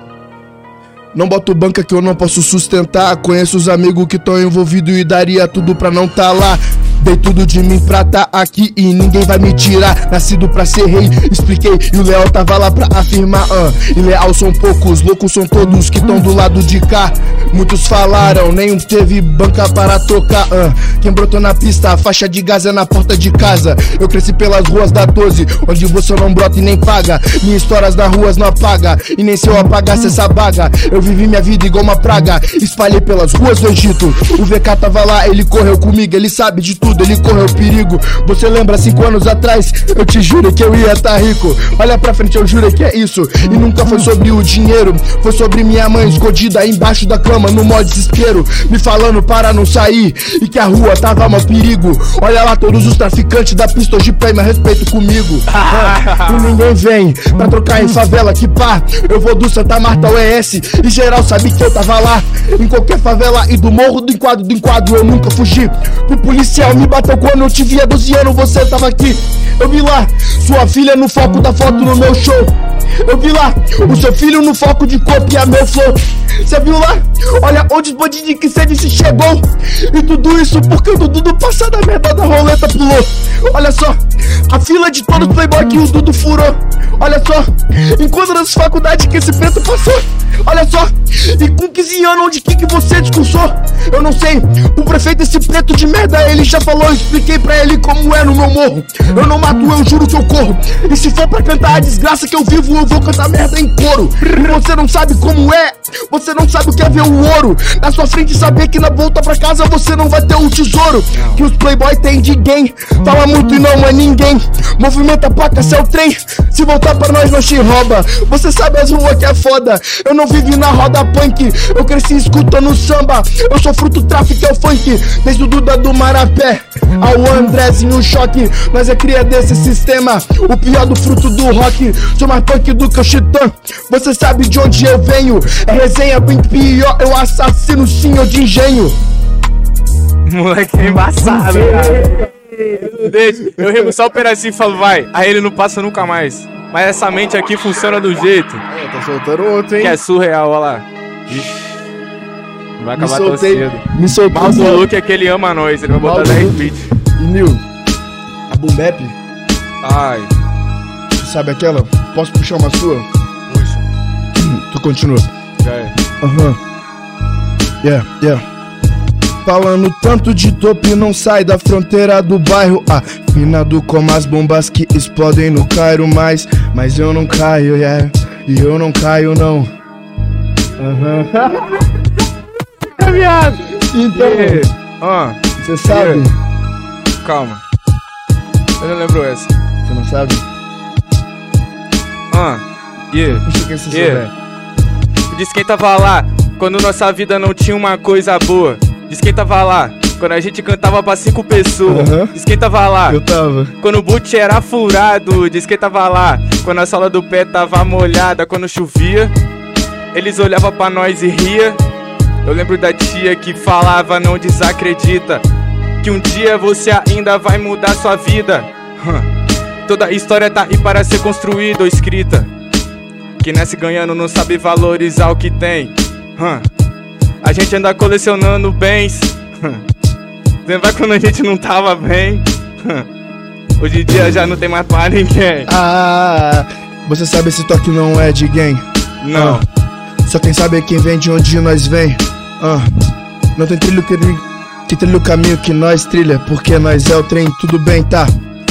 Não boto banca que eu não posso sustentar. Conheço os amigos que estão envolvidos e daria tudo pra não tá lá. Dei tudo de mim pra tá aqui e ninguém vai me tirar. Nascido pra ser rei, expliquei. E o Leal tava lá pra afirmar. ah. E leal são poucos, loucos são todos que estão do lado de cá. Muitos falaram, nenhum teve banca para tocar. ah. Quem brotou na pista, a faixa de gás é na porta de casa. Eu cresci pelas ruas da 12, onde você não brota e nem paga. Minhas histórias nas ruas não apaga. E nem se eu apagasse essa baga. Eu vivi minha vida igual uma praga. Espalhei pelas ruas do Egito. O VK tava lá, ele correu comigo, ele sabe de tudo, ele correu perigo. Você lembra cinco anos atrás? Eu te juro que eu ia tá rico. Olha pra frente, eu juro que é isso. E nunca foi sobre o dinheiro, foi sobre minha mãe escondida embaixo da cama, no maior desespero. Me falando para não sair e que a rua tava um perigo. Olha lá, todos os traficantes da pista hoje prêmio respeito comigo. Ah, (laughs) e ninguém vem pra trocar em favela, que pá. Eu vou do Santa Marta ao ES e geral sabe que eu tava lá. Em qualquer favela e do morro do enquadro do enquadro eu nunca fugi. O policial me bateu quando eu te via 12 anos, você tava aqui. Eu vi lá, sua filha no foco da foto no meu show. Eu vi lá, o seu filho no foco de copiar meu flow. Cê viu lá? Olha onde os bandidinhos que cê disse chegou. E tudo isso porque o Dudu do passado a merda da roleta pulou. Olha só, a fila de todos os playboy que o Dudu furou. Olha só, enquanto nas faculdades que esse preto passou. Olha só, e com 15 anos onde que, que você discursou? Eu não sei, o prefeito esse preto de merda ele já falou, eu expliquei pra ele como é no meu morro. Eu não mato, eu juro que eu corro. E se for pra cantar a desgraça que eu vivo, eu vou cantar merda em coro. Você não sabe como é, você não sabe o que é ver o ouro. Na sua frente saber que na volta pra casa você não vai ter o tesouro. Que os playboy tem de game, fala muito e não é ninguém. Movimenta a placa, seu trem. Se voltar pra nós, nós te rouba. Você sabe as ruas que é foda. Eu não vivi na roda punk, eu cresci escutando samba. Eu sou fruto tráfico, é o funk. Desde o Duda do Marapé ao Andrezinho Choque. Nós é cria desse sistema, o pior do fruto do rock. Sou mais punk do que o Chitã. Você sabe de onde eu venho. É resenha bem pior, eu assassino senhor de engenho. Moleque é embaçado, cara. Eu rimo só um pedacinho e falo, vai. Aí ele não passa nunca mais. Mas essa mente aqui funciona do jeito É, tá soltando outro, hein? que é surreal, olha lá. Vai Me acabar tão soltei, cedo. me soltei. Mal do Luke é que ele ama nós, ele vai botar Mal do 10 Luke. beats. E Nil, a Boom Bap, Ai, sabe aquela? Posso puxar uma sua? puxa, Tu continua. já é. Aham. Yeah, yeah. Falando tanto de tope, não sai da fronteira do bairro. Afinado como as bombas que explodem no Cairo. Mas, mas eu não caio, yeah. E eu não caio, não. Aham. (laughs) é viado. Então, Yeah. Ah, você sabe? calma. Eu não lembro essa. Você não sabe? Ah, yeah. Puxa que você Yeah. souber. Diz quem tava lá quando nossa vida não tinha uma coisa boa. Diz quem tava lá quando a gente cantava pra cinco pessoas. Aham. Diz quem tava lá Eu tava. quando o boot era furado. Diz quem tava lá quando a sola do pé tava molhada. Quando chovia, eles olhavam pra nós e ria. Eu lembro da tia que falava: Não desacredita. Que um dia você ainda vai mudar sua vida. Toda história tá aí para ser construída ou escrita. Que nasce ganhando não sabe valorizar o que tem. A gente anda colecionando bens. Lembra quando a gente não tava bem? Hoje em dia já não tem mais pra ninguém. Ah, você sabe esse toque não é de gang. Não. Só quem sabe é quem vem de onde nós vem. Ah, não tem trilho que, que trilha o caminho que nós trilha, porque nós é o trem, tudo bem, tá?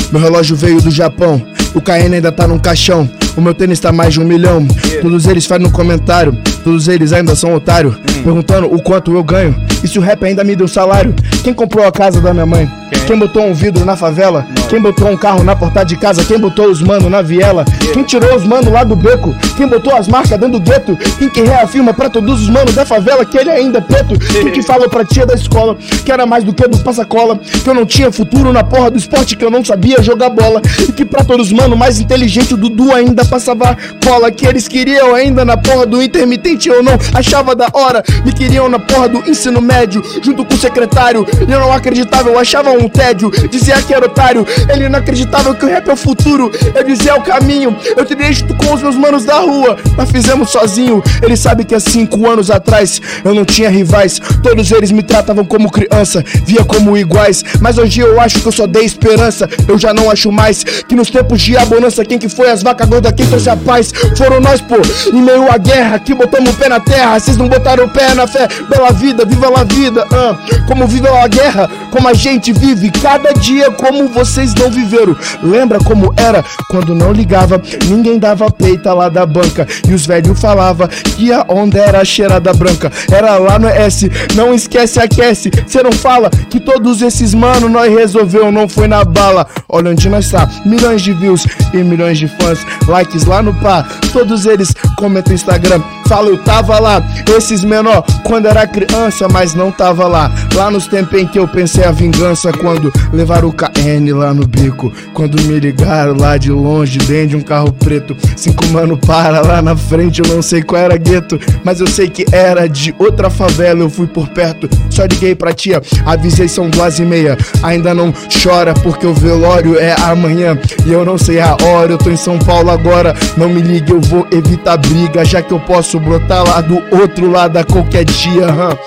Meu relógio veio do Japão, o KN ainda tá num caixão. O meu tênis tá mais de um milhão. Todos eles fazem no comentário, todos eles ainda são otário. Perguntando o quanto eu ganho e se o rap ainda me deu salário. Quem comprou a casa da minha mãe? Quem botou um vidro na favela? Quem botou um carro na porta de casa? Quem botou os mano na viela? Quem tirou os mano lá do beco? Quem botou as marcas dentro do gueto? Quem que reafirma pra todos os manos da favela que ele ainda é preto? (laughs) Quem que falou pra tia da escola que era mais do que do passacola? Que eu não tinha futuro na porra do esporte, que eu não sabia jogar bola. E que pra todos os mano mais inteligente o Dudu ainda passava cola. Que eles queriam ainda na porra do intermitente, eu não achava da hora. Me queriam na porra do ensino médio, junto com o secretário. E eu não acreditava, eu achava um com o tédio. Dizia que era otário, ele não acreditava que o rap é o futuro. Eu dizia é o caminho, eu treinei junto com os meus manos da rua. Nós fizemos sozinho, ele sabe que há cinco anos atrás eu não tinha rivais. Todos eles me tratavam como criança, via como iguais. Mas hoje eu acho que eu só dei esperança. Eu já não acho mais que nos tempos de abonança, quem que foi as vacas gordas, quem trouxe a paz? Foram nós, pô, em meio à guerra, que botamos o pé na terra. Vocês não botaram o pé na fé. Bela vida, viva a vida, ah. Como vive a guerra, como a gente vive cada dia, como vocês não viveram. Lembra como era quando não ligava, ninguém dava peita lá da banca. E os velhos falava que a onda era cheirada branca. Era lá no S, não esquece, aquece. Cê não fala que todos esses mano nós resolveu, não foi na bala. Olha onde nós tá, milhões de views e milhões de fãs, likes lá no pá. Todos eles comentam Instagram, fala eu tava lá. Esses menor quando era criança, mas não tava lá. Lá nos tempos em que eu pensei a vingança, quando levaram o KN lá no bico. Quando me ligaram lá de longe, dentro de um carro preto. Cinco mano para lá na frente, eu não sei qual era gueto, mas eu sei que era de outra favela. Eu fui por perto, só liguei pra tia, avisei são duas e meia. Ainda não chora porque o velório é amanhã e eu não sei a hora. Eu tô em São Paulo agora, não me ligue, eu vou evitar briga, já que eu posso brotar lá do outro lado a qualquer dia. hã.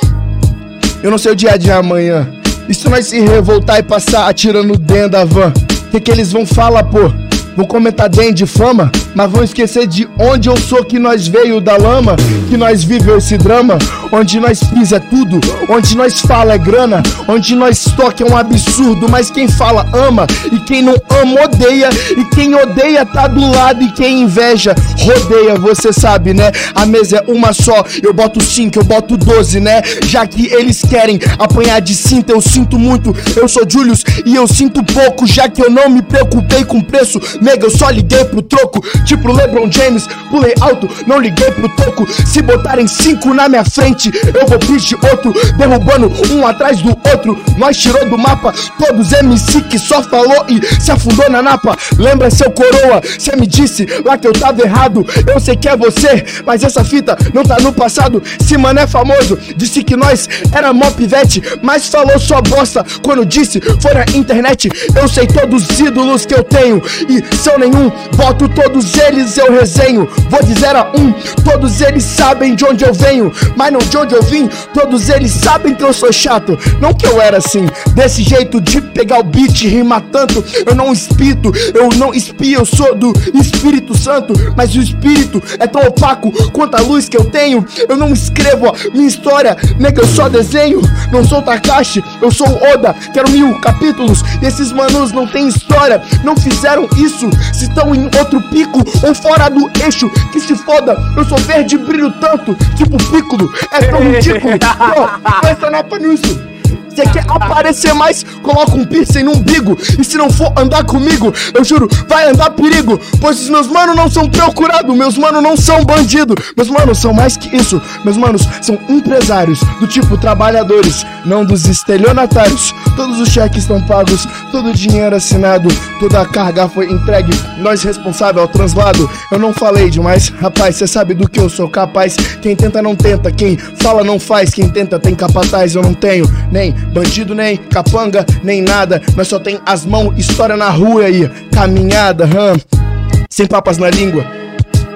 Eu não sei o dia de amanhã. E se nós se revoltar e passar atirando dentro da van? O que, que eles vão falar, pô? Vão comentar dentro de fama, mas vão esquecer de onde eu sou, que nós veio da lama, que nós viveu esse drama, onde nós pisa é tudo, onde nós fala é grana, onde nós toca é um absurdo, mas quem fala ama, e quem não ama odeia, e quem odeia tá do lado, e quem inveja rodeia, você sabe, né? A mesa é uma só, eu boto cinco, eu boto doze, né? Já que eles querem apanhar de cinta, eu sinto muito, eu sou Julius e eu sinto pouco, já que eu não me preocupei com preço, nega, eu só liguei pro troco, tipo LeBron James, pulei alto, não liguei pro toco, se botarem cinco na minha frente, eu vou pedir outro, derrubando um atrás do outro, nós tirou do mapa, todos MC que só falou e se afundou na napa, lembra seu coroa, cê me disse lá que eu tava errado, eu sei que é você, mas essa fita não tá no passado, se mano é famoso, disse que nós era mó pivete, mas falou só bosta, quando disse foi na internet, eu sei todos os ídolos que eu tenho, e são nenhum, boto todos eles eu resenho, vou de 0 a 1, um, todos eles sabem de onde eu venho, mas não de onde eu vim, todos eles sabem que eu sou chato, não que eu era assim, desse jeito de pegar o beat e rimar tanto, eu não espito, eu não espio, eu sou do Espírito Santo, mas o Espírito é tão opaco quanto a luz que eu tenho, eu não escrevo a minha história, nega, eu só desenho, não sou Takashi, eu sou Oda, quero mil capítulos, esses manos não tem história, não fizeram isso, se estão em outro pico ou fora do eixo, que se foda, eu sou verde e brilho tanto, tipo Piccolo, é tão ridículo, Pô, presta napa nisso. Você quer aparecer mais? Coloca um piercing no umbigo. E se não for andar comigo, eu juro, vai andar perigo. Pois os meus manos não são procurados, meus manos não são bandido. Meus manos são mais que isso. Meus manos são empresários, do tipo trabalhadores, não dos estelionatários. Todos os cheques estão pagos, todo o dinheiro assinado, toda a carga foi entregue. Nós responsável ao translado. Eu não falei demais, rapaz, cê sabe do que eu sou capaz. Quem tenta não tenta, quem fala não faz, quem tenta tem capataz. Eu não tenho nem bandido, nem capanga, nem nada. Nós só tem as mãos, história na rua aí, caminhada, hum. sem papas na língua,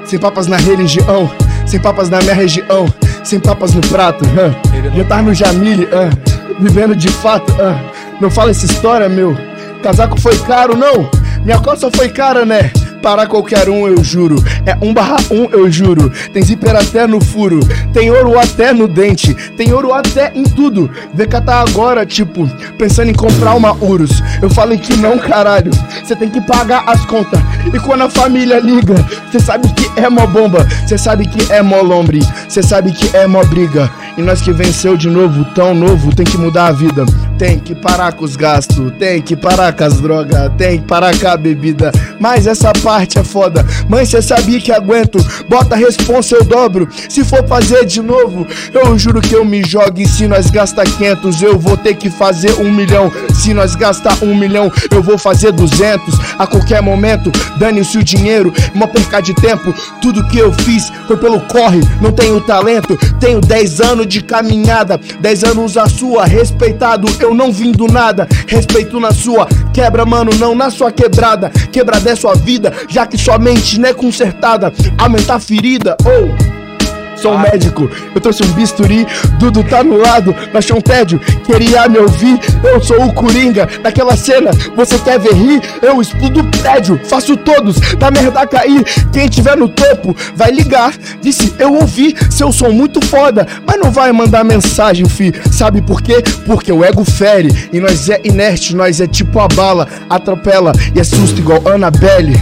sem papas na religião, sem papas na minha região, sem papas no prato, hum. já tá no Jamile, hum. vivendo de fato, hum. não fala essa história, meu. Casaco foi caro, não. Minha calça foi cara, né? Para qualquer um, eu juro. É um barra um, eu juro. Tem zíper até no furo. Tem ouro até no dente. Tem ouro até em tudo. Vê catar agora, tipo, pensando em comprar uma Urus. Eu falei que não, caralho. Você tem que pagar as contas. E quando a família liga, você sabe que é mó bomba. Você sabe que é mó lombre. Você sabe que é mó briga. E nós que venceu de novo, tão novo, tem que mudar a vida. Tem que parar com os gastos. Tem que parar com as drogas. Tem que parar com a bebida. Mas essa parte é foda. Mãe, cê sabia que aguento. Bota a responsa, eu dobro. Se for fazer de novo, eu juro que eu me jogo. E se nós gasta 500, eu vou ter que fazer um milhão. Se nós gastar um milhão, eu vou fazer duzentos. A qualquer momento, dane-se o dinheiro, uma perca de tempo. Tudo que eu fiz foi pelo corre, não tenho talento. Tenho 10 anos de caminhada, 10 anos a sua, respeitado. Não vim do nada, respeito na sua. Quebra, mano, não na sua quebrada. Quebrada é sua vida, já que sua mente não é consertada. Aumentar a ferida, ou. Sou um médico, eu trouxe um bisturi, Dudu tá no lado, baixou um tédio, queria me ouvir, eu sou o Coringa, naquela cena, você quer ver rir, eu explodo o prédio, faço todos, da merda cair, quem tiver no topo, vai ligar, disse eu ouvi, seu som muito foda, mas não vai mandar mensagem, fi, sabe por quê? Porque o ego fere, e nós é inerte, nós é tipo a bala, atropela, e é susto igual Annabelle,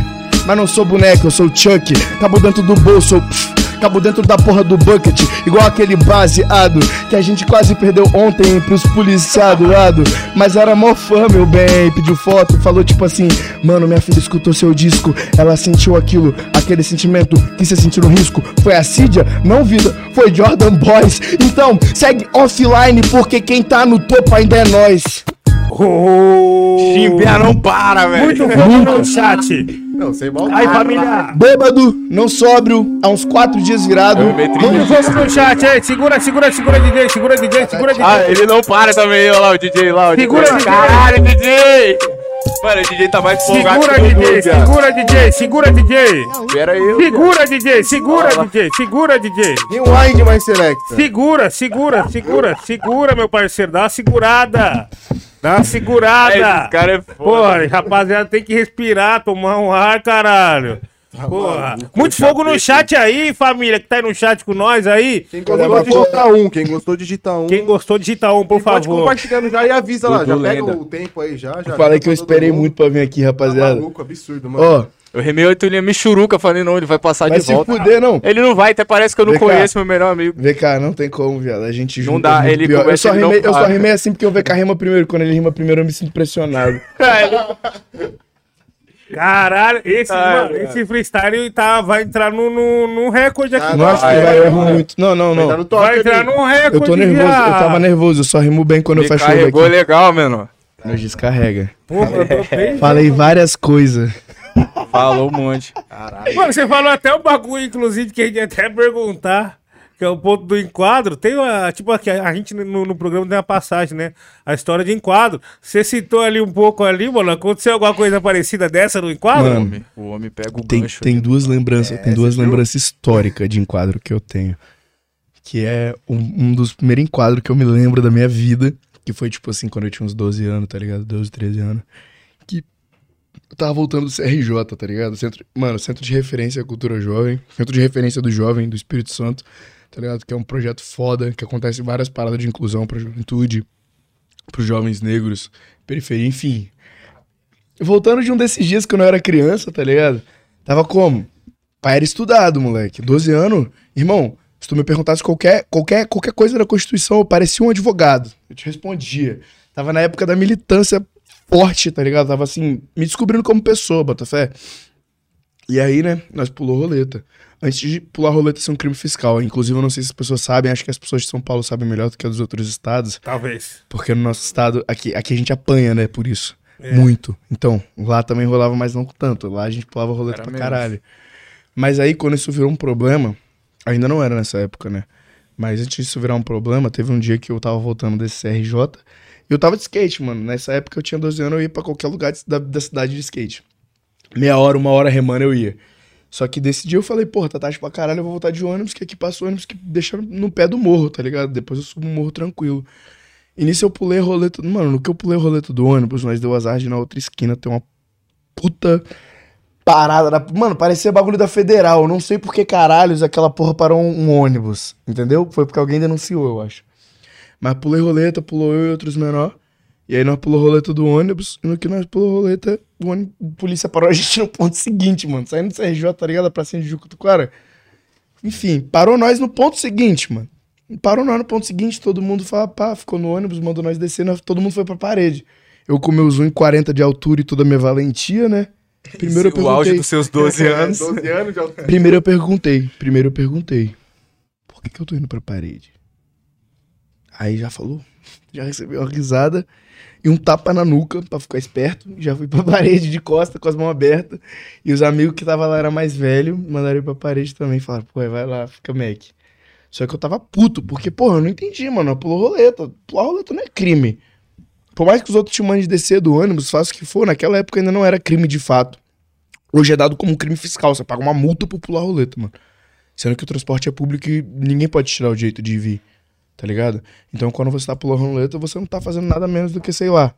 mas não sou boneco, eu sou Chuck, cabo dentro do bolso, eu... Cabo dentro da porra do bucket, igual aquele baseado que a gente quase perdeu ontem pros policiados lado. Mas era mó fã, meu bem. Pediu foto, falou tipo assim: Mano, minha filha escutou seu disco, ela sentiu aquilo, aquele sentimento que você sentiu no risco. Foi a Cidia? Não, vida, foi Jordan Boys. Então, segue offline, porque quem tá no topo ainda é nós. Chimbinha não para, velho. Muito bom no chat. Não, sem mal. Aí, família. Bêbado, não sóbrio, há uns quatro dias virado. Muito fogo no chat, aí. Segura, segura, segura, DJ. Segura, DJ. Segura, DJ. Ah, ele não para também, olha lá, o DJ lá. O Segura, DJ. DJ. Caralho, DJ! Mano, o DJ tá mais folgado Segura, que o Dudu, DJ. viado. Segura, DJ. Segura, DJ. Pera aí. Segura, DJ. Segura, DJ. Segura, DJ. Rewind mais selecta. Segura, segura, segura, segura, meu parceiro. Dá uma segurada. Dá uma segurada. Esse cara é foda. Porra, rapaziada, tem que respirar, tomar um ar, caralho. Porra. Muito fogo no chat aí, família, que tá aí no chat com nós aí. Quem gostou, digita um. Quem gostou, digita um. Quem gostou, digita um, por Quem pode favor. compartilhando já e avisa lá. Já Dudu pega lenda. o tempo aí já. já Eu falei que eu esperei muito pra vir aqui, Tá rapaziada. maluco, absurdo, mano. Ó, Eu remei oito linhas Michuruca, falei, não, ele vai passar vai de se volta. fuder, não. Ele não vai, até parece que eu não cá. conheço meu melhor amigo. VK, não tem como, viado. A gente Não junta dá, muito ele pior. Eu começa, só, ele não rimei, eu só rimei assim porque o VK rima primeiro. Quando ele rima primeiro, eu me sinto pressionado. (laughs) Caralho, esse, Ai, mano, esse freestyle tá, vai entrar no, no, no recorde aqui. Ah, Não acho que vai errar muito. Não, não, Vai não. no top Vai entrar no recorde. Eu tô nervoso, eu viado. tava nervoso. Eu só rimo bem quando eu Me fecho o olho carregou aqui. legal, mano. Nós descarrega. Porra, eu tô (laughs) bem- Falei várias coisas. Falou um monte. Mano, você falou até o bagulho, inclusive, que a gente ia até perguntar, que é o ponto do enquadro. Tem uma, tipo, aqui, a gente no, no programa tem uma passagem, né? A história de enquadro. Você citou ali um pouco ali, mano. Aconteceu alguma coisa parecida dessa no enquadro? Mano, Homem, o homem pega o Tem, gancho. tem duas lembranças, tem duas lembranças históricas de enquadro que eu tenho. Que é um, um dos primeiros enquadros que eu me lembro da minha vida. Que foi tipo assim, quando eu tinha uns 12 anos, tá ligado? 12, 13 anos. Que eu tava voltando do CRJ, tá ligado? Centro, mano, Centro de Referência à Cultura Jovem. Centro de Referência do Jovem, do Espírito Santo, tá ligado? Que é um projeto foda, que acontece várias paradas de inclusão pra juventude, pros jovens negros, periferia, enfim. Voltando de um desses dias que eu não era criança, tá ligado? Tava como? Pai era estudado, moleque. 12 anos. Irmão, se tu me perguntasse qualquer, qualquer, qualquer coisa da Constituição, eu parecia um advogado. Eu te respondia. Tava na época da militância forte, tá ligado? Tava assim, me descobrindo como pessoa, Botafé. E aí, né, nós pulou roleta. Antes de pular roleta ser um crime fiscal. Inclusive, eu não sei se as pessoas sabem, acho que as pessoas de São Paulo sabem melhor do que as dos outros estados. Talvez. Porque no nosso estado, aqui, aqui a gente apanha, né, por isso. Muito. Então, lá também rolava, mas não tanto. Lá a gente pulava roleta Era pra menos. caralho. Mas aí, quando isso virou um problema, ainda não era nessa época, né? Mas antes disso virar um problema, teve um dia que eu tava voltando desse CRJ e eu tava de skate, mano. Nessa época eu tinha 12 anos, eu ia pra qualquer lugar da, da cidade de skate. Meia hora, uma hora remando eu ia. Só que desse dia eu falei, porra, tá tarde pra caralho, eu vou voltar de ônibus, que aqui passa ônibus que deixa no pé do morro, tá ligado? Depois eu subo o morro tranquilo. E nisso eu pulei a roleta. Mano, no que eu pulei a roleta do ônibus, nós deu azar de na outra esquina ter uma puta parada. Da... Mano, parecia bagulho da federal. Eu Não sei por que caralhos aquela porra parou um, um ônibus. Entendeu? Foi porque alguém denunciou, eu acho. Mas pulei roleta, pulou eu e outros menor. E aí nós pulou roleta do ônibus. E no que nós pulou roleta, o ônibus, a polícia parou a gente no ponto seguinte, mano. Saindo do CRJ, tá ligado? Pra cima de Jucutuquara. Enfim, parou nós no ponto seguinte, mano. Parou nós no ponto seguinte, todo mundo fala, pá, ficou no ônibus, mandou nós descer, nós- todo mundo foi pra parede. Eu com meus 1,40 de altura e toda a minha valentia, né? Primeiro eu o auge perguntei. dos seus 12 anos. 12 anos já. Primeiro eu perguntei. Primeiro eu perguntei. Por que, que eu tô indo pra parede? Aí já falou. Já recebi uma risada e um tapa na nuca pra ficar esperto. Já fui pra (laughs) parede de costa com as mãos abertas. E os amigos que tava lá era mais velho, mandaram ir pra parede também. Falaram, pô, vai lá, fica Mac. Só que eu tava puto, porque, porra, eu não entendi, mano. Pulou roleta. Pular roleta não é crime. Por mais que os outros te mandem descer do ônibus, faça o que for, naquela época ainda não era crime de fato. Hoje é dado como crime fiscal. Você paga uma multa por pular roleta, mano. Sendo que o transporte é público e ninguém pode tirar o direito de vir. Tá ligado? Então quando você tá pulando roleta, você não tá fazendo nada menos do que, sei lá.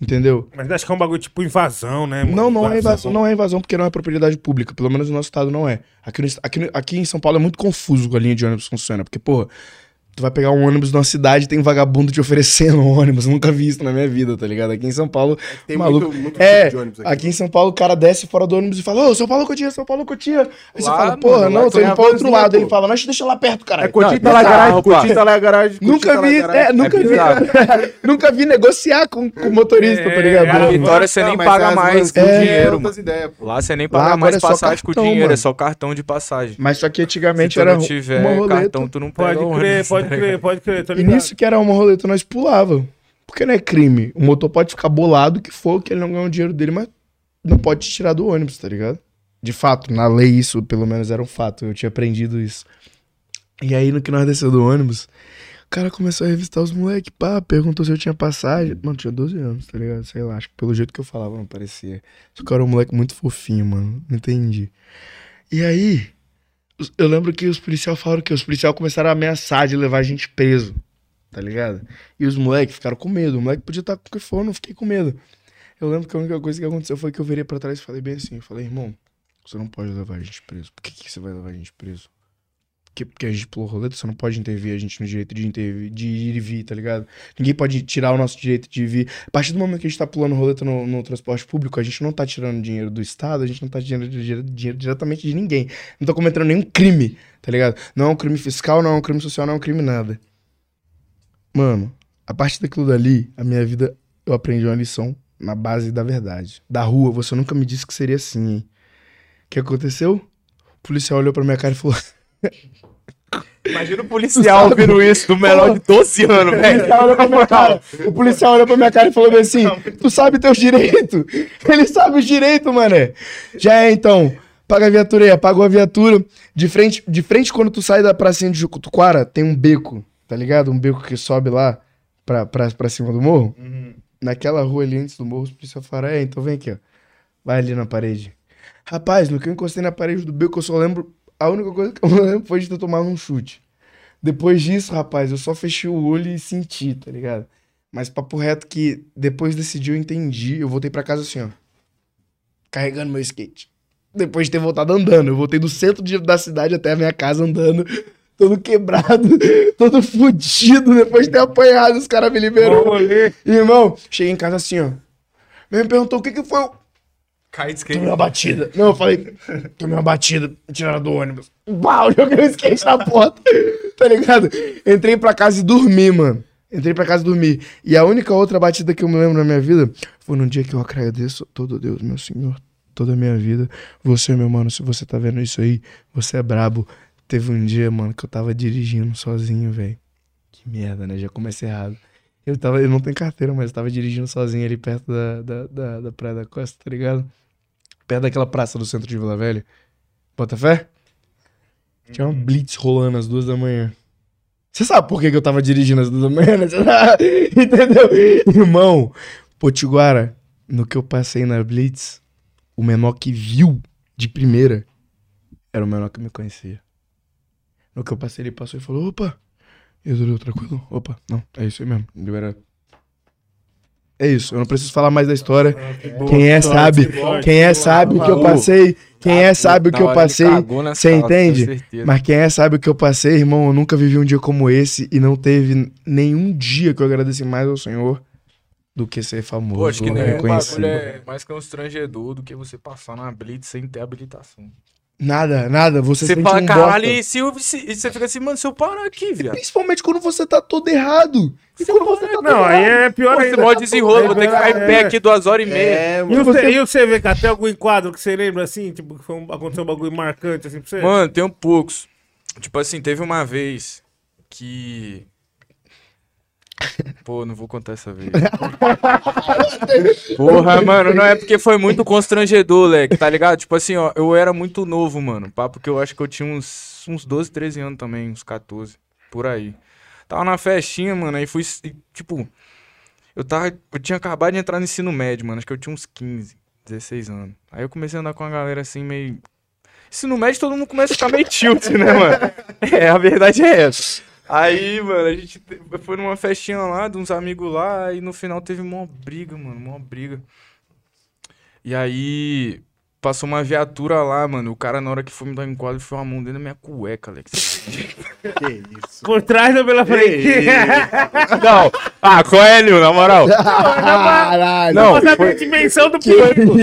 Entendeu? Mas acho que é um bagulho tipo invasão, né? mano? Não, não é invasão, não é invasão porque não é propriedade pública. Pelo menos no nosso estado não é. Aqui, no, aqui, aqui em São Paulo é muito confuso com a linha de ônibus funciona. Porque, porra, tu vai pegar um ônibus numa cidade e tem um vagabundo te oferecendo um ônibus. Nunca vi isso na minha vida, tá ligado? Aqui em São Paulo, Tem maluco. muito, muito É, tipo de ônibus aqui. aqui em São Paulo o cara desce fora do ônibus e fala, ô, São Paulo Cotia, São Paulo Cotia. Aí você Lá, fala, porra, mano, não, você tem indo pra outro lado. pô. Ele fala, nós deixa lá perto, cara. É Cotinho Não, tá lá garagem. Cotinho tá lá garagem. Cotinho Nunca tá vi, garagem. é, nunca vi, (laughs) nunca vi negociar com, o motorista, tá ligado? É, A Vitória você nem paga mais com é dinheiro. Lá você nem paga mais é passagem com dinheiro, é só cartão de passagem. Mas só que Se antigamente era não tiver cartão, tu não Pode crer, tá pode? Crer, (laughs) pode crer, tô E ligado. nisso que era uma roleta, nós pulava. Porque não é crime. O motor pode ficar bolado que for, que ele não ganhou o dinheiro dele, mas não pode te tirar do ônibus, tá ligado? De fato, na lei isso pelo menos era um fato. Eu tinha aprendido isso. E aí, no que nós desceu do ônibus, o cara começou a revistar os moleques, pá, perguntou se eu tinha passagem. Mano, tinha 12 anos, tá ligado? Sei lá, acho que pelo jeito que eu falava não parecia. Só que eu era um moleque muito fofinho, mano. Não entendi. E aí, eu lembro que os policiais falaram que os policiais começaram a ameaçar de levar a gente preso, tá ligado? E os moleques ficaram com medo. O moleque podia estar com o que for, não fiquei com medo. Eu lembro que a única coisa que aconteceu foi que eu virei pra trás e falei bem assim. Eu falei, irmão, você não pode levar a gente preso. Por que, que você vai levar a gente preso? Porque, porque a gente pulou roleta, você não pode intervir a gente no direito de, intervir, de ir e vir, tá ligado? Ninguém pode tirar o nosso direito de vir. A partir do momento que a gente tá pulando roleta no, no transporte público, a gente não tá tirando dinheiro do Estado, a gente não tá tirando dinheiro, dinheiro diretamente de ninguém. Não tá cometendo nenhum crime, tá ligado? Não é um crime fiscal, não é um crime social, não é um crime nada. Mano, a partir daquilo dali, a minha vida, eu aprendi uma lição na base da verdade. Da rua, você nunca me disse que seria assim, hein? O que aconteceu? O policial olhou pra minha cara e falou: (laughs) Imagina o policial ouvindo isso do menor de 12 anos, velho. O policial olhou pra minha cara e falou assim: Tu sabe teus direitos? (laughs) Ele sabe os direitos, mané. Já é, então. Paga a viatura aí, apagou a viatura. De frente, de frente quando tu sai da pracinha de Jucutuquara, tem um beco, tá ligado? Um beco que sobe lá pra, pra, pra cima do morro. Naquela rua ali antes do morro, os policiais falaram: É, então vem aqui, ó. Vai ali na parede. Rapaz, no que eu encostei na parede do beco, eu só lembro. A única coisa que eu (laughs) lembro foi de ter tomado um chute. Depois disso, rapaz, eu só fechei o olho e senti, tá ligado? Mas papo reto que depois desse dia eu entendi, eu voltei pra casa assim, ó. Carregando meu skate. Depois de ter voltado andando. Eu voltei do centro de- da cidade até a minha casa andando. (laughs) Todo quebrado, (laughs) todo fudido, depois de ter apanhado, os caras me rolê. Irmão, cheguei em casa assim, ó. Me perguntou o que que foi. Cai de Tomei skate. uma batida. Não, eu falei, tomei uma batida, tiraram do ônibus. Uau, (laughs) joguei o skate na porta. Tá ligado? Entrei pra casa e dormi, mano. Entrei pra casa e dormi. E a única outra batida que eu me lembro na minha vida foi num dia que eu agradeço todo Deus, meu Senhor, toda a minha vida. Você, meu mano, se você tá vendo isso aí, você é brabo. Teve um dia, mano, que eu tava dirigindo sozinho, velho. Que merda, né? Já comecei errado. Eu, tava, eu não tenho carteira, mas tava dirigindo sozinho ali perto da, da, da, da Praia da Costa, tá ligado? Perto daquela praça do centro de Vila Velha. Bota fé? Tinha uma blitz rolando às duas da manhã. Você sabe por que, que eu tava dirigindo às duas da manhã, né? (laughs) Entendeu? Irmão, Potiguara, no que eu passei na blitz, o menor que viu de primeira era o menor que me conhecia. No que eu passei, ele passou e falou: opa, eu falei, tranquilo? Opa, não, é isso aí mesmo. Libera. É isso, eu não preciso falar mais da história. Quem é sabe, quem é sabe o que eu passei, quem é sabe o que eu passei, você entende? Mas quem é sabe o que eu passei, irmão, eu nunca vivi um dia como esse e não teve nenhum dia que eu agradeci mais ao Senhor do que ser famoso, Pô, acho que reconhecido. bagulho é mais constrangedor do que você passar na blitz sem ter habilitação. Nada, nada, você, Você sente fala, um caralho, e, se, eu- se- e você fica assim, mano, se eu parar aqui, viado. Principalmente quando você tá todo errado. E Você quando não você tá todo Não, aí é pior ainda. você pode desenrolar, vou ter que ficar em pé É. aqui duas horas e meia. É, E mano. você, e você vê que até algum enquadro que você lembra assim, tipo, que foi um, aconteceu um bagulho marcante assim pra você? Mano, tem um poucos. Tipo assim, teve uma vez que. Pô, não vou contar essa vez. (laughs) Porra, mano, não é porque foi muito constrangedor, leque, tá ligado? Tipo assim, ó, eu era muito novo, mano. Papo que eu acho que eu tinha uns, uns 12, 13 anos também, uns 14, por aí. Tava na festinha, mano, aí fui, e, tipo, eu tava, eu tinha acabado de entrar no ensino médio, mano, acho que eu tinha uns 15, 16 anos. Aí eu comecei a andar com uma galera assim, meio... Ensino médio todo mundo começa a ficar meio tilt, né, mano? (laughs) É, a verdade é essa. Aí, mano, a gente te- foi numa festinha lá, de uns amigos lá, e no final teve uma briga, mano, uma briga. E aí, passou uma viatura lá, mano, o cara na hora que foi me dar um enquadro, foi uma mão dentro da minha cueca, Alex. (laughs) Que isso. Por trás ou pela frente? (laughs) Não, ah, Coelho, na moral. Caralho. Não, Pra saber foi- dimensão do.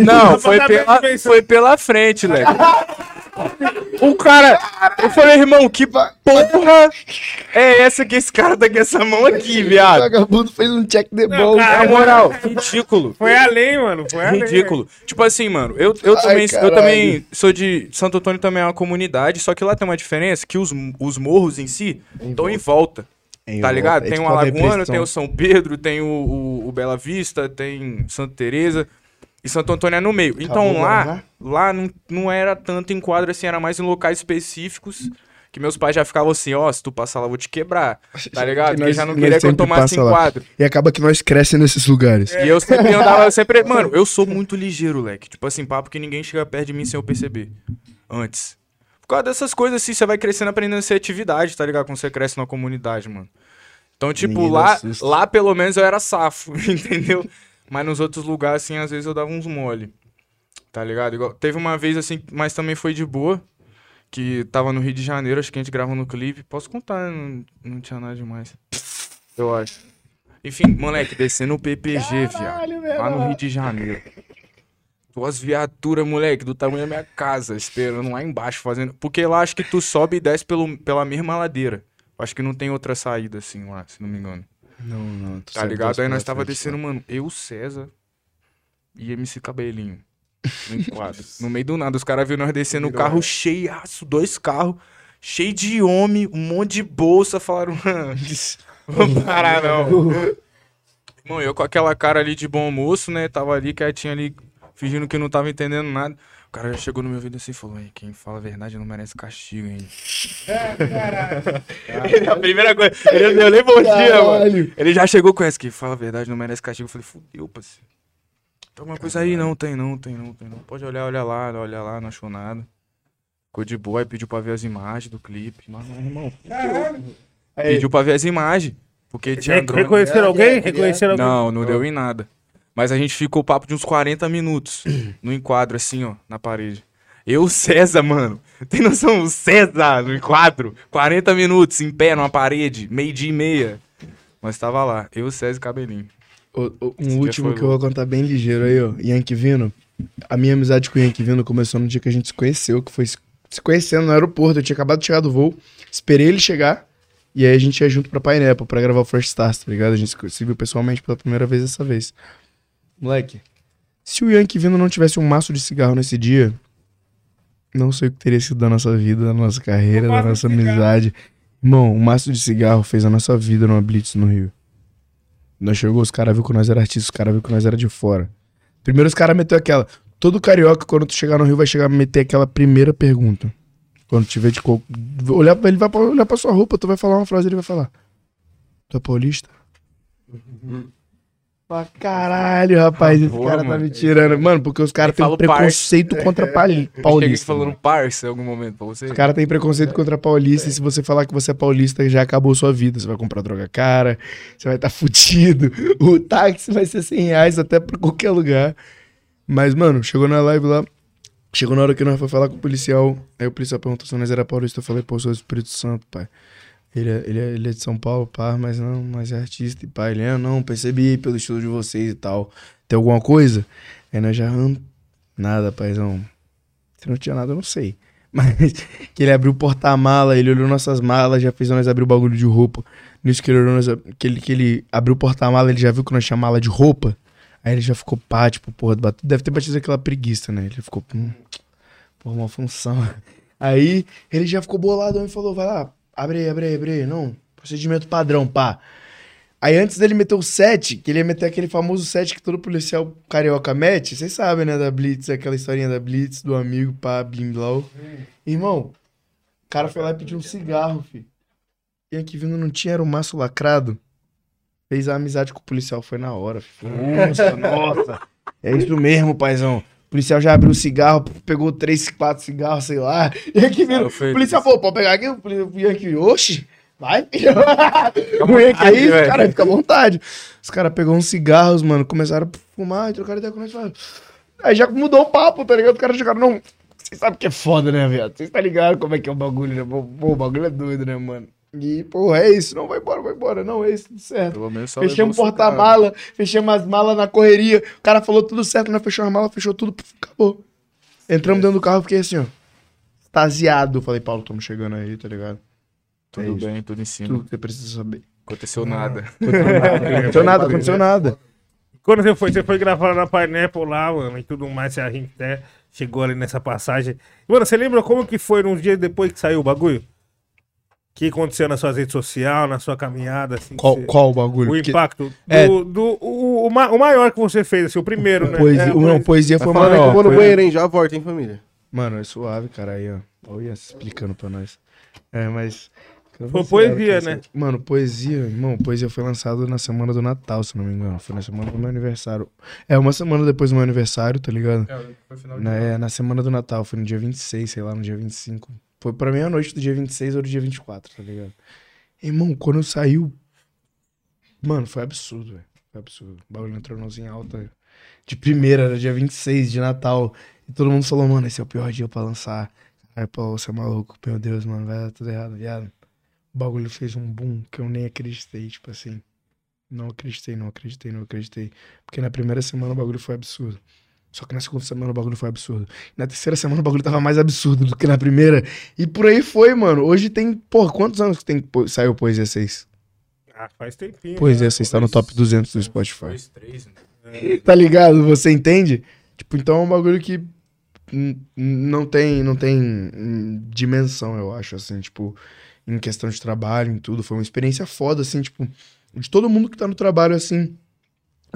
Não, Pra foi pela, dimensão. foi pela frente, Leque. (laughs) O cara. Eu falei, irmão, que porra é essa que esse cara tá com essa mão aqui, O viado? vagabundo fez um check the Não, ball. cara, Na moral, ridículo. Foi além, mano. Foi além. Ridículo. Tipo assim, mano, eu, eu, Ai, também, eu também sou de. Santo Antônio também é uma comunidade, só que lá tem uma diferença que os, os morros em si estão em volta. Em Tá volta. ligado? É Tem o tipo uma depressão. tem o São Pedro, tem o, o, o Bela Vista, tem Santa Teresa e Santo Antônio é no meio. Então Acabou lá, agora, lá não, não era tanto em quadro assim, era mais em locais específicos. Que meus pais já ficavam assim, ó, se tu passar lá eu vou te quebrar. Tá (laughs) ligado? Que Porque nós- já não queria que eu tomasse em lá. quadro. E acaba que nós crescemos nesses lugares. E eu sempre (laughs) andava, eu sempre. Mano, eu sou muito ligeiro, leque. Tipo assim, papo que ninguém chega perto de mim sem eu perceber. Antes. Por causa dessas coisas assim, você vai crescendo aprendendo a ser atividade, tá ligado? Quando você cresce na comunidade, mano. Então, tipo, Ninguém lá, lá pelo menos eu era safo, (laughs) entendeu? Mas nos outros lugares, assim, às vezes eu dava uns mole. Tá ligado? Igual, teve uma vez, assim, mas também foi de boa. Que tava no Rio de Janeiro, acho que a gente gravou no clipe. Posso contar, não, não tinha nada demais. Eu acho. Enfim, moleque, descendo o PPG, viado. Lá no Rio de Janeiro. Duas viaturas, moleque, do tamanho da minha casa, esperando lá embaixo, fazendo. Porque lá acho que tu sobe e desce pelo, pela mesma ladeira. Acho que não tem outra saída assim lá, se não me engano. Não, não. tu Tá ligado? Aí nós tava frente, descendo, mano, eu, César e MC Cabelinho. (laughs) No enquadro. no meio do nada, os caras viram nós descendo o carro cheiaço, dois carros, cheio de homem, um monte de bolsa. Falaram, mano, (laughs) vamos parar não. (laughs) Irmão, eu com aquela cara ali de bom moço, né? Tava ali quietinho ali, fingindo que não tava entendendo nada. O cara já chegou no meu ouvido assim e falou: "Ei, quem fala a verdade não merece castigo, hein? (laughs) a primeira coisa, ele não deu nem bom dia, mano. Caralho. Ele já chegou com essa que fala a verdade, não merece castigo. Eu falei, fudeu, parceiro. Tem alguma coisa aí? Não, tem não, tem não, tem não. Pode olhar, olha lá, olha lá, não achou nada. Ficou de boa, aí pediu pra ver as imagens do clipe. Mas, irmão, pediu pra ver as imagens. Porque tinha Re- drone. Reconheceram alguém? Reconheceram alguém? Não, não deu em nada. Mas a gente ficou papo de uns 40 minutos (clears throat) no enquadro, assim, ó, na parede. Eu, o César, mano. Tem noção? O César no enquadro. 40 minutos em pé numa parede, meio-dia e meia. Mas tava lá. Eu, o César e Cabelinho. O- o- um último que eu vou contar bem ligeiro aí, ó. Yankee Vino. A minha amizade com o Yankee Vino começou no dia que a gente se conheceu, que foi se se conhecendo no aeroporto. Eu tinha acabado de chegar do voo, esperei ele chegar, e aí a gente ia junto pra Pineapple pra gravar o First Stars, tá ligado? A gente se viu pessoalmente pela primeira vez dessa vez. Moleque, se o Yankee Vino não tivesse um maço de cigarro nesse dia, não sei o que teria sido da nossa vida, da nossa carreira, da nossa amizade. Irmão, um maço de cigarro fez a nossa vida numa blitz no Rio. Nós chegou, os caras viram que nós era artista, os caras viram que nós era de fora. Primeiro os caras meteu aquela. Todo carioca, quando tu chegar no Rio, vai chegar a meter aquela primeira pergunta. Quando tiver de coco. Olhar pra ele, vai olhar pra sua roupa, tu vai falar uma frase, ele vai falar. Tu é paulista? Pra caralho, rapaz, esse Porra, cara tá mano. me tirando. Mano, porque os caras têm falo preconceito contra pali- Eu cheguei paulista. falando mano. parça em algum momento pra você. Os caras têm preconceito contra paulista e se você falar que você é paulista, já acabou sua vida. Você vai comprar droga cara, você vai estar (laughs) fudido. O táxi vai ser 100 reais até pra qualquer lugar. Mas, mano, chegou na live lá, chegou na hora que nós foi falar com o policial. Aí o policial perguntou se nós era paulista. Eu falei, pô, eu sou do Espírito Santo, pai. Ele é, ele, é, ele é de São Paulo, pá, mas não, mas é artista e pá. Ele é, não, percebi pelo estilo de vocês e tal. Tem alguma coisa? Aí nós já, hum, nada, paizão. Se não tinha nada, eu não sei. (laughs) Mas que ele abriu o porta-mala, ele olhou nossas malas, já fez nós abrir o bagulho de roupa. Nisso que ele olhou, nós, que, ele, que ele abriu o porta-mala, ele já viu que nós tinha mala de roupa. Aí ele já ficou pá, tipo, porra, deve ter batido aquela preguiça, né? Ele ficou, hum, porra, uma função. (laughs) Aí ele já ficou bolado e falou, vai lá, abre aí, abre aí, abre aí. Não, procedimento padrão, pá. Aí antes dele meter o 7, que ele ia meter aquele famoso 7 que todo policial carioca mete, vocês sabem, né, da Blitz, aquela historinha da Blitz, do amigo, pá, blim, blau. Irmão, o cara foi lá e pediu um cigarro, filho. E aqui vindo não tinha, era um maço lacrado. Fez a amizade com o policial, foi na hora. filho. Nossa, nossa. É isso mesmo, paizão. O policial já abriu o cigarro, pegou três, quatro cigarros, sei lá. E aqui foi o policial falou, pode pegar aqui? O Yankee, oxi, vai, filho. (laughs) Aí, velho. cara, fica à vontade. Os caras pegaram uns cigarros, mano, começaram a fumar, e trocaram ideia com nós. Aí já mudou o papo, tá ligado? Os caras chegaram, não, vocês sabem que é foda, né, viado? Vocês tá ligado como é que é o bagulho, né? Pô, o bagulho é doido, né, mano? E, pô, é isso, não, vai embora, vai embora, não, é isso, tudo certo. Pelo menos só Fechamos porta-mala, fechamos as malas na correria. O cara falou tudo certo, nós fechamos as malas, fechou tudo, acabou. Entramos dentro do carro, fiquei assim, ó. Extasiado. Falei, Paulo, estamos chegando aí, tá ligado? Tudo É isso. bem, tudo em cima. Tudo que você precisa saber. Aconteceu nada. Não aconteceu nada, (laughs) aconteceu nada. Quando você foi, você foi gravar na Pineapple lá, mano, e tudo mais, a gente até chegou ali nessa passagem. Mano, você lembra como que foi uns dias depois que saiu o bagulho? O que aconteceu nas suas redes sociais, na sua caminhada, assim? Qual, você- qual o bagulho? O Porque- impacto do, É. do o, o ma- o maior que você fez, assim, o primeiro, né? Poesia, É, o- não, poesia Vai foi falando aí que eu maior. vou no foi- banheiro, hein? Já volto, hein, família? Mano, é suave, cara, aí, ó. Olha, explicando pra nós. É, mas... Foi poesia, né? Mano, poesia, irmão, poesia foi lançado na semana do Natal, se não me engano. Foi na semana do meu aniversário. É, uma semana depois do meu aniversário, tá ligado? Na, é, na semana do Natal, foi no dia 26, sei lá, no dia 25. Foi pra meia-noite do dia 26 ou do dia 24, tá ligado? Irmão, quando saiu. Mano, foi absurdo, velho. Foi absurdo. O bagulho entrou nós em alta. De primeira, era dia 26 de Natal. E todo mundo falou, mano, esse é o pior dia pra lançar. Aí, pô, você é maluco. Meu Deus, mano, vai dar tudo errado, viado. O bagulho fez um boom que eu nem acreditei, tipo assim. Não acreditei, não acreditei, não acreditei. Porque na primeira semana o bagulho foi absurdo. Só que na segunda semana o bagulho foi absurdo. Na terceira semana o bagulho tava mais absurdo do que na primeira. E por aí foi, mano. Hoje tem, pô, quantos anos que tem, po- saiu Poesia 6? Ah, faz tempinho. Poesia né? 6 tá no top 200 do Spotify. Dois, três, né? (laughs) Tá ligado? Você entende? Tipo, então é um bagulho que não tem, não tem hum, dimensão, eu acho, assim, tipo, em questão de trabalho, em tudo. Foi uma experiência foda, assim, tipo, de todo mundo que tá no trabalho, assim.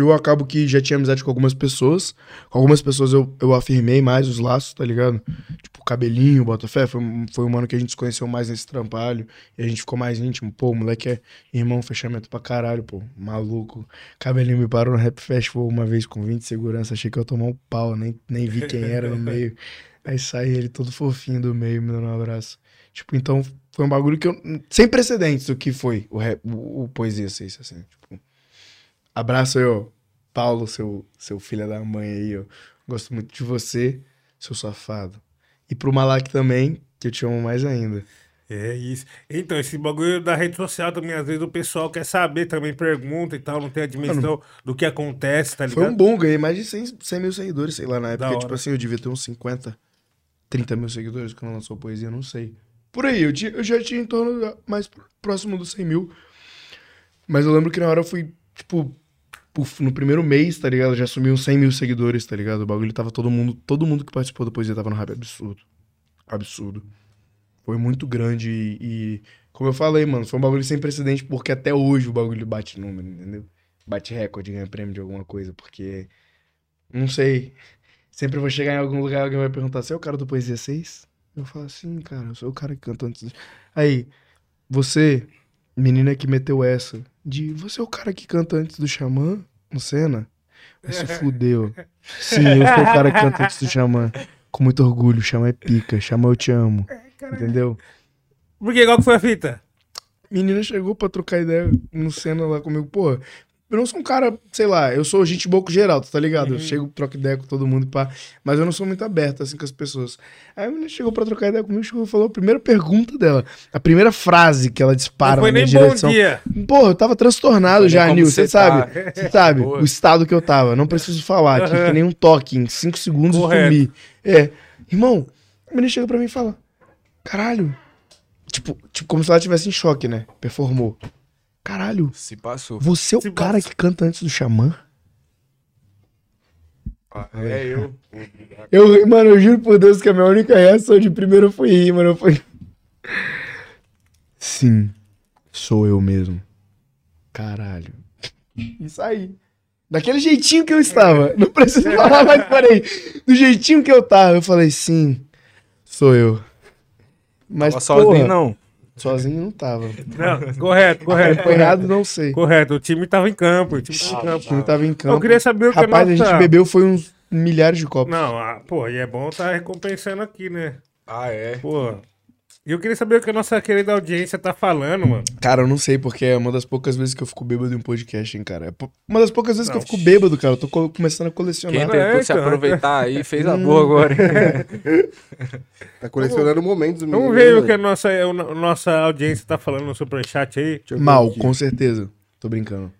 Eu acabo que já tinha amizade com algumas pessoas. Com algumas pessoas eu, eu afirmei mais os laços, tá ligado? Tipo, cabelinho, Botafé. Foi, foi um ano que a gente se conheceu mais nesse trabalho. E a gente ficou mais íntimo. Pô, o moleque é irmão, fechamento pra caralho, pô. Maluco. Cabelinho me parou no Rap Festival uma vez com 20 de segurança. Achei que eu ia tomar um pau, nem, nem vi quem era no meio. (laughs) Aí saí ele todo fofinho do meio, me dando um abraço. Tipo, então foi um bagulho que eu. Sem precedentes o que foi o, rap, o, o Poesia 6, assim. Tipo, abraço aí, ó. Paulo, seu, seu filho da mãe aí, ó. Gosto muito de você, seu safado. E pro Malak também, que eu te amo mais ainda. É isso. Então, esse bagulho da rede social também, às vezes o pessoal quer saber, também pergunta e tal, não tem a dimensão do que acontece, tá Foi ligado? um bom, ganhei mais de 100, 100 mil seguidores, sei lá, na época. Tipo assim, eu devia ter uns 50, 30 mil seguidores quando lançou poesia, não sei. Por aí, eu, tinha- eu já tinha em torno mais pr- próximo dos 100 mil. Mas eu lembro que na hora eu fui, tipo, puf, no primeiro mês, tá ligado? Já assumi uns 100 mil seguidores, tá ligado? O bagulho tava todo mundo, todo mundo que participou da poesia tava no rap absurdo. Absurdo. Foi muito grande e, e, como eu falei, mano, foi um bagulho sem precedente porque até hoje o bagulho bate número, entendeu? Bate recorde, ganha prêmio de alguma coisa, porque. Não sei. Sempre vou chegar em algum lugar e alguém vai perguntar: você é o cara do Poesia 6? Eu falo assim, cara, eu sou o cara que canta antes. do-" Aí, você, menina que meteu essa, de você é o cara que canta antes do Xamã no Senna? Se fudeu. Sim, eu sou o cara que canta antes do Xamã. Com muito orgulho, Xamã é pica, Xamã eu te amo. Entendeu? Porque qual que foi a fita? menina chegou pra trocar ideia no cena lá comigo, pô. Eu não sou um cara, sei lá, eu sou gente boa com geral, tu tá ligado? Eu chego, troco ideia com todo mundo, pá. Mas eu não sou muito aberto, assim, com as pessoas. Aí a menina chegou pra trocar ideia comigo, chegou e falou a primeira pergunta dela. A primeira frase que ela dispara não foi na minha nem bom direção. dia. Pô, eu tava transtornado já, Nil, você sabe? tá. Você sabe (laughs) o estado que eu tava. Não preciso falar, tive que nem um toque, em cinco segundos eu sumi. É. Irmão, a menina chega pra mim e fala: Caralho. Tipo, tipo, como se ela estivesse em choque, né? Performou. Caralho, Se passou. você é o Se cara passa. que canta antes do Xamã? É eu. Eu, mano, eu juro por Deus que a minha única reação de primeiro foi rir, mano. Foi. Sim, sou eu mesmo. Caralho. E saí. Daquele jeitinho que eu estava. Não preciso (laughs) falar mais, parei. Do jeitinho que eu tava. Eu falei, sim, sou eu. Mas, Tava sozinho, porra, não. Sozinho não tava. Não, correto, correto. Acompanhado, não sei. Correto, o time tava em campo. O time tava em O campo. time tava em campo. Eu queria saber o que Rapaz, a a gente bebeu foi uns milhares de copos. Não, ah, pô, e é bom tá recompensando aqui, né? Ah, é. Pô. E eu queria saber o que a nossa querida audiência tá falando, mano. Cara, eu não sei, porque é uma das poucas vezes que eu fico bêbado em um podcast, hein, cara. É uma das poucas vezes que eu Não, fico bêbado, cara. Eu tô co- começando a Quem colecionar. tentou É, se então. aproveitar aí (laughs) fez a boa agora. (laughs) Tá colecionando momentos. Vamos menino, ver o que a nossa, a nossa audiência tá falando no superchat aí. Mal, com certeza. Tô brincando.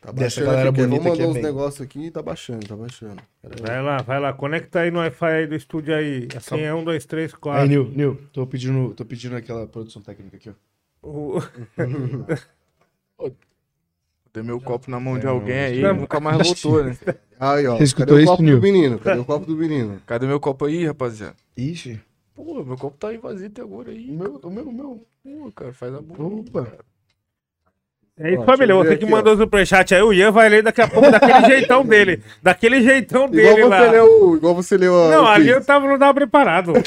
Tá Dessa galera aqui, bonita mandar uns negócios aqui e tá baixando, tá baixando. Aí. Vai lá, vai lá. Conecta aí no Wi-Fi aí do estúdio aí. Assim é um, dois, três, Aí, quatro. Nil, Nil, tô pedindo, tô pedindo aquela produção técnica aqui, ó. O- (laughs) Dei meu copo na mão de alguém aí, Não. nunca mais voltou, né? Aí, ó. Você Cadê escutou o isso, copo Nil? do menino? Cadê o copo do menino? Cadê meu copo aí, rapaziada? Ixi. Pô, meu copo tá aí vazio até agora aí. O meu, o meu, o meu. Pô, cara, faz a boa. Opa. É isso, família. Você que aqui, mandou o superchat aí, o Ian vai ler daqui a pouco daquele (laughs) jeitão dele. Daquele jeitão Igual dele lá. você, leu, igual você leu a. Não, o ali eu tava, não tava preparado. (laughs)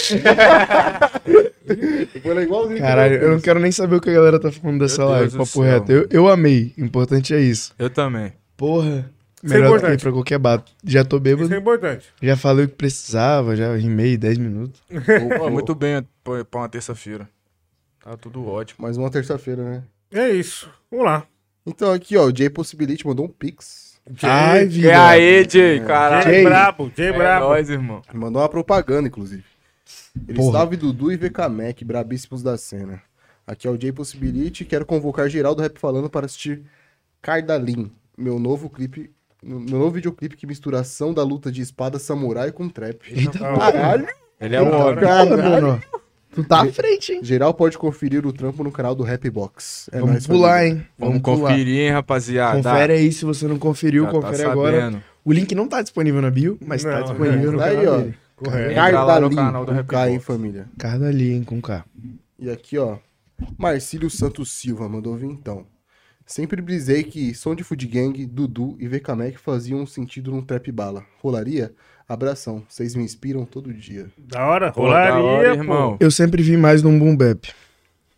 Caralho, o eu não quero nem saber o que a galera tá falando dessa Meu live, Deus papo céu. reto. Eu, eu amei. Importante é isso. Eu também. Porra. Isso é Melhor do que importante. ir pra qualquer bar. Já tô Isso bêbado, é importante. já falei o que precisava, já rimei 10 minutos. Pô, muito bem pra uma terça-feira. Tá tudo ótimo. Mais uma terça-feira, né? É isso. Vamos lá. Então aqui, ó, o Jay Possibility mandou um pix. Ai, E vida. aí, Jay, caralho. Jay Jay. brabo, Jay É brabo. nóis, irmão. Mandou uma propaganda, inclusive. Ele salve Dudu e VK Mac, brabíssimos da cena. Aqui é o Jay Possibility, quero convocar geral do Rap Falando para assistir Cardalin, meu novo clipe, meu novo videoclipe que mistura a ação da luta de espada samurai com trap. Eita, Caralho! Ele é um homem. porra, mano. Tu tá à frente, hein? Geral pode conferir o trampo no canal do Rapbox. É Vamos nóis, pular, família. hein? Vamos pular. conferir, hein, rapaziada. Confere aí se você não conferiu, Já confere tá agora. O link não tá disponível na bio, mas tá Não, disponível no tá aí, canal ó. dele. Correto. Cardalin, canal do com K, hein, Rapbox. família. Cada ali, hein, com K. E aqui, ó, Marcílio Santos Silva mandou vir então. Sempre brisei que som de Food Gang, Dudu e VK Mac faziam sentido num trap bala. Rolaria? Abração, vocês me inspiram todo dia. Da hora, Pô, da rolaria, hora, pô. irmão. Eu sempre vi mais num boom bap.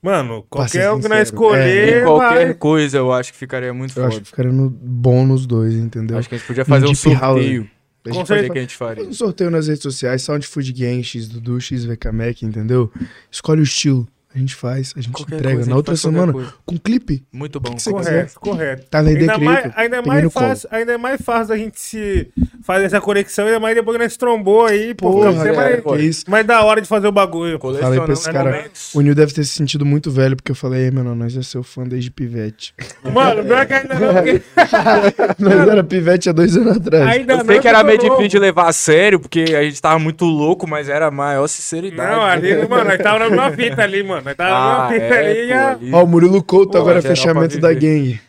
Mano, qualquer um que nós sincero. escolher, Em qualquer vai. coisa eu acho que ficaria muito Eu acho foda. que ficaria no, bom nos dois, entendeu? Acho que a gente podia fazer um Deep House. sorteio. A gente. O que a gente faria? um sorteio nas redes sociais, Sound Food Gang, X Dudu, X VK Mac, entendeu? Escolhe o estilo. A gente faz, a gente Qualquer entrega. coisa, Na gente outra semana, com clipe. Muito bom. que Correto, correto. Tá Ainda mais, decreto. ainda, é mais no colo. fácil, ainda é mais fácil a gente se fazer essa conexão, ainda mais depois que nós trombou aí, pô. Porra, é, mais, que isso. mais da hora de fazer o bagulho. Falei pra esse Colecionando cara, momentos. o Nil deve ter se sentido muito velho, porque eu falei, ei, mano, nós é seu fã desde pivete. Mano, pior que ainda não, porque (laughs) nós era pivete há dois anos atrás. ainda Eu não sei que era meio difícil de levar a sério, porque a gente tava muito louco, mas era a maior sinceridade. Não, ali, mano, nós tava na mesma fita ali, mano. Nós tava na Ah, fita é, pô. Ó, o Murilo Couto Pô, agora é fechamento da gangue.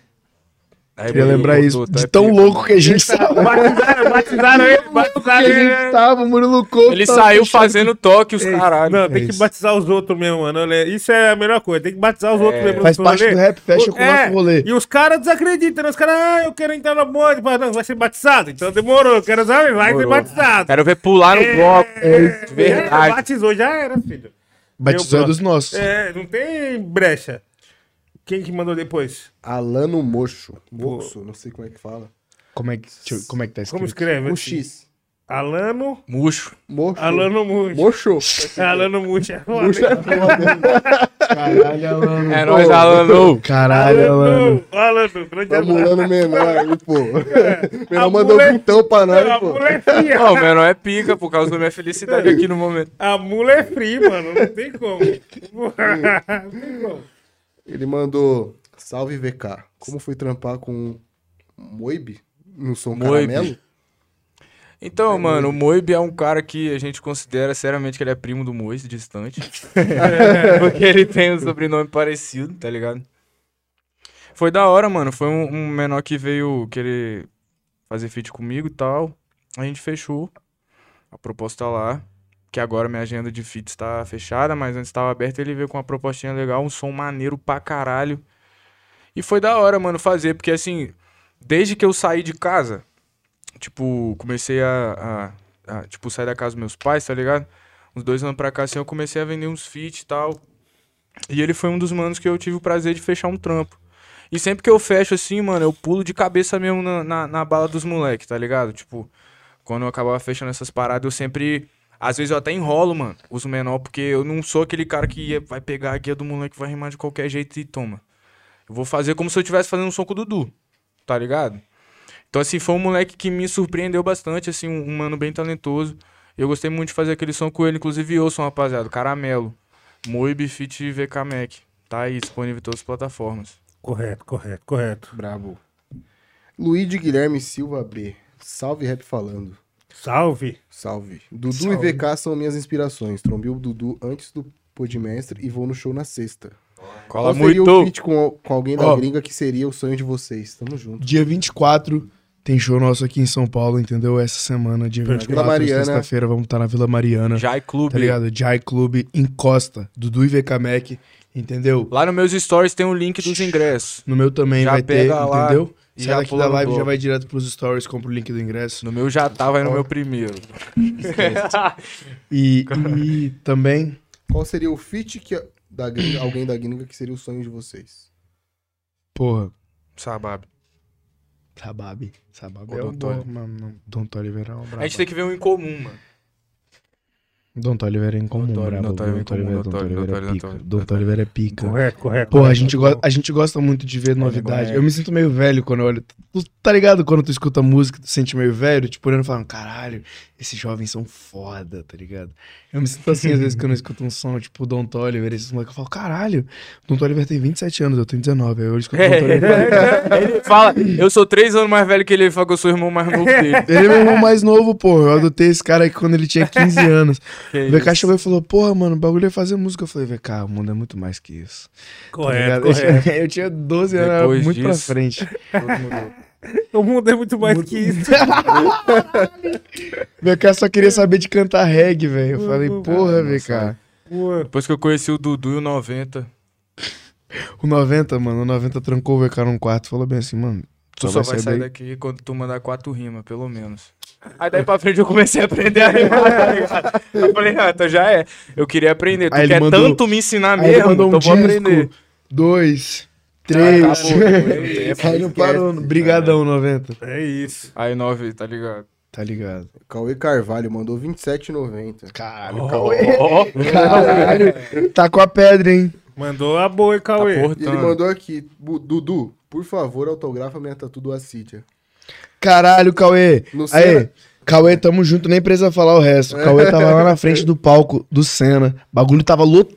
Aí, Queria lembrar isso. Tá De tão louco que a gente tava. Batizaram, batizaram ele, batizaram a ele. gente tava, o Murilo Couto. Ele saiu fazendo toque, os Ei, caralho. Não, tem É que isso. batizar os outros mesmo, mano. Isso é a melhor coisa. Tem que batizar os outros mesmo. Faz parte do rap, fecha com o É, nosso rolê. E os caras desacreditam, né? Os caras, ah, eu quero entrar na bonde, mas não, vai ser batizado. Então demorou, eu quero saber, vai ser batizado. Quero ver pular no bloco. É, de verdade. Batizou, já era, filho. Batizou é dos nossos. É, não tem brecha. Quem que mandou depois? Alano Mocho. Moxo, não sei como é que fala. Como é que, como é que tá escrito? Como escreve? O? X. Alano. Murcho. Mocho. Alano Muxa. Mocho. (laughs) Alano é foda. (laughs) Caralho, Alano. É nóis, Alano. Caralho, Alano. Alano. Alano. grande Tá abraço. mulando menor aí, pô. (laughs) A Menor mandou mula é- vintão pra nós, A pô. mula é fria. Não, o menor é pica por causa da minha felicidade aqui no momento. A mula é free, mano. Não tem como. (laughs) Não tem como. Ele mandou, salve VK, como foi trampar com Moib no som Moib. caramelo? Então, mano, o Moib é um cara que a gente considera seriamente que ele é primo do Mois, distante. (laughs) Porque ele tem um sobrenome parecido, tá ligado? Foi da hora, mano. Foi um, um menor que veio querer fazer feat comigo e tal. A gente fechou a proposta lá. Que agora minha agenda de feats tá fechada, mas antes tava aberta. Ele veio com uma propostinha legal, um som maneiro pra caralho. E foi da hora, mano, fazer, porque assim, desde que eu saí de casa, tipo, comecei a, a, a, tipo, sair da casa dos meus pais, tá ligado? Uns dois anos pra cá, assim, eu comecei a vender uns feat e tal. E ele foi um dos manos que eu tive o prazer de fechar um trampo. E sempre que eu fecho assim, mano, eu pulo de cabeça mesmo na, na, na bala dos moleques, tá ligado? Tipo, quando eu acabava fechando essas paradas, eu sempre. Às vezes eu até enrolo, mano, os menor, porque eu não sou aquele cara que ia- vai pegar a guia do moleque, vai rimar de qualquer jeito e toma. Eu vou fazer como se eu estivesse fazendo um som com o Dudu, tá ligado? Então, assim, foi um moleque que me surpreendeu bastante, assim, um, um mano bem talentoso. Eu gostei muito de fazer aquele som com ele, inclusive ouçam, rapaziada, Caramelo, Moib Fit VK Mac. Tá aí, disponível em todas as plataformas. Correto, correto, correto. Brabo. Luigi Guilherme Silva B. Salve Rap Falando. Salve. Salve. Dudu e VK são minhas inspirações. Trombei o Dudu antes do Podmestre e vou no show na sexta. Cola Qual seria o muito! feat com, com alguém da Ó. gringa que seria o sonho de vocês? Tamo junto. Dia 24 tem show nosso aqui em São Paulo, entendeu? Essa semana, dia Vila 24, Mariana. sexta-feira, vamos estar na Vila Mariana. Jai Clube. Tá ligado? Jai Clube Encosta, Dudu e VK Mac, entendeu? Lá nos meus stories tem o link dos ingressos. No meu também Já vai ter, lá entendeu? e Sai daqui da live, já vai direto pros stories, compra o link do ingresso. No meu já tava, aí no meu primeiro. E, e também, Qual seria o feat que da gringa, alguém da gringa que seria o sonho de vocês? porra, Sabab. Sabab. Sabab é um bom, Tolly. mano. Dom Toliver é um brabo. A gente tem que ver um em comum, mano. Dom Toliver é incomum, Dom Tolly, brabo. Dom Tolly é Tolly, Toliver Dom é pica. Dom Toliver é pica. Correto, correto. Porra, a gente, go- a gente gosta muito de ver novidade. é. Eu me sinto meio velho quando eu olho. Tu tá ligado quando tu escuta música, tu sente meio velho, tipo, olhando e falando, caralho, esses jovens são foda, tá ligado? Eu me sinto assim às vezes quando eu escuto um som, tipo, Don Toliver, esses moleques, eu falo, caralho, Don Toliver tem 27 anos, eu tenho 19. Aí eu escuto Don Toliver. (laughs) ele fala, eu sou três anos mais velho que ele, ele fala que eu sou o irmão mais novo dele. (laughs) Ele é meu irmão mais novo, pô. Eu adotei esse cara aqui quando ele tinha 15 anos. Que O VK isso. chegou e falou, porra, mano, o bagulho é fazer música. Eu falei, VK, o mundo é muito mais que isso. Tá Correto? Eu correto. tinha- (laughs) Eu tinha 12 anos, muito pra disso- frente. O mundo é muito mais que isso. (laughs) VK só queria saber de cantar reggae, velho. Eu falei, porra, VK. Pô, Depois que eu conheci o Dudu e o 90, O 90, mano, o 90 trancou o VK num quarto e falou bem assim, mano, tu só vai sair daí. daqui quando tu mandar quatro rimas, pelo menos. Aí daí pra frente eu comecei a aprender a rimar, tá ligado? Eu falei, ah, então já é. Eu queria aprender. Tu Aí quer mandou- tanto me ensinar Aí ele mesmo, mandou então um vou disco, aprender. dois, três. (laughs) acabou. Aí não parou. Brigadão, 90. é isso. Aí nove, tá ligado? Tá ligado. Cauê Carvalho mandou 27,90. Caralho, Ó, Caralho. Tá com a pedra, hein? Mandou a boa, hein, tá Cauê. E ele mandou aqui, "Bu- Dudu, por favor, autografa minha tatu do Assídia. Caralho, Cauê. No Aí. Cauê, tamo junto, nem precisa falar o resto. O Cauê tava lá na frente do palco do Senna. O bagulho tava lotado,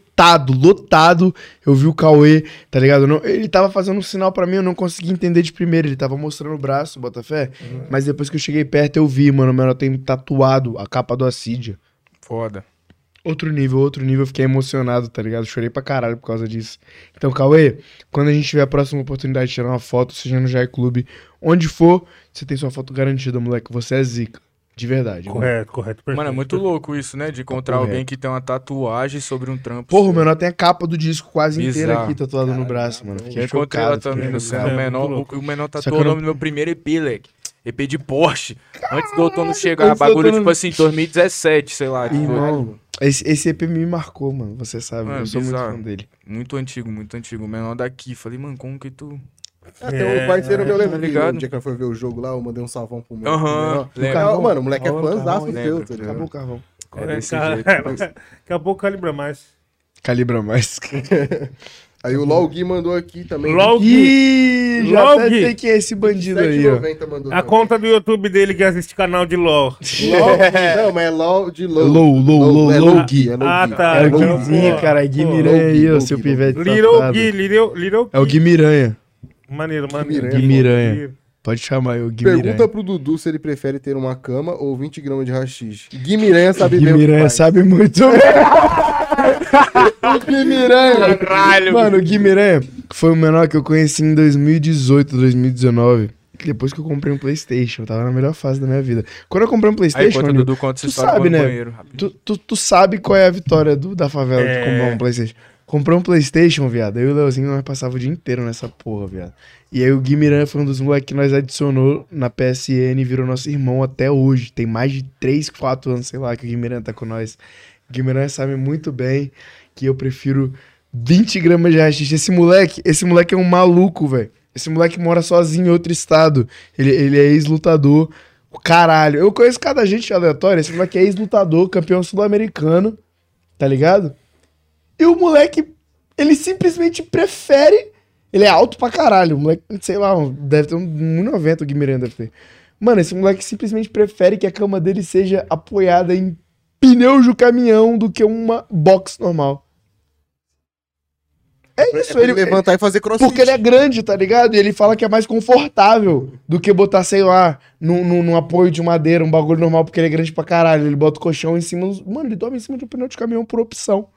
lotado. Eu vi o Cauê, tá ligado? Não- ele tava fazendo um sinal pra mim, eu não consegui entender de primeira. Ele tava mostrando o braço, Botafé. Mas depois que eu cheguei perto, eu vi, mano. O menor tem tatuado a capa do Assídia. Foda. Outro nível, outro nível, eu fiquei emocionado, tá ligado? Chorei pra caralho por causa disso. Então, Cauê, quando a gente tiver a próxima oportunidade de tirar uma foto, seja no Jai Clube, onde for, você tem sua foto garantida, moleque. Você é zica. De verdade. mano. Correto, correto. Perfeito. Mano, é muito louco isso, né? De encontrar Correto. alguém que tem uma tatuagem sobre um trampo. Porra, o menor tem a capa do disco quase inteira Bizarro. aqui tatuada no braço, mano. Fiquei Eu encontrei fiquei também no chocado. centro. O É, menor, o, o menor tatuou o não- nome do meu primeiro EP, leque. EP de Porsche. Antes do outono chegar. Bagulho, outono- tipo assim, 2017, sei lá. foi. Irmão, esse, esse EP me marcou, mano. Você sabe, Mano, eu sou bizarro. muito fã dele. Muito antigo, muito antigo. O menor daqui. Falei, mano, como que tu. Ah, tem um parceiro meu, lembra tá que ligado? no dia que eu fui ver o jogo lá, eu mandei um salvão pro meu. Aham. Ah, Mano, o moleque é um fãzaço lembro. tá ligado? Acabou o carvão. É desse Cara, jeito. (laughs) Daqui a pouco calibra mais. Calibra mais. (laughs) Aí o LOL Gui mandou aqui também. LOL Ih, já até sei quem é esse bandido aí, ó. 7,90 mandou A também. conta do YouTube dele que assiste canal de LOL. LOL, não, mas é LOL de LOL. É LOL Gui. Gui. É LOL Ah, Gui. tá. É o Então, Guizinho, cara. É Gui Miranha aí, ó, seu pivete Little. Gui, Little, Little Gui. É o Gui Miranha. Maneiro, maneiro. Gui Miranha. Pode chamar aí, o Gui Pergunta pro Dudu se ele prefere ter uma cama ou 20 gramas de rachixe. Gui Miranha sabe bem o que Miranha faz. sabe muito. (laughs) o Gui Miranha. Caralho. Mano, o Gui Miranha foi o menor que eu conheci em 2018, 2019. Depois que eu comprei um Playstation, eu tava na melhor fase da minha vida. Quando eu comprei um Aí Playstation, o mano, Dudu tu sabe, né? tu, tu, tu sabe qual é a vitória do, da favela É. de comprar um Playstation. Comprou um Playstation, viado. Eu e o Leozinho, nós passava o dia inteiro nessa porra, viado. E aí o Gui Miranda foi um dos moleques que nós adicionou na PSN e virou nosso irmão até hoje. Tem mais de 3, 4 anos, sei lá, que o Gui Miranda tá com nós. O Gui Miranda sabe muito bem que eu prefiro 20 gramas de haxixe. Esse moleque, esse moleque é um maluco, velho. Esse moleque mora sozinho em outro estado. Ele, ele é ex-lutador. Caralho. Eu conheço cada gente aleatória. Esse moleque é ex-lutador, campeão sul-americano. Tá ligado? E o moleque, ele simplesmente prefere. Ele é alto pra caralho. O moleque, sei lá, deve ter um 1,90 o Guimarães deve ter. Mano, esse moleque simplesmente prefere que a cama dele seja apoiada em pneus de caminhão do que uma box normal. É isso, É ele ele, levantar e fazer crossfit. porque ele é grande, tá ligado? E ele fala que é mais confortável do que botar, sei lá, num, num, num apoio de madeira, um bagulho normal, porque ele é grande pra caralho. Ele bota o colchão em cima. dos- Mano, ele dorme em cima de um pneu de caminhão por opção.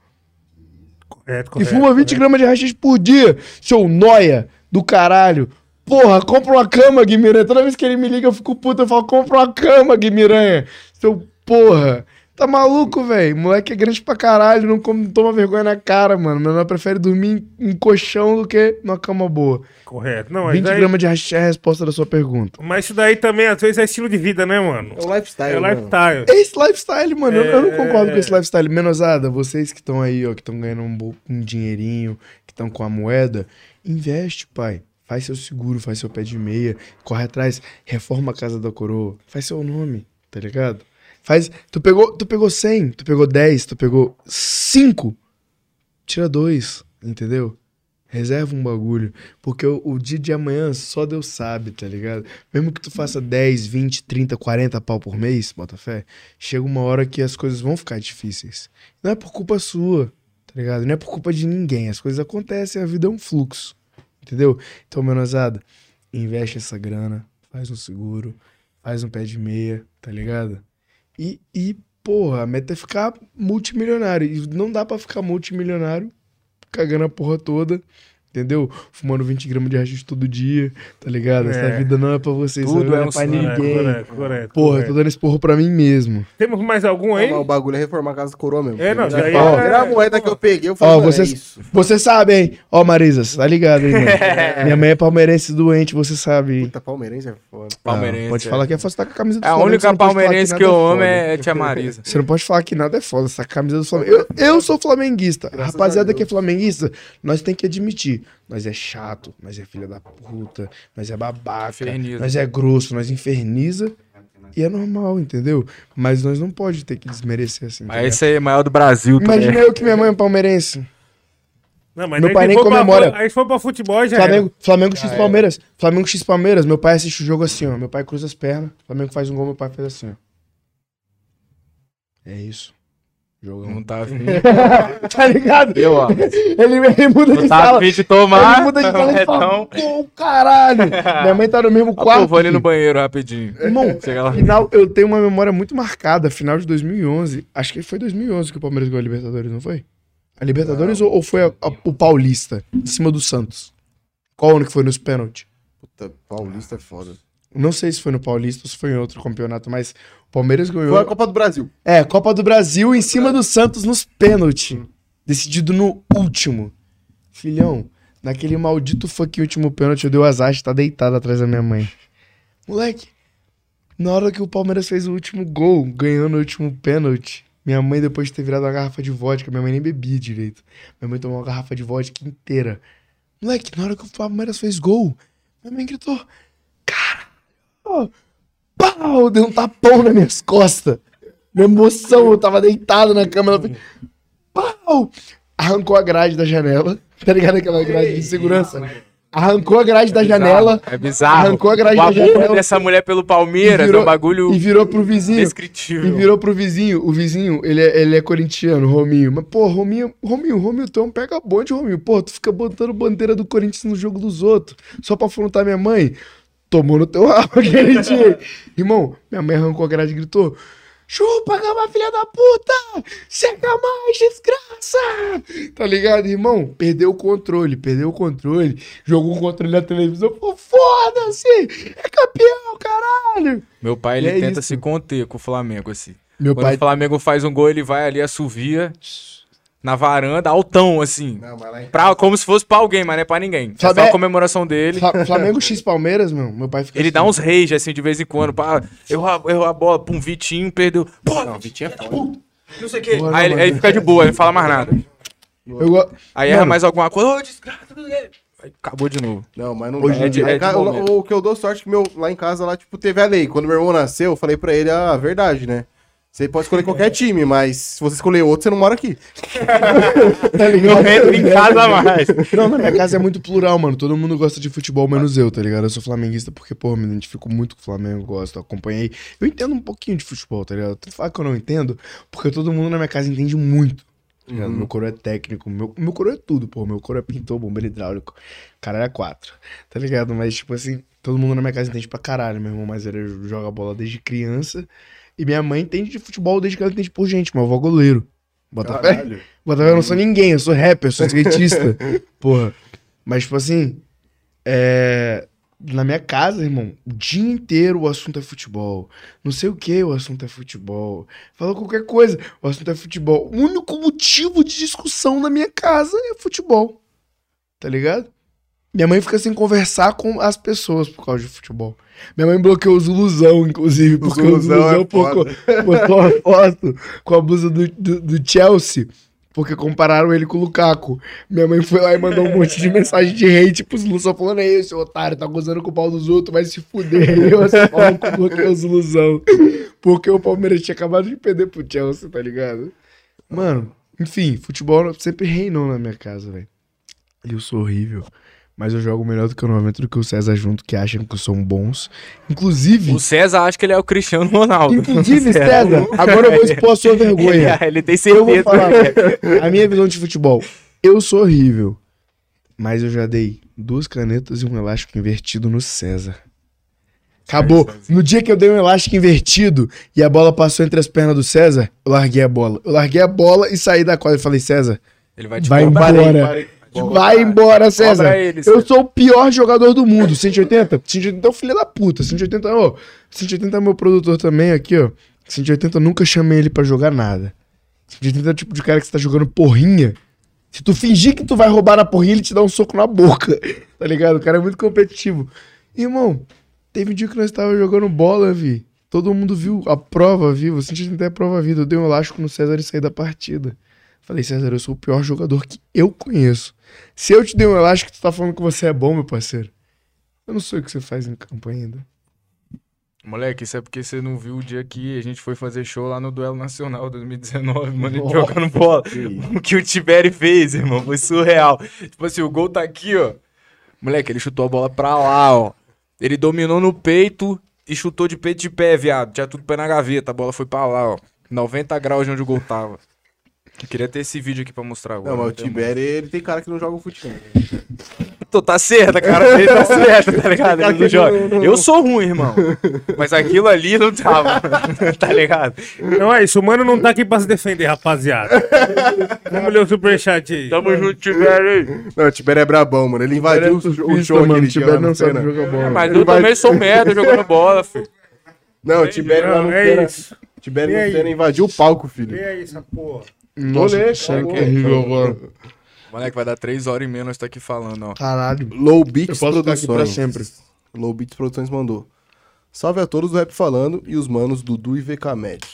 Correto, E fuma 20 gramas de rachixe por dia. Seu noia do caralho. Porra, compra uma cama, Guimiranha. Toda vez que ele me liga, eu fico puta. Eu falo, compra uma cama, Guimiranha. Seu porra. Tá maluco, velho? Moleque é grande pra caralho. Não, come- não toma vergonha na cara, mano. Menor prefere dormir em, em colchão do que numa cama boa. Correto. Não, mas, 20 daí- gramas de rachixe é a resposta da sua pergunta. mas isso daí também, às vezes, é estilo de vida, né, mano? É o lifestyle, É mano. lifestyle. É esse lifestyle, mano. Eu, eu não É. concordo com esse lifestyle. Menosada, vocês que estão aí, ó, que estão ganhando um, bo- um dinheirinho, que estão com a moeda, investe, pai. Faz seu seguro, faz seu pé de meia, corre atrás, reforma a casa da coroa, faz seu nome, tá ligado? Faz. Tu pegou, tu pegou 100, tu pegou 10, tu pegou 5. Tira dois, entendeu? Reserva um bagulho. Porque o, o dia de amanhã só Deus sabe, tá ligado? Mesmo que tu faça 10, 20, 30, 40 pau por mês, bota fé, chega uma hora que as coisas vão ficar difíceis. Não é por culpa sua, tá ligado? Não é por culpa de ninguém. As coisas acontecem, a vida é um fluxo. Entendeu? Então, menosada, investe essa grana, faz um seguro, faz um pé de meia, tá ligado? E, e porra, a meta é ficar multimilionário. E não dá pra ficar multimilionário cagando a porra toda. Entendeu? Fumando 20 gramas de haxixe todo dia, tá ligado? Essa É. vida não é pra vocês, Tudo não é é, pra ninguém. Correto, correto. Porra, eu correto. tô dando esse porro pra mim mesmo. Temos mais algum aí? Não, o bagulho é reformar a casa do coroa mesmo. É, não, Já ia- fala, Primeira moeda que eu peguei, eu Ó, falei, mano, vocês- é isso. Você sabe, hein? Ó, Marisa, você tá ligado, hein, mano? (laughs) Minha mãe é palmeirense doente, você sabe. Puta, palmeirense é foda. Palmeirense. Ah, pode é. falar que é foda, você tá com a camisa do É a Flamengo, você única palmeirense nada que eu é amo é Tia Marisa. (laughs) Você não pode falar que nada é foda, essa camisa do Flamengo. Eu, eu sou flamenguista. Graças Rapaziada a que é flamenguista, nós tem que admitir. Nós é chato, nós é filha da puta, nós é babaca, Inferniza. nós é grosso, nós inferniza. E é normal, entendeu? Mas nós não pode ter que desmerecer assim. tá Mas esse aí é maior do Brasil, tá Imagina eu que minha mãe é palmeirense. Não, mas Meu pai nem for pra- comemora. Aí for pra futebol, já Flamengo, Flamengo Ah, X é. Palmeiras. Flamengo X Palmeiras. Meu pai assiste o jogo assim, ó. Meu pai cruza as pernas. Flamengo faz um gol, meu pai faz assim, ó. É isso. Jogão. Não tá (laughs) afim. tá ligado? Eu, ó. Ele, ele muda Não de tá sala. afim de tomar. Ele muda de sala e fala, Então, pô, caralho. Minha mãe tá no mesmo pô, quarto. vou ali no banheiro rapidinho. Irmão, Chega lá. final, eu tenho uma memória muito marcada. Final de 2011. Acho que foi 2011 que o Palmeiras ganhou a Libertadores, não foi? A Libertadores ou, ou foi a- a- o Paulista? Em cima do Santos? Qual ano que foi nos pênaltis? Puta, paulista é foda. Não sei se foi no Paulista ou se foi em outro campeonato, mas o Palmeiras ganhou. Foi a Copa do Brasil. É, Copa do Brasil em cima do Santos nos pênaltis. Decidido no último. Filhão, naquele maldito fucking último pênalti, eu dei o azar de estar deitado atrás da minha mãe. Moleque, na hora que o Palmeiras fez o último gol, ganhando o último pênalti, minha mãe, depois de ter virado uma garrafa de vodka, minha mãe nem bebia direito. Minha mãe tomou uma garrafa de vodka inteira. Moleque, na hora que o Palmeiras fez gol, minha mãe gritou: Pau! Deu um tapão nas minhas costas. Minha emoção, eu tava deitado na cama. Ela fez, Pau! Arrancou a grade da janela. Tá ligado aquela grade de segurança? Arrancou a grade da janela É bizarro. Arrancou a grade o da janela. dessa mulher pelo Palmeiras E virou- é um bagulho e virou pro vizinho. E indescritível. virou pro vizinho. O vizinho, ele é, ele é corintiano, Rominho. Mas, pô, Rominho, Rominho, Rominho, tu é um pega bonde, Rominho. Pô, tu fica botando bandeira do Corinthians no jogo dos outros. Só pra afrontar minha mãe. Tomou no teu (laughs) rabo aquele dia. Irmão, minha mãe arrancou a grade e gritou. Chupa, gama, filha da puta! Seca mais, desgraça! Tá ligado, irmão? Perdeu o controle, perdeu o controle. Jogou o controle na televisão. Pô, foda-se! É campeão, caralho! Meu pai, ele É tenta isso. se conter com o Flamengo, assim. Meu Quando pai o Flamengo faz um gol, ele vai ali, assovia. Na varanda, altão, assim. Não, mas lá em Pra, como se fosse pra alguém, mas não é pra ninguém. É só a comemoração dele. Fla- Flamengo X Palmeiras, meu. Meu pai fica Ele assim. dá uns rage, assim, de vez em quando. Pá, errou, a- errou a bola, pum, Vitinho, perdeu. Pô, Não, Vitinho é foda. não sei o quê. Bora, Aí ele, aí ele fica de boa, ele não fala mais nada. Eu Aí erra Mano. mais alguma coisa, ô, desgraça, acabou de novo. Não, mas não Hoje dá. é de- é de o, o que eu dou sorte é que meu, lá em casa, lá, tipo, teve a lei. Quando meu irmão nasceu, eu falei pra ele a verdade, né? Você pode escolher qualquer time, mas se você escolher outro, você não mora aqui. (laughs) Tá ligado? Não entra em casa mais. Não, na minha casa é muito plural, mano. Todo mundo gosta de futebol, menos eu, tá ligado? Eu sou flamenguista porque, pô, me identifico muito com o Flamengo, gosto, acompanhei. Eu entendo um pouquinho de futebol, tá ligado? Tu fala que eu não entendo, porque todo mundo na minha casa entende muito. Tá ligado? Meu coro é técnico, meu, meu coro é tudo, pô. Meu coro é pintor, bombeiro hidráulico. Cara era quatro, tá ligado? Mas, tipo assim, todo mundo na minha casa entende pra caralho. Meu irmão mais velho joga bola desde criança. E minha mãe entende de futebol desde que ela entende por gente. Meu avô é goleiro. Bota fé? Caralho. Bota fé, eu não sou ninguém, eu sou rapper, eu sou skatista. (laughs) Porra. Mas, tipo assim, é... na minha casa, irmão, o dia inteiro o assunto é futebol. Não sei o que, o assunto é futebol. Fala qualquer coisa, o assunto é futebol. O único motivo de discussão na minha casa é futebol. Tá ligado? Minha mãe fica sem conversar com as pessoas por causa de futebol. Minha mãe bloqueou o Zuluzão, inclusive, porque o Zuluzão é foda. postou uma foto com a blusa do, do, do Chelsea, porque compararam ele com o Lukaku. Minha mãe foi lá e mandou um monte de mensagem de hate pro Zulu, só falando, aí, seu otário, tá gozando com o pau dos outros, vai se fuder. Aí (laughs) eu assim, bloqueei o Zuluzão. Porque o Palmeiras tinha acabado de perder pro Chelsea, tá ligado? Mano, enfim, futebol sempre reinou na minha casa, velho. Eu sou horrível. Mas eu jogo melhor do que o normalmente do que o César junto, que acham que são bons. Inclusive, O César acha que ele é o Cristiano Ronaldo. inclusive, (laughs) César, agora eu vou expor a sua (laughs) vergonha. ele tem Eu vou certeza. falar a minha visão de futebol. Eu sou horrível. Mas eu já dei duas canetas e um elástico invertido no César. Acabou. No dia que eu dei um elástico invertido e a bola passou entre as pernas do César, eu larguei a bola. Eu larguei a bola e saí da quadra e falei, César, Ele vai te vai cobrar. embora. Vai embora, César. Ele, eu César. sou o pior jogador do mundo. 180? 180 é o filho da puta. 180, ó. 180 é meu produtor também aqui, ó. 180 eu nunca chamei ele pra jogar nada. 180 é o tipo de cara que você tá jogando porrinha. Se tu fingir que tu vai roubar na porrinha, ele te dá um soco na boca. (laughs) Tá ligado? O cara é muito competitivo. Irmão, teve um dia que nós tava jogando bola, vi. Todo mundo viu a prova viva. 180 é a prova viva. Eu dei um elástico no César e saí da partida. Falei, César, eu sou o pior jogador que eu conheço. Se eu te dei um elástico, tu tá falando que você é bom, meu parceiro. Eu não sei o que você faz em campo ainda. Moleque, isso é porque você não viu o dia que a gente foi fazer show lá no Duelo Nacional 2019, mano, Nossa. jogando bola. O que o Tiberi fez, irmão, foi surreal. Tipo assim, o gol tá aqui, ó. Moleque, ele chutou a bola pra lá, ó. Ele dominou no peito e chutou de peito de pé, viado. Tinha tudo pé na gaveta, a bola foi pra lá, ó. 90 graus de onde o gol tava. Eu queria ter esse vídeo aqui pra mostrar agora. Não, mas o Tiberi, ele tem cara que não joga futebol. (laughs) Tô, tá certo, (laughs) cara. Ele tá certo, tá ligado? Ele não joga. Eu sou ruim, irmão. Mas aquilo ali não tava. (laughs) tá ligado? Então é isso, o mano não tá aqui pra se defender, rapaziada. Vamos ler o superchat aí. Tamo junto, Tiberi. Não, o Tiberi é brabão, mano. Ele invadiu o, o show mano. O no não sabe jogar bola. Mas Ele eu também sou merda jogando bola, filho. Não, o lá no Não, é isso. Tiberi E no aí? Invadiu o palco, filho. E é isso, essa porra. Nossa, Olê, que cara. horrível agora. Moleque, vai dar três horas e meia nós tá aqui falando, ó. Caralho. Low Eu Beats posso ficar aqui Produções. pra sempre. Low Beats Produções mandou. Salve a todos do Rap Falando e os manos Dudu e VK Magic.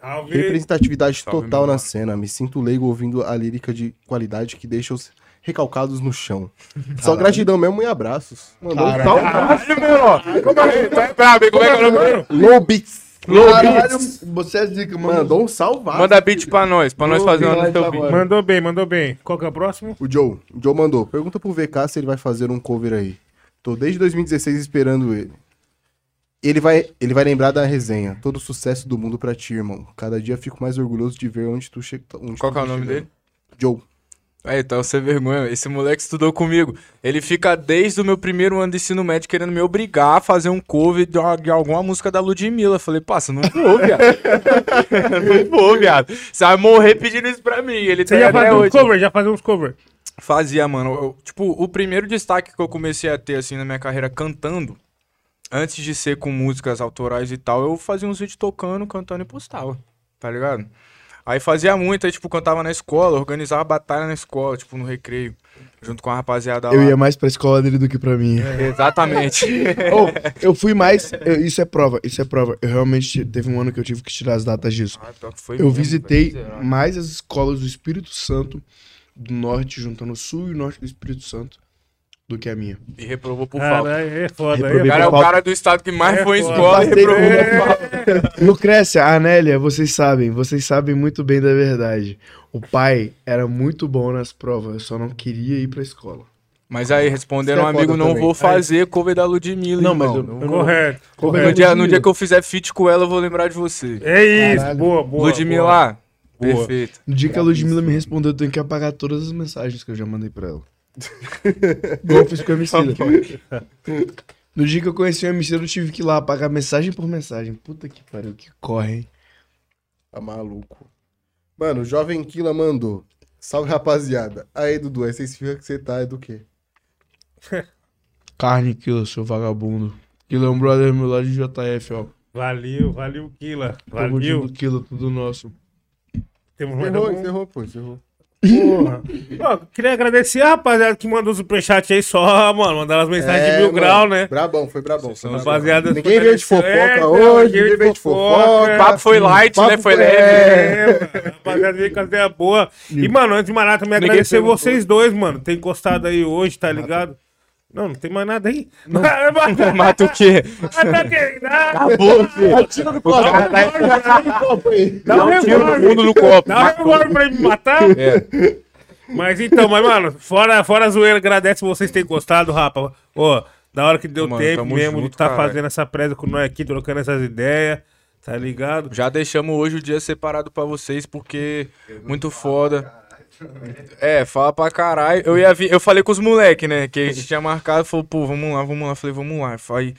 Salve. Representatividade Salve, total na cena. Me sinto leigo ouvindo a lírica de qualidade que deixa os recalcados no chão. (laughs) Só gratidão mesmo e abraços. Mandou um Caralho. salve. Caralho, meu, ó. Como é, tá? Como é que é o nome dele? Low Beats. Caralho, você é zica, mano. Mandou um salvado. Manda beat pra nós, pra nós fazer uma ouvir no teu lá vídeo. agora. Mandou bem, mandou bem. Qual que é o próximo? O Joe. O Joe mandou. Pergunta pro VK se ele vai fazer um cover aí. Tô desde 2016 esperando ele. Ele vai, ele vai lembrar da resenha. Todo o sucesso do mundo pra ti, irmão. Cada dia fico mais orgulhoso de ver onde tu chega. Qual que é o nome dele? Joe. Aí, tá você vergonha. Esse moleque estudou comigo. Ele fica desde o meu primeiro ano de ensino médio querendo me obrigar a fazer um cover de, de alguma música da Ludmilla. Falei, passa, não vou, viado. (laughs) não vou, viado. Você vai morrer pedindo isso pra mim. Ele Você já fazia uns cover? Já fazia uns cover? Fazia, mano. Eu- tipo, o primeiro destaque que eu comecei a ter, assim, na minha carreira cantando, antes de ser com músicas autorais e tal, eu fazia uns vídeos tocando, cantando e postava, tá ligado? Aí fazia muito, aí, tipo, quando tava na escola, organizava batalha na escola, tipo, no recreio. Junto com a rapaziada lá. Eu ia mais pra escola dele do que pra mim. Exatamente. (laughs) Ô, eu fui mais. eu- isso é prova, isso é prova. Eu realmente teve um ano que eu tive que tirar as datas disso. Ah, pior que foi Eu mesmo, visitei velho, mais as escolas do Espírito Santo do norte, juntando o sul e o norte do Espírito Santo, do que a minha. E reprovou por falta. Caralho, é foda. Reprovei O Aí, cara é o falta. cara do estado que mais É foi em escola e reprovou por com- falta. Lucrécia, a Anélia, vocês sabem, vocês sabem muito bem da verdade. O pai era muito bom nas provas, eu só não queria ir pra escola. Mas aí, respondendo Isso um é amigo, não também. vou fazer cover da Ludmilla, Não, mas eu- Não vou. Correto. Como No é dia, no dia que eu fizer feat com ela, eu vou lembrar de você. É isso, Caralho. boa, boa. boa. Ludmilla, Boa. perfeito. No dia que a Ludmilla me respondeu, eu tenho que apagar todas as mensagens que eu já mandei pra ela. (laughs) Fiz com a (laughs) Emicida. No dia que eu conheci o Emicida, eu tive que ir lá apagar mensagem por mensagem. Puta que pariu, que corre, hein? Tá maluco. Mano, o Jovem Kila mandou. Salve, rapaziada. Aí, Dudu, aí vocês ficam que você tá é do quê? (laughs) Carne Killa, seu vagabundo. Killa é um brother meu lá de JF, ó. Valeu, valeu, Kila. Tamo Valeu. junto, Killa, tudo nosso. Temos mais Encerrou, algum? encerrou, pô, encerrou. Porra. Ó, queria agradecer a rapaziada que mandou o superchat aí só, mano. Mandaram as mensagens de mil É, mano, grau, né? Brabão, foi brabão. Foi brabão. Rapaziada, Ninguém veio de fofoca É, hoje, ninguém veio de fofoca. O papo foi light, Papo né? Foi leve. É, mano, rapaziada, veio com a ideia boa. E, mano, antes de mais nada, também Ninguém agradecer perguntou. vocês dois, mano. Tem encostado aí hoje, tá ligado? Não, não tem mais nada aí. Não. (laughs) Mata o quê? Acabou, Atira no copo. Atira no copo. Dá um Dá um tiro no revólver. fundo do copo. Dá um revólver pra ele me matar. É. Mas então, mas, mano, fora, fora a zoeira, agradece vocês terem gostado, rapa. Ô, da hora que deu Mano, tempo mesmo de junto, estar caralho. fazendo essa presa com nós aqui, trocando essas ideias, tá ligado? Já deixamos hoje o dia separado pra vocês, porque muito foda. É, fala pra caralho. Eu, ia vir, eu falei com os moleques, né? Que a gente tinha marcado, falou, pô, vamos lá, vamos lá. Falei, vamos lá. Aí,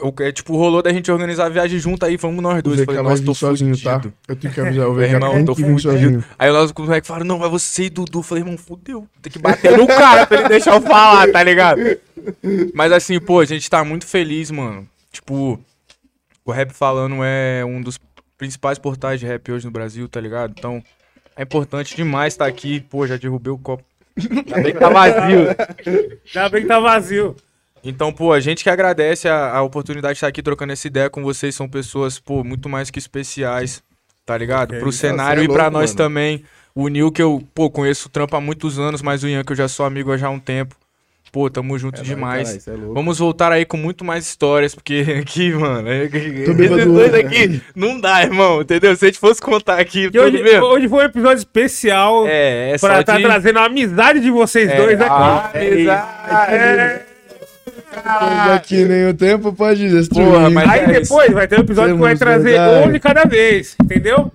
eu, é, tipo, rolou da gente organizar a viagem junto, aí vamos nós dois. VK Falei, nossa, tô sozinho, fudido. tá? Eu tenho que avisar, o (laughs) VK irmão, tô que fudido. sozinho. Aí nós com os moleques falaram, não, vai você e Dudu. Falei, irmão, fudeu. Tem que bater no cara pra ele deixar eu falar, tá ligado? Mas assim, pô, a gente tá muito feliz, mano. Tipo, o Rap Falando é um dos principais portais de rap hoje no Brasil, tá ligado? Então, é importante demais estar aqui. Pô, já derrubei o copo. Ainda bem que tá vazio. Ainda bem que tá vazio. Então, pô, a gente que agradece a, a oportunidade de estar aqui trocando essa ideia com vocês. São pessoas, pô, muito mais que especiais, tá ligado? É Pro cenário é e pra louco, nós mano. também. O Nil, que eu, pô, conheço o trampo há muitos anos, mas o Ian, que eu já sou amigo há já há um tempo. Pô, tamo junto demais. Caralho, cê é louco. Vamos voltar aí com muito mais histórias, porque (laughs) aqui, mano, é, esses dois aqui não dá, irmão, entendeu? Se a gente fosse contar aqui E hoje, mesmo. hoje foi um episódio especial É, é pra estar de... trazendo a amizade de vocês É, dois aqui. ah, É, exato. é. Daqui nem o tempo pode destruir. Porra, mas- Aí é depois vai ter um episódio que vai trazer verdade. um de cada vez, entendeu?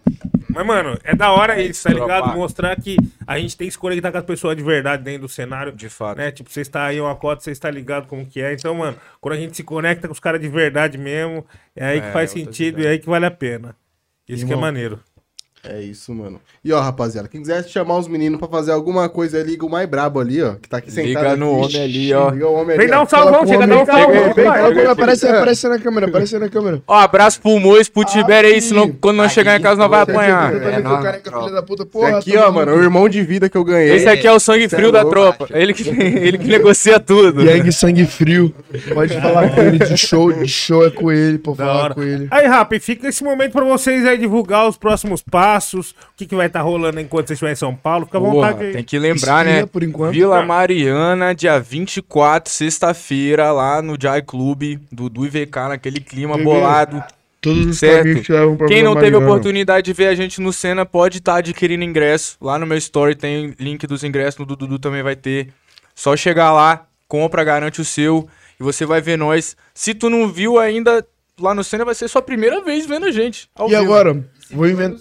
Mas, mano, é da hora isso, tá ligado? Mostrar que a gente tem que se conectar com as pessoas de verdade dentro do cenário. De fato. Né? Tipo, você está aí uma cota, você está ligado como que é. Então, mano, quando a gente se conecta com os caras de verdade mesmo, é aí que É, faz outra sentido e é aí que vale a pena. Isso que é maneiro. É isso, mano. E ó, rapaziada, quem quiser chamar os meninos pra fazer alguma coisa, liga o mais brabo ali, ó. Que tá aqui sentado. Liga no aqui. homem ali, ó. Liga o homem Vem ali, dar um salvão, chega dar um salvão. Aparece, aparece na câmera, aparece na câmera. Ó, abraço pro Mois, pro Tibério aí, senão quando nós chegar em casa nós vai apanhar. da puta, Esse aqui, ó, mano, é o irmão de vida que eu ganhei. Esse aqui é o sangue é frio da tropa. Ele que, (laughs) ele que negocia tudo. Yang Sangue Frio. Pode falar com ele de show, de show é com ele, Da falar hora. com ele. Aí, Rap, fica esse momento pra vocês aí divulgar os próximos passos, o que, que vai estar rolando enquanto vocês estiverem em São Paulo. Fica à Porra, vontade aí. tem que lembrar, né? Por enquanto. Vila Mariana, dia 24, sexta-feira, lá no Jai Club, do do IVK, naquele clima bolado. Todos os Certo. Quem não teve Mariana. oportunidade de ver a gente no Cena, pode estar adquirindo ingresso. Lá no meu story tem link dos ingressos, no do Dudu também vai ter. Só chegar lá, compra, garante o seu e você vai ver nós. Se tu não viu ainda lá no Cena, vai ser sua primeira vez vendo a gente. ao E vivo. agora? Vou inventar.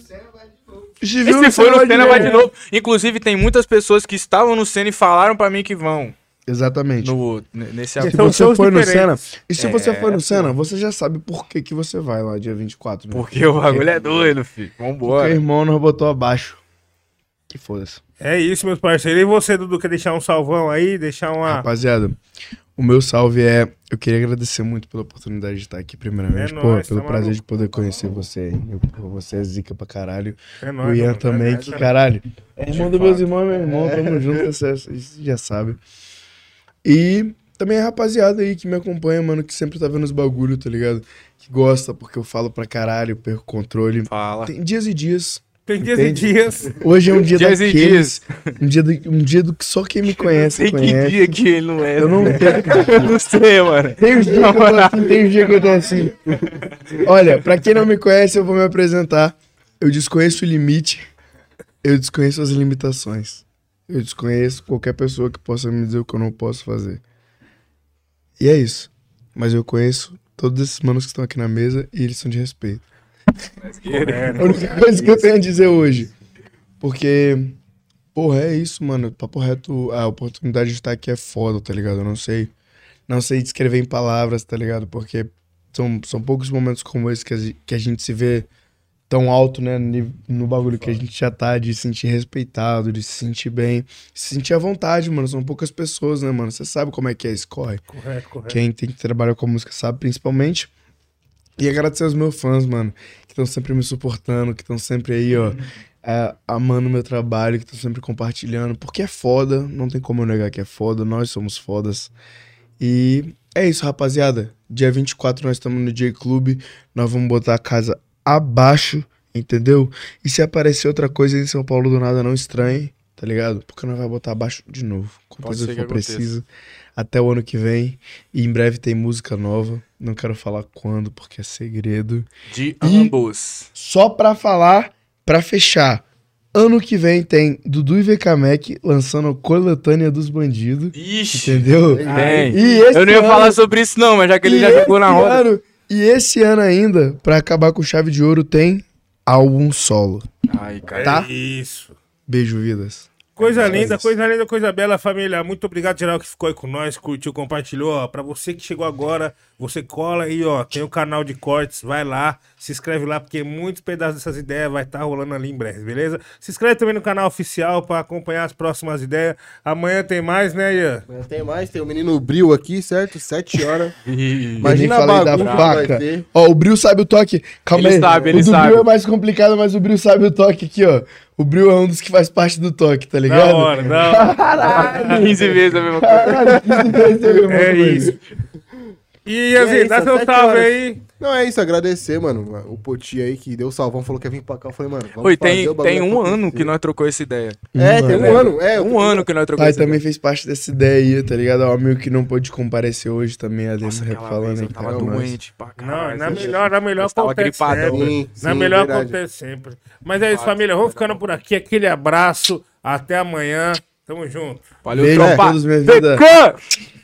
Se E se foi no Cena, vai de novo. Inclusive, tem muitas pessoas que estavam no Cena e falaram pra mim que vão Exatamente. no, nesse Se São você foi no Senna, e se É, você foi no Senna, você já sabe por que, que você vai lá dia 24, né? Porque o bagulho é doido, filho. Porque o Vambora. irmão nos botou abaixo. Que foda-se. É isso, meus parceiros. E você, Dudu, quer deixar um salvão aí? Deixar uma. Rapaziada, O meu salve é. Eu queria agradecer muito pela oportunidade de estar aqui, primeiramente. É Pô, nóis, pelo tá prazer maluco. de poder conhecer você aí. Eu- pô, você é zica pra caralho. É o nóis, Ian mano. também, É que nóis, caralho. É irmão dos meus irmãos, meu irmão. Tamo junto, (laughs) você, você já sabe. E também a rapaziada aí que me acompanha, mano, que sempre tá vendo os bagulho, tá ligado? Que gosta, porque eu falo pra caralho, perco o controle. Fala. Tem dias e dias. Tem dias Entende? e dias. Hoje é um dia Dias e daqueles. Um dia, do, um dia do que só quem me conhece que conhece. dia que ele não é. Eu não (laughs) Eu não sei, mano. Tem uns dias que eu tô assim, tem uns dias que eu tô assim. Olha, pra quem não me conhece, eu vou me apresentar. Eu desconheço o limite, eu desconheço as limitações. Eu desconheço qualquer pessoa que possa me dizer o que eu não posso fazer. E é isso. Mas eu conheço todos esses manos que estão aqui na mesa e eles são de respeito. A única coisa que eu tenho a dizer hoje. Porque, porra, é isso, mano. Papo reto, a oportunidade de estar aqui é foda, tá ligado? Eu não sei. Não sei descrever em palavras, tá ligado? Porque são, são poucos momentos como esse que a, que a gente se vê tão alto, né? No bagulho que a gente já tá, de se sentir respeitado, de se sentir bem, se sentir à vontade, mano. São poucas pessoas, né, mano? Você sabe como é que é esse corre. Correto, correto. Quem tem que trabalhar com música sabe, principalmente. E agradecer aos meus fãs, mano, que estão sempre me suportando, que estão sempre aí, ó, é, amando o meu trabalho, que estão sempre compartilhando. Porque é foda, não tem como eu negar que é foda, nós somos fodas. E é isso, rapaziada. Dia 24 nós estamos no J Club, nós vamos botar a casa abaixo, entendeu? E se aparecer outra coisa em São Paulo do nada, não estranhe, tá ligado? Porque nós vamos botar abaixo de novo, quando for preciso. Até o ano que vem. E em breve tem música nova. Não quero falar quando, porque é segredo. De E- ambos. Só pra falar, pra fechar. Ano que vem tem Dudu e VKMEC lançando Coletânea dos Bandidos. Ixi. Entendeu? Tem. E esse Eu não ia ano- falar sobre isso, não, mas já que ele e já jogou na roda. ano- e esse ano ainda, pra acabar com chave de ouro, tem álbum solo. Ai, cara. Tá? É isso. Beijo, vidas. Coisa É linda, coisa linda, coisa bela, família. Muito obrigado, geral, que ficou aí com nós, curtiu, compartilhou. Ó, pra você que chegou agora, você cola aí, ó. Tem o canal de cortes, vai lá, se inscreve lá, porque muitos pedaços dessas ideias vai estar rolando ali em breve, beleza? Se inscreve também no canal oficial pra acompanhar as próximas ideias. Amanhã tem mais, né, Ian? Amanhã Tem mais, tem o menino Bril aqui, certo? Sete horas. (laughs) Imagina a da bagunça que vai faca. ter. Ó, o Bril sabe o toque. Calma Ele aí. sabe, ele o do sabe. Bril é mais complicado, mas o Bril sabe o toque aqui, ó. O Bril é um dos que faz parte do toque, tá ligado? Da hora, da (laughs) hora. 15 vezes a mesma coisa. Caralho, que delícia, meu É irmão. isso. E, é Ianzinho, isso, dá seu salve horas. aí. Não, é isso, agradecer, mano. O Poti aí que deu salvão, falou que ia vir pra cá. Eu falei, mano, vamos Oi, fazer tem, o bagulho tem um acontecer. ano que nós trocou essa ideia. É, tem um ano. É, Um tô- ano que nós trocou Pai essa também ideia. fez parte dessa ideia aí, tá ligado? É um amigo que não pôde comparecer hoje também, a Nossa, Demo aquela falando vez aí eu que tava doente pra Não, caralho. na melhor, na melhor acontece sempre. Sim, Na melhor verdade. acontece sempre. Mas é isso, família. Vamos ficando por aqui. Aquele abraço. Até amanhã. Tamo junto. Valeu, Beijo a tropa. todos, minha vida. Ficou!